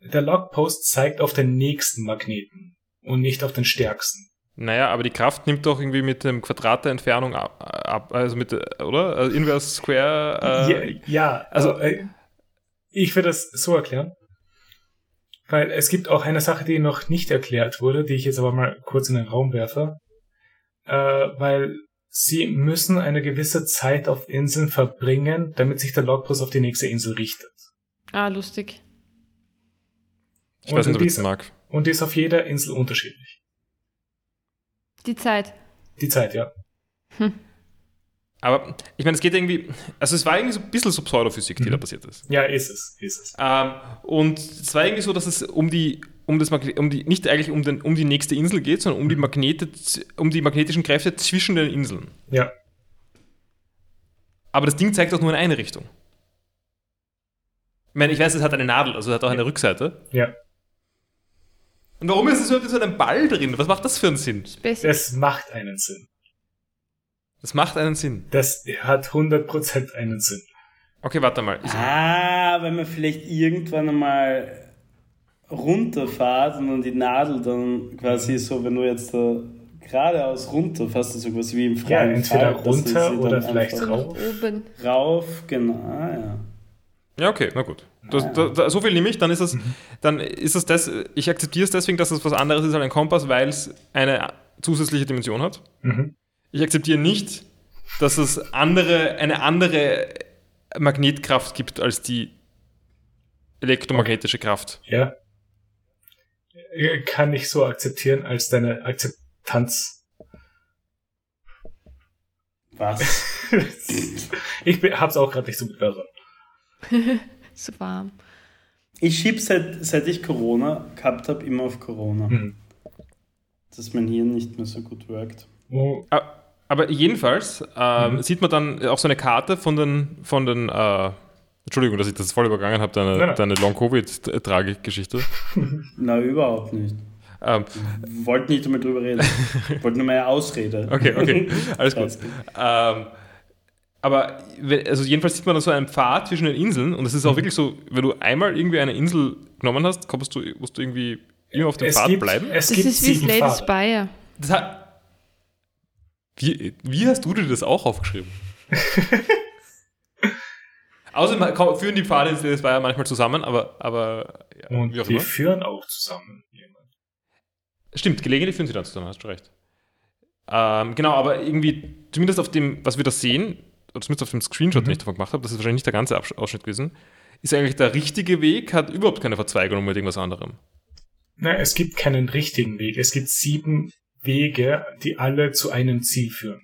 Der Logpost zeigt auf den nächsten Magneten und nicht auf den stärksten. Naja, aber die Kraft nimmt doch irgendwie mit dem Quadrat der Entfernung ab, ab also mit, der- oder? Also Inverse Square. Äh, ja, ja, also- äh, ich würde es so erklären, weil es gibt auch eine Sache, die noch nicht erklärt wurde, die ich jetzt aber mal kurz in den Raum werfe, äh, weil sie müssen eine gewisse Zeit auf Inseln verbringen, damit sich der Logpost auf die nächste Insel richtet. Ah, lustig. Ich weiß nicht, ob ich das mag. und die ist auf jeder Insel unterschiedlich. Die Zeit. Die Zeit, ja. Aber ich meine, es geht irgendwie, also es war irgendwie so ein bisschen so Pseudophysik, die Mhm. da passiert ist. Ja, ist es, ist es. Ähm, und es war irgendwie so, dass es um die, um das Magne um die, nicht eigentlich um, den, um die nächste Insel geht, sondern um die Magnete, z- um die magnetischen Kräfte zwischen den Inseln. Ja. Aber das Ding zeigt auch nur in eine Richtung. Ich meine, ich weiß, es hat eine Nadel, also es hat auch eine Rückseite. Ja. Und warum ist es so so ein Ball drin? Was macht das für einen Sinn? Das macht einen Sinn. Das macht einen Sinn. Das hat 100% einen Sinn. Okay, warte mal. Ich, Ah, wenn man vielleicht irgendwann einmal runterfahrt und dann die Nadel dann quasi so, wenn du jetzt da geradeaus runterfährst, also quasi wie im Ja, freien entweder Fall, runter oder vielleicht so rauf. oben. rauf, genau, ja. Ja, okay, na gut. Das, da, da, so viel nehme ich, dann ist es, dann ist es das, ich akzeptiere es deswegen, dass es was anderes ist als ein Kompass, weil es eine zusätzliche Dimension hat. Mhm. Ich akzeptiere nicht, dass es andere, eine andere Magnetkraft gibt als die elektromagnetische Kraft. Ja. Äh, Kann ich so akzeptieren als deine Akzeptanz. Was? ich bin- hab's auch gerade nicht so mit Wörtern. So warm. Ich schieb seit, seit ich Corona gehabt habe, immer auf Corona. Mhm. Dass mein Hirn nicht mehr so gut wirkt. Oh, Aber jedenfalls ähm, Mhm. sieht man dann auch so eine Karte von den, von den äh, Entschuldigung, dass ich das voll übergangen habe, deine, Nein, nein. deine Long-Covid-Tragik-Geschichte. Na, überhaupt nicht. ähm, Wollte nicht einmal drüber reden. Wollte nur meine Ausrede. okay, okay, alles gut. Alles gut. Ähm, aber also jedenfalls sieht man da so einen Pfad zwischen den Inseln und es ist auch wirklich so, wenn du einmal irgendwie eine Insel genommen hast, kommst du, musst du irgendwie immer auf dem Es Pfad gibt, bleiben. es Das gibt ist wie Pfade. Spire. Das hat, wie, wie hast du dir das auch aufgeschrieben? Außerdem führen die Pfade ins das war ja manchmal zusammen, aber, aber ja, Und wie auch die immer. führen auch zusammen. Stimmt, gelegentlich führen sie dann zusammen, hast du recht. Ähm, genau, aber irgendwie, zumindest auf dem, was wir da sehen, oder zumindest auf dem Screenshot, Mhm. den ich davon gemacht habe, das ist wahrscheinlich nicht der ganze Ausschnitt gewesen, ist eigentlich der richtige Weg, hat überhaupt keine Verzweigung mit irgendwas anderem. Na, es gibt keinen richtigen Weg. Es gibt sieben Wege, die alle zu einem Ziel führen.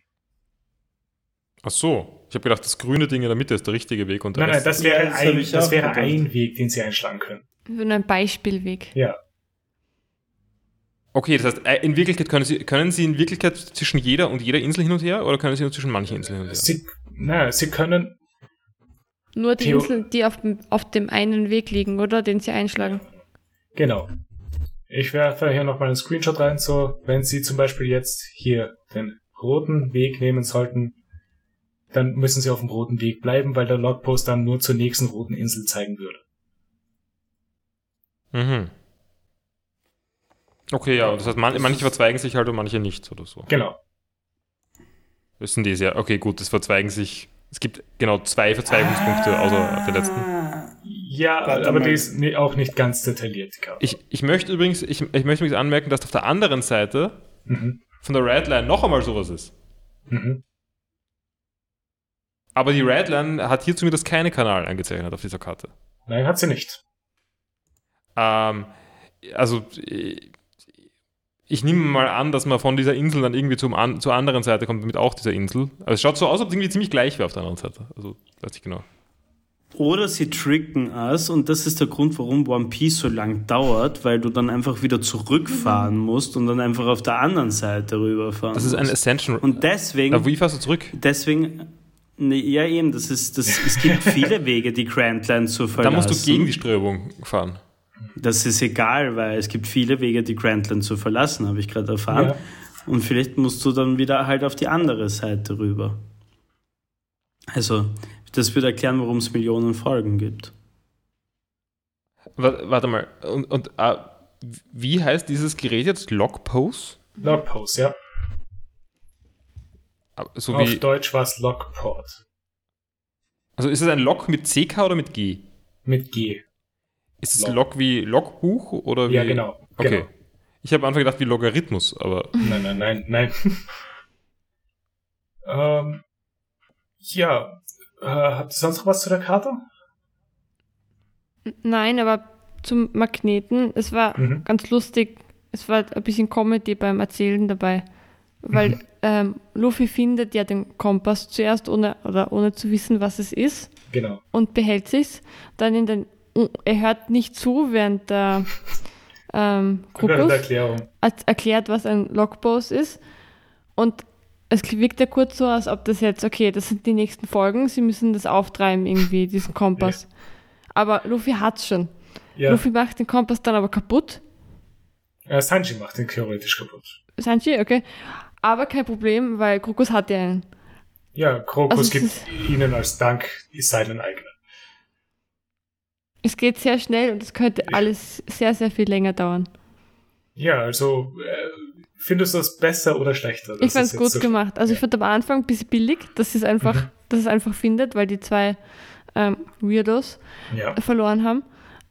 Ach so, ich habe gedacht, das grüne Ding in der Mitte ist der richtige Weg und der Nein, nein, Rest das wäre, das hab ein, das wäre ein Weg, den sie einschlagen können. Nur ein Beispielweg. Ja. Okay, das heißt, äh, in Wirklichkeit können Sie, können Sie in Wirklichkeit zwischen jeder und jeder Insel hin und her oder können Sie nur zwischen manchen Inseln hin und her? Sie, na, sie können, Nur die Theo- Inseln, die auf dem, auf dem einen Weg liegen, oder? Den sie einschlagen. genau. Ich werfe hier nochmal einen Screenshot rein, so, wenn sie zum Beispiel jetzt hier den roten Weg nehmen sollten, dann müssen sie auf dem roten Weg bleiben, weil der Logpost dann nur zur nächsten roten Insel zeigen würde. Mhm. Okay, ja, das heißt, man, manche verzweigen sich halt und manche nicht oder so. Genau. Wissen die es ja. Okay, gut, es verzweigen sich. Es gibt genau zwei Verzweigungspunkte außer der letzten. Ja, Warte aber mal. die ist nee, auch nicht ganz detailliert. Ich, ich möchte übrigens, ich, ich möchte übrigens anmerken, dass auf der anderen Seite Mhm. von der Redline noch einmal sowas ist. Mhm. Aber die Redline hat hier zumindest keine Kanal eingezeichnet auf dieser Karte. Nein, hat sie nicht. Ähm, also, äh, ich nehme mal an, dass man von dieser Insel dann irgendwie zum an, zur anderen Seite kommt, mit auch dieser Insel. Aber es schaut so aus, als ob es irgendwie ziemlich gleich wäre auf der anderen Seite. Also, weiß ich genau. Oder sie tricken us und das ist der Grund, warum One Piece so lang dauert, weil du dann einfach wieder zurückfahren musst und dann einfach auf der anderen Seite rüberfahren Das ist ein. Ascension. Und deswegen, Aber wie fährst du zurück? deswegen, nee, ja eben, das ist, das, es gibt viele Wege, die Grand Line zu Da verlassen. musst du gegen die Strömung fahren. Das ist egal, weil es gibt viele Wege, die Grand Line zu verlassen, habe ich gerade erfahren. Ja. Und vielleicht musst du dann wieder halt auf die andere Seite rüber. Also, das würde erklären, warum es Millionen Folgen gibt. Wa- Warte mal. Und, und äh, wie heißt dieses Gerät jetzt? Logpose? Logpost, ja. Aber So Auf Deutsch war es Logport. also ist es ein Log mit CK oder mit G? Mit G. Ist es Log. Log wie Logbuch oder wie? Ja, genau. Okay. genau. Ich habe am Anfang gedacht wie Logarithmus, aber Nein, nein, nein, nein. ähm, ja. Äh, habt ihr sonst noch was zu der Karte? Nein, aber zum Magneten, es war Mhm. ganz lustig. Es war ein bisschen Comedy beim Erzählen dabei. Weil Mhm. ähm, Luffy findet ja den Kompass zuerst, ohne, oder ohne zu wissen, was es ist, Genau. und behält sich's. Dann in den, er hört nicht zu, während der ähm, er- erklärt, was ein Logpost ist. Und es wirkt ja kurz so, als ob das jetzt, okay, das sind die nächsten Folgen, sie müssen das auftreiben irgendwie, diesen Kompass. Aber Luffy hat's schon. Ja. Luffy macht den Kompass dann aber kaputt. Äh, Sanji macht den theoretisch kaputt. Sanji, okay. Aber kein Problem, weil Krokus hat ja einen. Ja, Krokus Also gibt ihnen als Dank seinen eigenen. Es geht sehr schnell und es könnte alles sehr, sehr viel länger dauern. Ja, also äh, findest du das besser oder schlechter? Ich ist jetzt gut so- gemacht. Also ich Ja. fand am Anfang ein bisschen billig, dass es einfach, Mhm. dass es einfach findet, weil die zwei ähm, Weirdos Ja. verloren haben.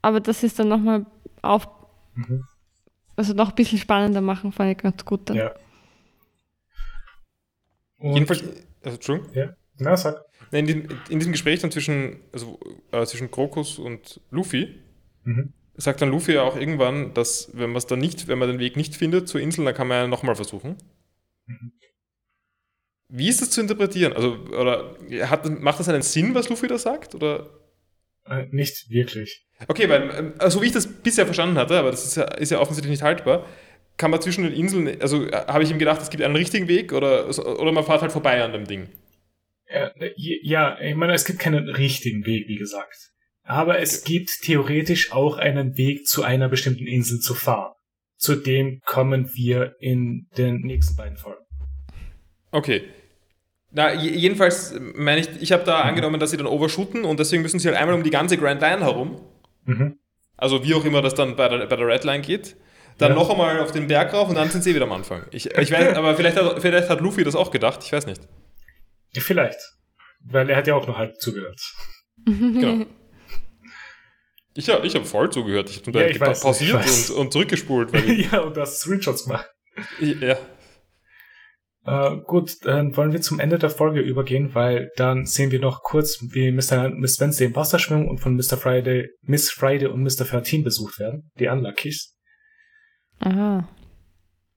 Aber dass sie es dann nochmal auf, Mhm. also noch ein bisschen spannender machen, fand ich ganz gut dann. Ja. Und, jedenfalls. Also, Entschuldigung. Ja. Na, sag. In, diesem, in diesem Gespräch dann zwischen, also, äh, zwischen Krokus und Luffy, Mhm. sagt dann Luffy ja auch irgendwann, dass wenn man es dann nicht, wenn man den Weg nicht findet zur Insel, dann kann man ja nochmal versuchen. Mhm. Wie ist das zu interpretieren? Also, oder hat, macht das einen Sinn, was Luffy da sagt? Oder? Äh, nicht wirklich. Okay, weil, ähm, also wie ich das bisher verstanden hatte, aber das ist ja, ist ja offensichtlich nicht haltbar, kann man zwischen den Inseln, also äh, habe ich ihm gedacht, es gibt einen richtigen Weg oder, oder man fährt halt vorbei an dem Ding. Ja, äh, ja, ich meine, es gibt keinen richtigen Weg, wie gesagt. Aber es gibt theoretisch auch einen Weg zu einer bestimmten Insel zu fahren. Zu dem kommen wir in den nächsten beiden Folgen. Okay. Na, je- jedenfalls meine ich, ich habe da angenommen, dass sie dann overshooten und deswegen müssen sie halt einmal um die ganze Grand Line herum. Mhm. Also wie auch immer das dann bei der, bei der Red Line geht. Dann Ja. noch einmal auf den Berg rauf und dann sind sie wieder am Anfang. Ich, ich weiß, aber vielleicht hat, vielleicht hat Luffy das auch gedacht, ich weiß nicht. Ja, Vielleicht. Weil er hat ja auch nur halb zugehört. Genau. Ich habe ich hab voll zugehört. Ich habe zum Ja, ich weiß, pausiert ich und, und zurückgespult. Weil ich, ja, und du hast Screenshots gemacht. ja. Äh, gut, dann wollen wir zum Ende der Folge übergehen, weil dann sehen wir noch kurz, wie Mr. und Miss Wednesday im Wasser schwimmen und von Mr. Friday, Miss Friday und Mr. 13 besucht werden. Die Unluckies. Aha.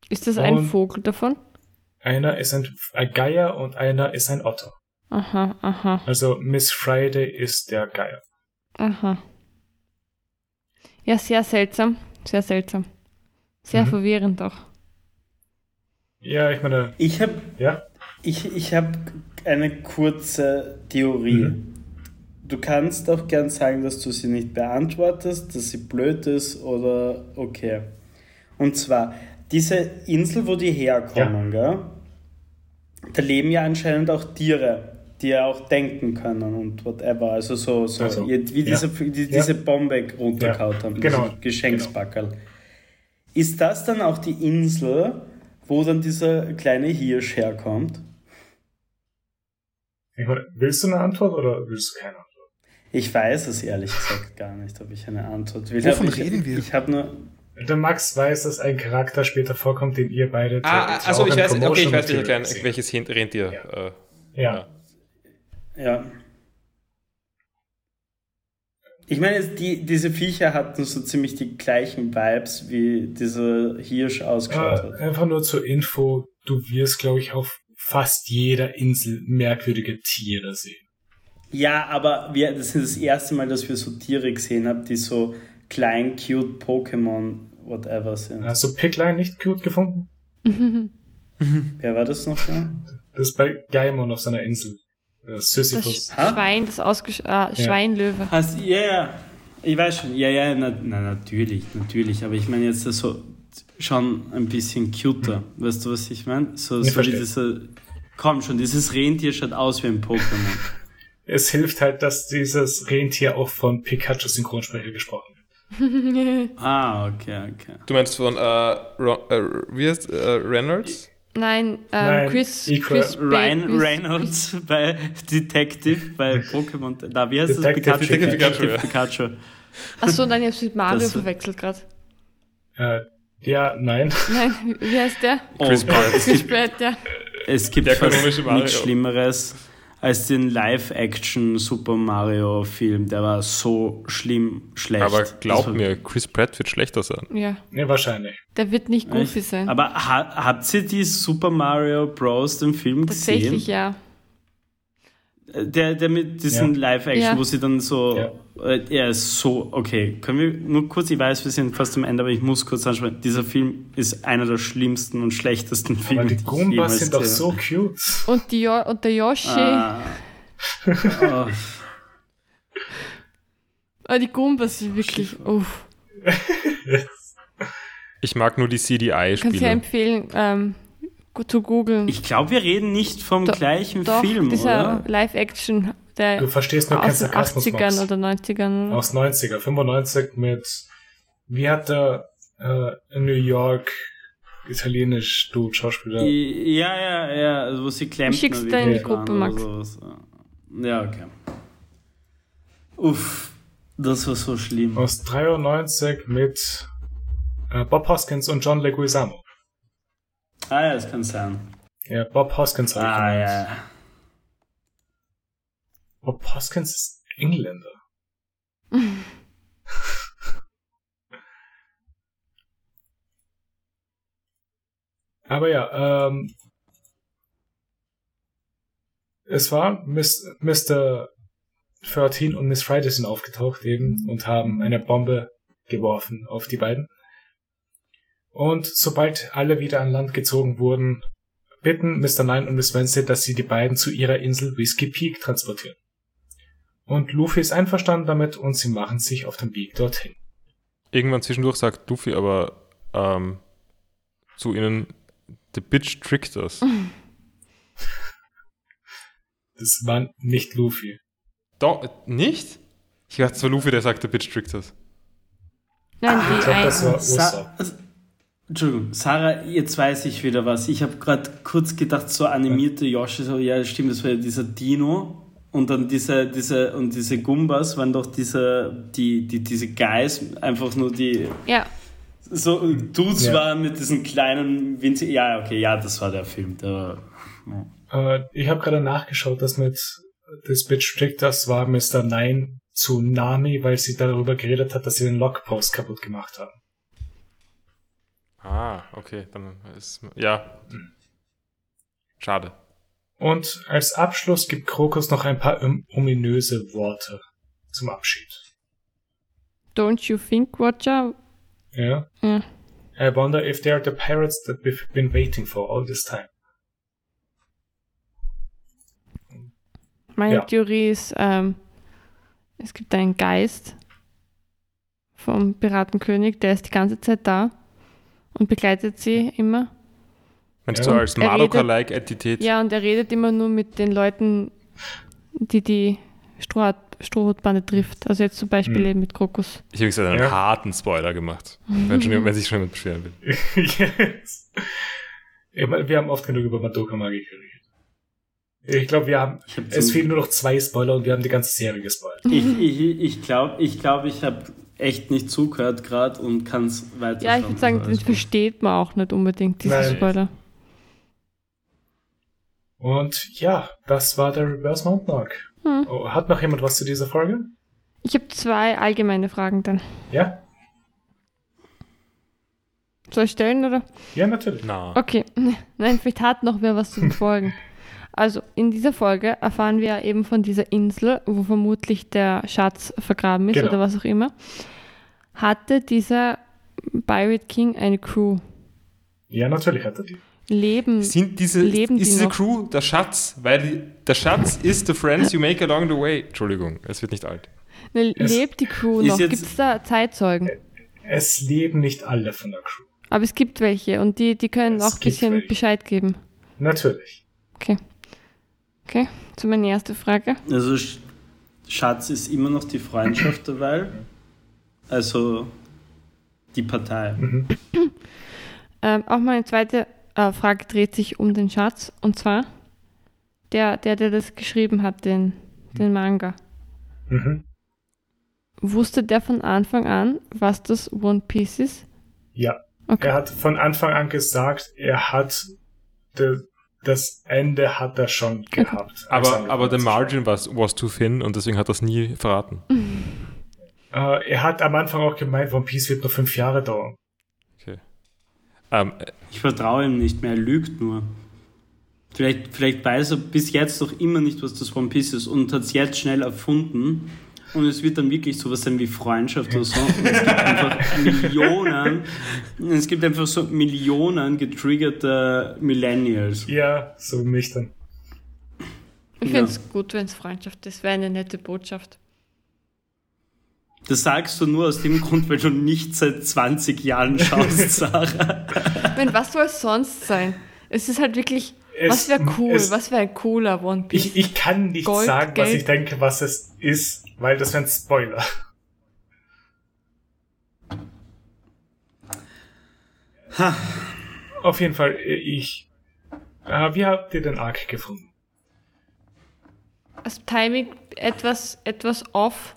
Ist das ein Und- Vogel davon? Einer ist ein, Geier und einer ist ein Otter. Aha, aha, Also Miss Friday ist der Geier. aha. Ja, sehr seltsam. Sehr seltsam. Sehr Mhm. verwirrend auch. Ja, ich meine, Ich habe ja. ich, ich hab eine kurze Theorie. Mhm. Du kannst auch gern sagen, dass du sie nicht beantwortest, dass sie blöd ist oder okay. Und zwar, diese Insel, wo die herkommen, gell? da leben ja anscheinend auch Tiere, die ja auch denken können und whatever. Also so, so Also, wie ja. diese, die, Ja. diese Bombe runtergehauen haben, Genau, diese Geschenksbackerl. Ist das dann auch die Insel, wo dann dieser kleine Hirsch herkommt? Ich meine, willst du eine Antwort oder willst du keine Antwort? Ich weiß es ehrlich gesagt gar nicht, ob ich eine Antwort will. Wovon ich, reden wir? Ich habe nur. Der Max weiß, dass ein Charakter später vorkommt, den ihr beide. Ah, theoretisch also ich in weiß, okay, ich weiß kleine, seht. welches Rentier. Ja. Äh, Ja. Ja. Ich meine, die, diese Viecher hatten so ziemlich die gleichen Vibes, wie dieser Hirsch ausgeschaut Äh, hat. einfach nur zur Info, du wirst, glaube ich, auf fast jeder Insel merkwürdige Tiere sehen. Ja, aber wir, das ist das erste Mal, dass wir so Tiere gesehen haben, die so klein, cute Pokémon, whatever sind. Hast du Pickline nicht cute gefunden? Wer war das noch so? Das ist bei Gaimon auf seiner Insel. Äh, Das Sisyphus. Ha? Schwein, das ausgesch... Äh, Schweinlöwe. Hast, ja, ja. Ich weiß schon. Ja, ja, na, na, natürlich, natürlich. Aber ich meine jetzt das so schon ein bisschen cuter. Weißt du, was ich meine? So, Ich so wie verstehe. dieser. Komm schon, dieses Rentier schaut aus wie ein Pokémon. Es hilft halt, dass dieses Rentier auch von Pikachu Synchronsprecher gesprochen wird. ah, okay, okay. du meinst von, äh, Ron, äh, wie heißt, äh, Reynolds? Nein, ähm, Nein, Chris, Chris Ryan Chris- Reynolds bei Detective bei Pokémon. Da, wie heißt Detective das? Pikachu. Pikachu, Detective ja. Pikachu. Achso, nein, ich hab's mit Mario Das- verwechselt gerade. Äh, ja, nein. Nein, wie heißt der? Oh Chris Gott, Pratt. es Chris gibt, Pratt, ja. es gibt Der fast nichts Schlimmeres als den Live-Action Super Mario Film. Der war so schlimm schlecht. Aber glaub war- mir, Chris Pratt wird schlechter sein. Ja, Ne, wahrscheinlich. der wird nicht goofy Echt? sein. Aber ha habt ihr die Super Mario Bros. den Film Tatsächlich, gesehen? ja. Der, der mit diesen Ja. Live-Action, Ja. wo sie dann so. Ja. Äh, er ist so. Okay, können wir nur kurz, ich weiß, wir sind fast am Ende, aber ich muss kurz ansprechen. Dieser Film ist einer der schlimmsten und schlechtesten Filme. Aber die ich Goombas jemals sind doch gesehen so cute. Und, die jo und der Yoshi. Ah. Oh. ah, die Goombas sind wirklich, uff. Ich mag nur die Kannst ja CDI-Spiele. empfehlen, ähm, zu googeln. Ich glaube, wir reden nicht vom Do- gleichen Doch, Film, dieser oder? Live-Action, der Du verstehst nur aus den Sarkasmus, 80ern Max. oder 90ern. Aus 90er, 95 mit, wie hat der äh, in New York italienisch du Schauspieler? Ja, ja, ja, also wo sie Klempner schick's wie da in die Gruppe, oder Max. sowas. Ja, okay. Uff, das war so schlimm. Aus 93 mit äh, Bob Hoskins und John Leguizamo. Ah ja, das kann sein. Ja, Bob Hoskins habe ich Ah gemeint. ja. Bob Hoskins ist Engländer. Aber ja, ähm, es war Miss, Mr. 13 und Miss Friday sind aufgetaucht eben und haben eine Bombe geworfen auf die beiden. Und sobald alle wieder an Land gezogen wurden, bitten Mr. Nine und Miss Wednesday, dass sie die beiden zu ihrer Insel Whiskey Peak transportieren. Und Luffy ist einverstanden damit und sie machen sich auf den Weg dorthin. Irgendwann zwischendurch sagt Luffy aber ähm, zu ihnen, the bitch tricked us. Das war nicht Luffy. Doch, nicht? Ich dachte, es war Luffy, der sagte, Bitch trickt das. Nein, die Ich glaube, das war. Usopp. Entschuldigung, Sarah, jetzt weiß ich wieder was. Ich habe gerade kurz gedacht, so animierte Yoshi, so, ja, stimmt, das war ja dieser Dino. Und dann diese, diese, und diese Gumbas waren doch diese, die, die, diese Guys, einfach nur die, Ja, so Dudes Ja. waren mit diesen kleinen winzigen, ja, okay, ja, das war der Film, der war, ja. Äh, ich habe gerade nachgeschaut, dass mit das Bitch Trick, das war Mr. Nine zu Nami, weil sie darüber geredet hat, dass sie den Logpost kaputt gemacht haben. Ah, okay, dann ist, ja. Schade. Und als Abschluss gibt Krokus noch ein paar ominöse Worte zum Abschied. don't you think, Roger? Ja. Ja. I wonder if they are the pirates that we've been waiting for all this time. Meine Ja. Theorie ist, ähm, es gibt einen Geist vom Piratenkönig, der ist die ganze Zeit da und begleitet sie immer. Meinst Ja. du als Madoka-like-Entität? Ja, und er redet immer nur mit den Leuten, die die Strohhut, Strohhutbande trifft. Also jetzt zum Beispiel Hm. eben mit Krokus. Ich habe gesagt, einen Ja. harten Spoiler gemacht. Wenn, schon, wenn sich schon jemand beschweren will. yes. Ich meine, wir haben oft genug über Madoka Magi geredet. Ich glaube, wir haben, hab es fehlen nur noch zwei Spoiler und wir haben die ganze Serie gespoilert. ich, ich, ich glaube, ich, glaub, ich habe echt nicht zugehört gerade und kann es weiter Ja, ich würde sagen, den versteht man auch nicht unbedingt, diese Nein. Spoiler. Und ja, das war der Reverse Mountain Arc. Hm. Oh, hat noch jemand was zu dieser Folge? Ich habe zwei allgemeine Fragen dann. Ja? Soll ich stellen oder? Ja, natürlich. Na. Okay. Nein, vielleicht hat noch wer was zu den Folgen. Also, in dieser Folge erfahren wir eben von dieser Insel, wo vermutlich der Schatz vergraben ist Genau. oder was auch immer. Hatte dieser Pirate King eine Crew? Ja, natürlich hat er die. Leben. Sind diese, Leben die ist diese noch? Crew der Schatz? Weil die, der Schatz ist the friends you make along the way. Entschuldigung, es wird nicht alt. Ne, Es lebt die Crew noch? Gibt es da Zeitzeugen? Es leben nicht alle von der Crew. Aber es gibt welche und die, die können Es auch ein bisschen welche. Bescheid geben. Natürlich. Okay. Okay, zu meiner ersten Frage. Also Sch- Schatz ist immer noch die Freundschaft derweil. Also die Partei. Mhm. Ähm, auch meine zweite äh, Frage dreht sich um den Schatz. Und zwar, der, der, der das geschrieben hat, den, den Manga. Mhm. Wusste der von Anfang an, was das One Piece ist? Ja. Okay. Er hat von Anfang an gesagt, er hat de, das Ende hat er schon gehabt. Aber, aber the zu margin was, was too thin und deswegen hat er es nie verraten. Äh, er hat am Anfang auch gemeint, One Piece wird nur fünf Jahre dauern. Okay. Ähm, Ich vertraue ihm nicht mehr, er lügt nur. Vielleicht, vielleicht weiß er bis jetzt noch immer nicht, was das One Piece ist und hat es jetzt schnell erfunden. Und es wird dann wirklich sowas sein wie Freundschaft oder so. Und es gibt einfach Millionen, es gibt einfach so Millionen getriggerte Millennials. Ja, so wie mich dann. Ich Ja. finde es gut, wenn es Freundschaft ist. Wäre eine nette Botschaft. Das sagst du nur aus dem Grund, weil du nicht seit 20 Jahren schaust, Sarah. Wenn, was soll es sonst sein? Es ist halt wirklich, was wäre cool, es- was wäre ein cooler One Piece? Ich, ich kann nicht Gold, sagen, was Geld. ich denke, was es ist, weil das wäre ein Spoiler. Ha. Auf jeden Fall, äh, ich. Äh, wie habt ihr den Arc gefunden? Das Timing etwas, etwas off,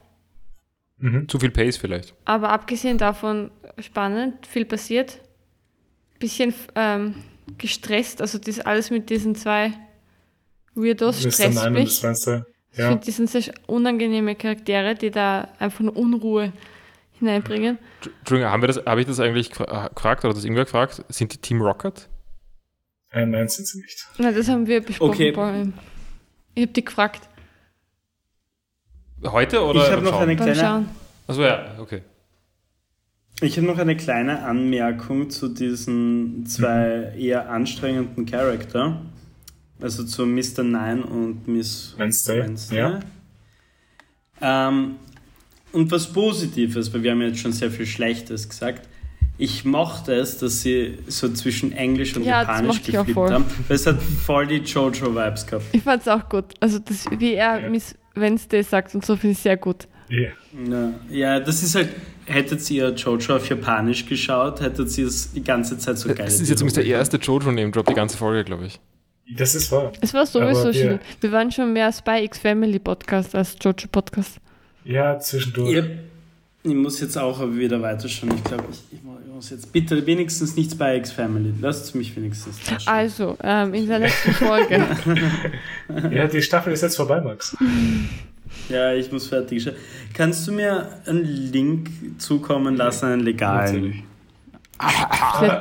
Mhm. zu viel Pace vielleicht. aber abgesehen davon spannend, viel passiert. Bisschen ähm, gestresst, also das alles mit diesen zwei Weirdos stresst mich. Spencer. Ich Ja. finde, die sind sehr unangenehme Charaktere, die da einfach nur Unruhe hineinbringen. Entschuldigung, haben wir das, habe ich das eigentlich äh, gefragt oder das irgendwer gefragt? Sind die Team Rocket? Äh, nein, sind sie nicht. Na, das haben wir besprochen. Okay. Ich habe die gefragt Heute oder? Ich habe noch Schauen? eine kleine. Achso, ja, okay. Ich habe noch eine kleine Anmerkung zu diesen zwei eher anstrengenden Charakter. Also zu Mr. Nine und Miss Wednesday, Wednesday. ja. Ähm, und was Positives, weil wir haben jetzt schon sehr viel Schlechtes gesagt. Ich mochte es, dass sie so zwischen Englisch und Ja, das Japanisch mochte ich auch geflippt voll. haben. Weil es hat voll die Jojo-Vibes gehabt. Ich fand's auch gut. Also das, wie er Ja. Miss Wednesday sagt und so finde ich sehr gut. Ja. Ja, ja, das ist halt, hättet ihr Jojo auf Japanisch geschaut, hättet ihr es die ganze Zeit so geil. Das ist jetzt übrigens der erste Jojo-Name-Drop, die ganze Folge, glaube ich. Das ist wahr. Es war sowieso Aber wir- schön. Wir waren schon mehr Spy X Family Podcast als Jojo Podcast. Ja, zwischendurch. Ich, ich muss jetzt auch aber wieder weiterschauen. Ich glaube, ich, ich mu- ich muss jetzt bitte wenigstens nichts bei X-Family. Lasst mich wenigstens. Also, ähm, in der letzten Folge. Ja, die Staffel ist jetzt vorbei, Max. Ja, ich muss fertig schauen. Kannst du mir einen Link zukommen lassen, einen legalen? Die-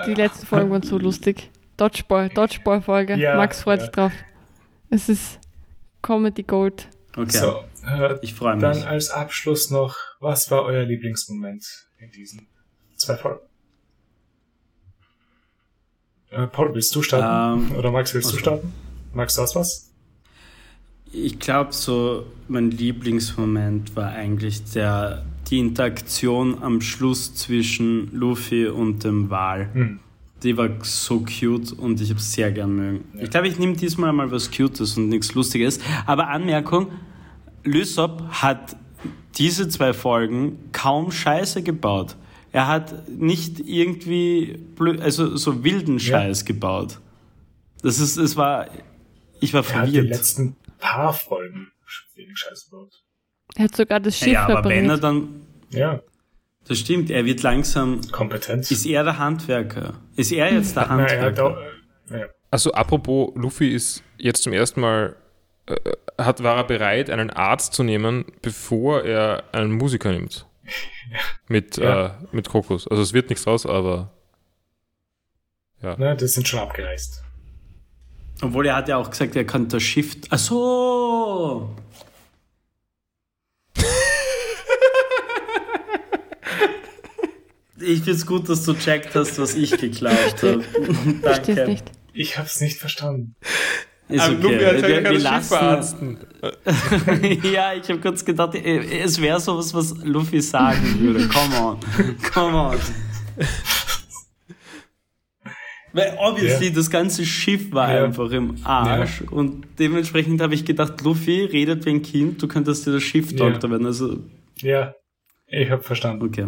die letzten Folgen waren so lustig. Dodgeball, Dodgeball-Folge. Ja, Max freut ja. sich drauf. Es ist Comedy Gold. Okay, So, äh, ich freue mich. dann als Abschluss noch, was war euer Lieblingsmoment in diesen zwei Folgen? Äh, Paul, willst du starten? Ähm, Oder Max, willst du also- starten? Max, du hast was? Ich glaube, so mein Lieblingsmoment war eigentlich der, die Interaktion am Schluss zwischen Luffy und dem Wal. Hm. Die war so cute und ich habe es sehr gern mögen. Ja. Ich glaube, ich nehme diesmal mal was Cutes und nichts Lustiges. Aber Anmerkung, Lysop hat diese zwei Folgen kaum Scheiße gebaut. Er hat nicht irgendwie also so wilden Scheiß gebaut. Das ist, es war, ich war Er hat die verwirrt. letzten paar Folgen wenig Scheiße gebaut. Er hat sogar das Schiff Ja, aber wenn er dann, Ja, das stimmt, er wird langsam, Kompetenz. ist er der Handwerker? Ist er jetzt der Na, er hat auch, Handwerker? äh, ja. Also apropos, Luffy ist jetzt zum ersten Mal, äh, hat, war er bereit, einen Arzt zu nehmen, bevor er einen Musiker nimmt. Mit, Ja. äh, mit Krokus. Also es wird nichts raus, aber Ne, die sind schon abgereist. Obwohl er hat ja auch gesagt, er kann das Schiff, ach so! Ich find's gut, dass du checkt hast, was ich geklaut habe. Danke. nicht. Ich hab's nicht verstanden. Ist Aber okay. Wir, ja wir keine lassen, ja, ich habe kurz gedacht, äh, es wäre sowas, was Luffy sagen würde. Come on. Come on. Weil obviously Ja. das ganze Schiff war Ja. einfach im Arsch. Und dementsprechend habe ich gedacht, Luffy redet wie ein Kind, du könntest dir das Schiffdoktor Ja. werden. Also, Ja, ich hab verstanden. okay.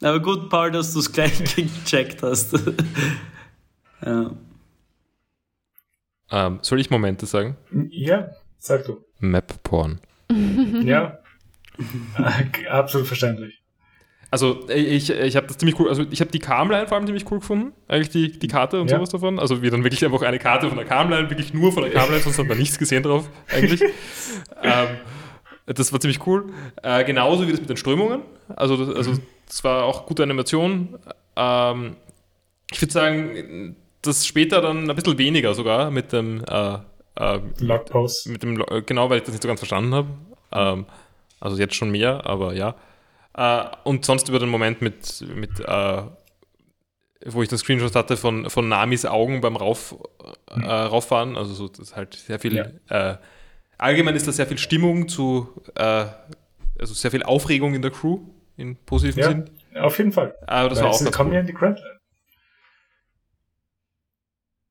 Aber gut, Paul, dass du es gleich gecheckt hast. ja. Ähm, soll ich Momente sagen? Ja, sag du. Map-Porn. Ja. Absolut verständlich. Also ich, ich habe das ziemlich cool, also ich habe die Calmline vor allem ziemlich cool gefunden, eigentlich die, die Karte und Ja. sowas davon. Also wir dann wirklich einfach eine Karte von der Calmline, wirklich nur von der Calmline, sonst hat man nichts gesehen drauf eigentlich. ähm, das war ziemlich cool. Äh, genauso wie das mit den Strömungen. Also das, also das war auch gute Animation. Ähm, ich würde sagen, das später dann ein bisschen weniger sogar mit dem äh, äh, mit dem, äh, genau, weil ich das nicht so ganz verstanden habe. Ähm, also jetzt schon mehr, aber ja. Äh, und sonst über den Moment mit, mit äh, wo ich den Screenshot hatte von, von Namis Augen beim Rauf, äh, Rauffahren. Also so, das ist halt sehr viel. Äh, allgemein ist da sehr viel Stimmung zu, äh, also sehr viel Aufregung in der Crew, in positivem Ja, Sinn. auf jeden Fall. Aber das Weil war auch ganz kommen cool. ja in die Grand Line.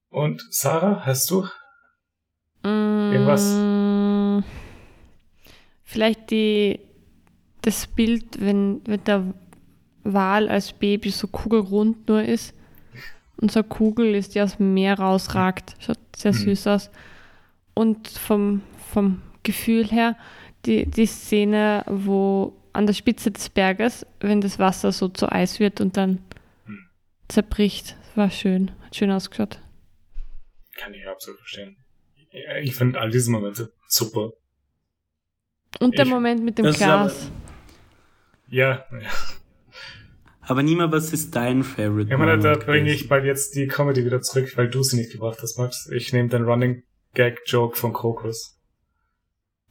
Und Sarah, hast du? Irgendwas? Mm, Vielleicht die, das Bild, wenn, wenn der Wal als Baby so kugelrund nur ist und so eine Kugel ist, die aus dem Meer rausragt. Schaut sehr Mhm. süß aus. Und vom, vom Gefühl her, die, die Szene, wo an der Spitze des Berges, wenn das Wasser so zu Eis wird und dann Mhm. zerbricht, war schön. Hat schön ausgeschaut. Kann ich absolut verstehen. Ich finde all diese Momente super. Und der Ich- Moment mit dem Glas. Ja, Aber Nima, was ist dein Favorite ich meine, da bringe ich bald jetzt die Comedy wieder zurück, weil du sie nicht gebracht hast, Max. Ich nehme den Running Gag Joke von Krokus.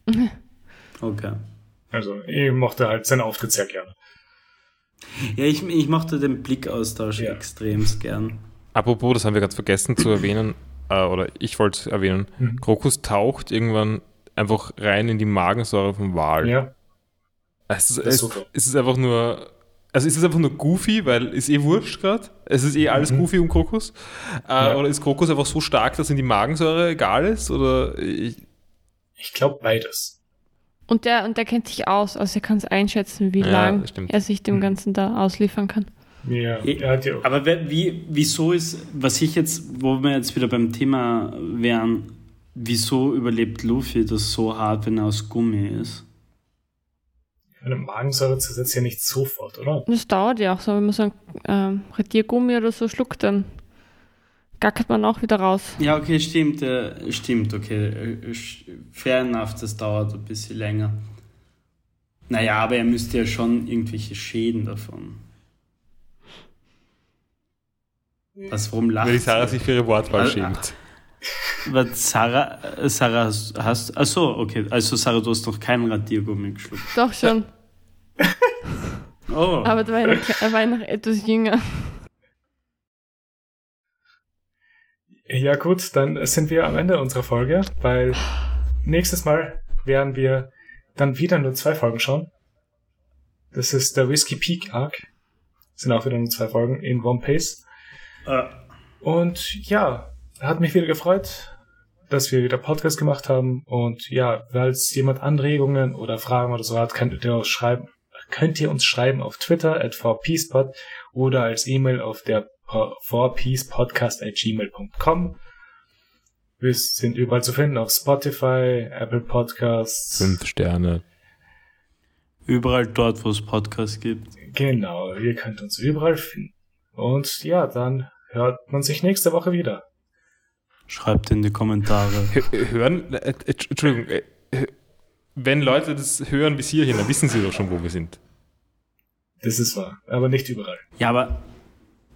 Okay. Also, ich mochte halt seinen Auftritt sehr gerne. Ja, ich, ich mochte den Blickaustausch Ja. extremst gern. Apropos, das haben wir ganz vergessen zu erwähnen, äh, oder ich wollte es erwähnen. Mhm. Krokus taucht irgendwann einfach rein in die Magensäure vom Wal. Ja, Es ist, Das ist es, ist einfach nur Also ist es einfach nur goofy, weil ist eh wurscht gerade. Es ist eh alles Mhm. goofy um Kokos. Äh, Ja. Oder ist Kokos einfach so stark, dass ihm die Magensäure egal ist? Oder ich, Ich glaube beides. Und der, und der kennt sich aus, also er kann es einschätzen, wie Ja, lang das stimmt. er sich dem Mhm. Ganzen da ausliefern kann. Ja, Eh, er hat ja, Aber wer- wie, wieso ist, was ich jetzt, wo wir jetzt wieder beim Thema wären, wieso überlebt Luffy das so hart, wenn er aus Gummi ist? Eine Magensäure zersetzt ja nicht sofort, oder? Das dauert ja auch so, wenn man so ein ähm, Radiergummi oder so schluckt, dann gackert man auch wieder raus. Ja, okay, stimmt, äh, stimmt, okay. äh, Fair enough, das dauert ein bisschen länger. Naja, aber er müsste ja schon irgendwelche Schäden davon. Was, warum lacht weil die Sarah sich für ihre Wortwahl Ah, schämt. Was, Sarah, äh, Sarah, hast, achso, okay, also Sarah, du hast noch keinen Radiergummi geschluckt. Doch schon, Oh, aber da war er, noch, war noch etwas jünger. Ja gut, dann sind wir am Ende unserer Folge, weil nächstes Mal werden wir dann wieder nur zwei Folgen schauen. Das ist der Whiskey Peak Arc. Sind auch wieder nur zwei Folgen in One Piece. äh, Und ja, hat mich wieder gefreut, dass wir wieder Podcast gemacht haben. Und ja, falls jemand Anregungen oder Fragen oder so hat, könnt ihr uns schreiben. Könnt ihr uns schreiben auf Twitter at 4peacepod oder als E-Mail auf der 4peacepodcast at gmail.com. Wir sind überall zu finden auf Spotify, Apple Podcasts. Fünf Sterne. überall dort, wo es Podcasts gibt. Genau, ihr könnt uns überall finden. Und ja, dann hört man sich nächste Woche wieder. Schreibt in die Kommentare. Hö- Hören, äh, äh, Entschuldigung, äh, äh, wenn Leute das hören bis hierhin, dann wissen sie doch schon, wo wir sind. Das ist wahr, aber nicht überall. Ja, aber,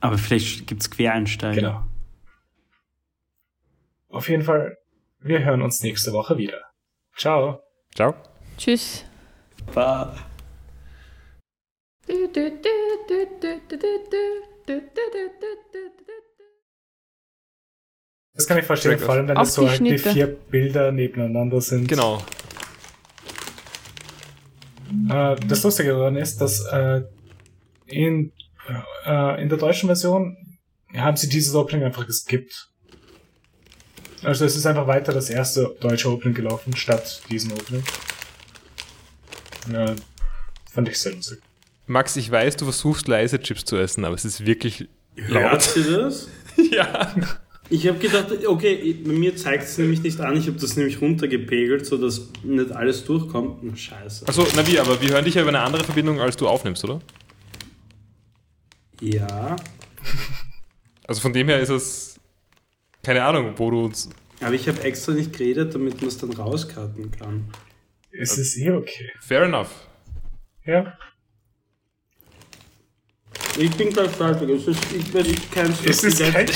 aber vielleicht gibt es Quereinsteiger. Genau. Auf jeden Fall, wir hören uns nächste Woche wieder. Ciao. Ciao. Tschüss. Ba- Das kann ich verstehen, vor allem wenn es so halt die vier Bilder nebeneinander sind. Genau. Äh, das Lustige daran ist, dass äh, in, äh, in der deutschen Version haben sie dieses Opening einfach geskippt. Also es ist einfach weiter das erste deutsche Opening gelaufen, statt diesem Opening. Ja, fand ich sehr lustig. Max, ich weiß, du versuchst leise Chips zu essen, aber es ist wirklich Hört laut. ihr das? ja. Ich habe gedacht, okay, bei mir zeigt es nämlich nicht an. Ich habe das nämlich runtergepegelt, sodass nicht alles durchkommt. Na, scheiße. Achso, na wie, aber wir hören dich ja über eine andere Verbindung, als du aufnimmst, oder? Ja, Also von dem her ist es. Keine Ahnung, wo du uns. aber ich habe extra nicht geredet, damit man es dann rauskarten kann. Es ist eh okay. Fair enough. Ja. Ich bin gleich fertig. Es ist, ich werde kein Es ist kein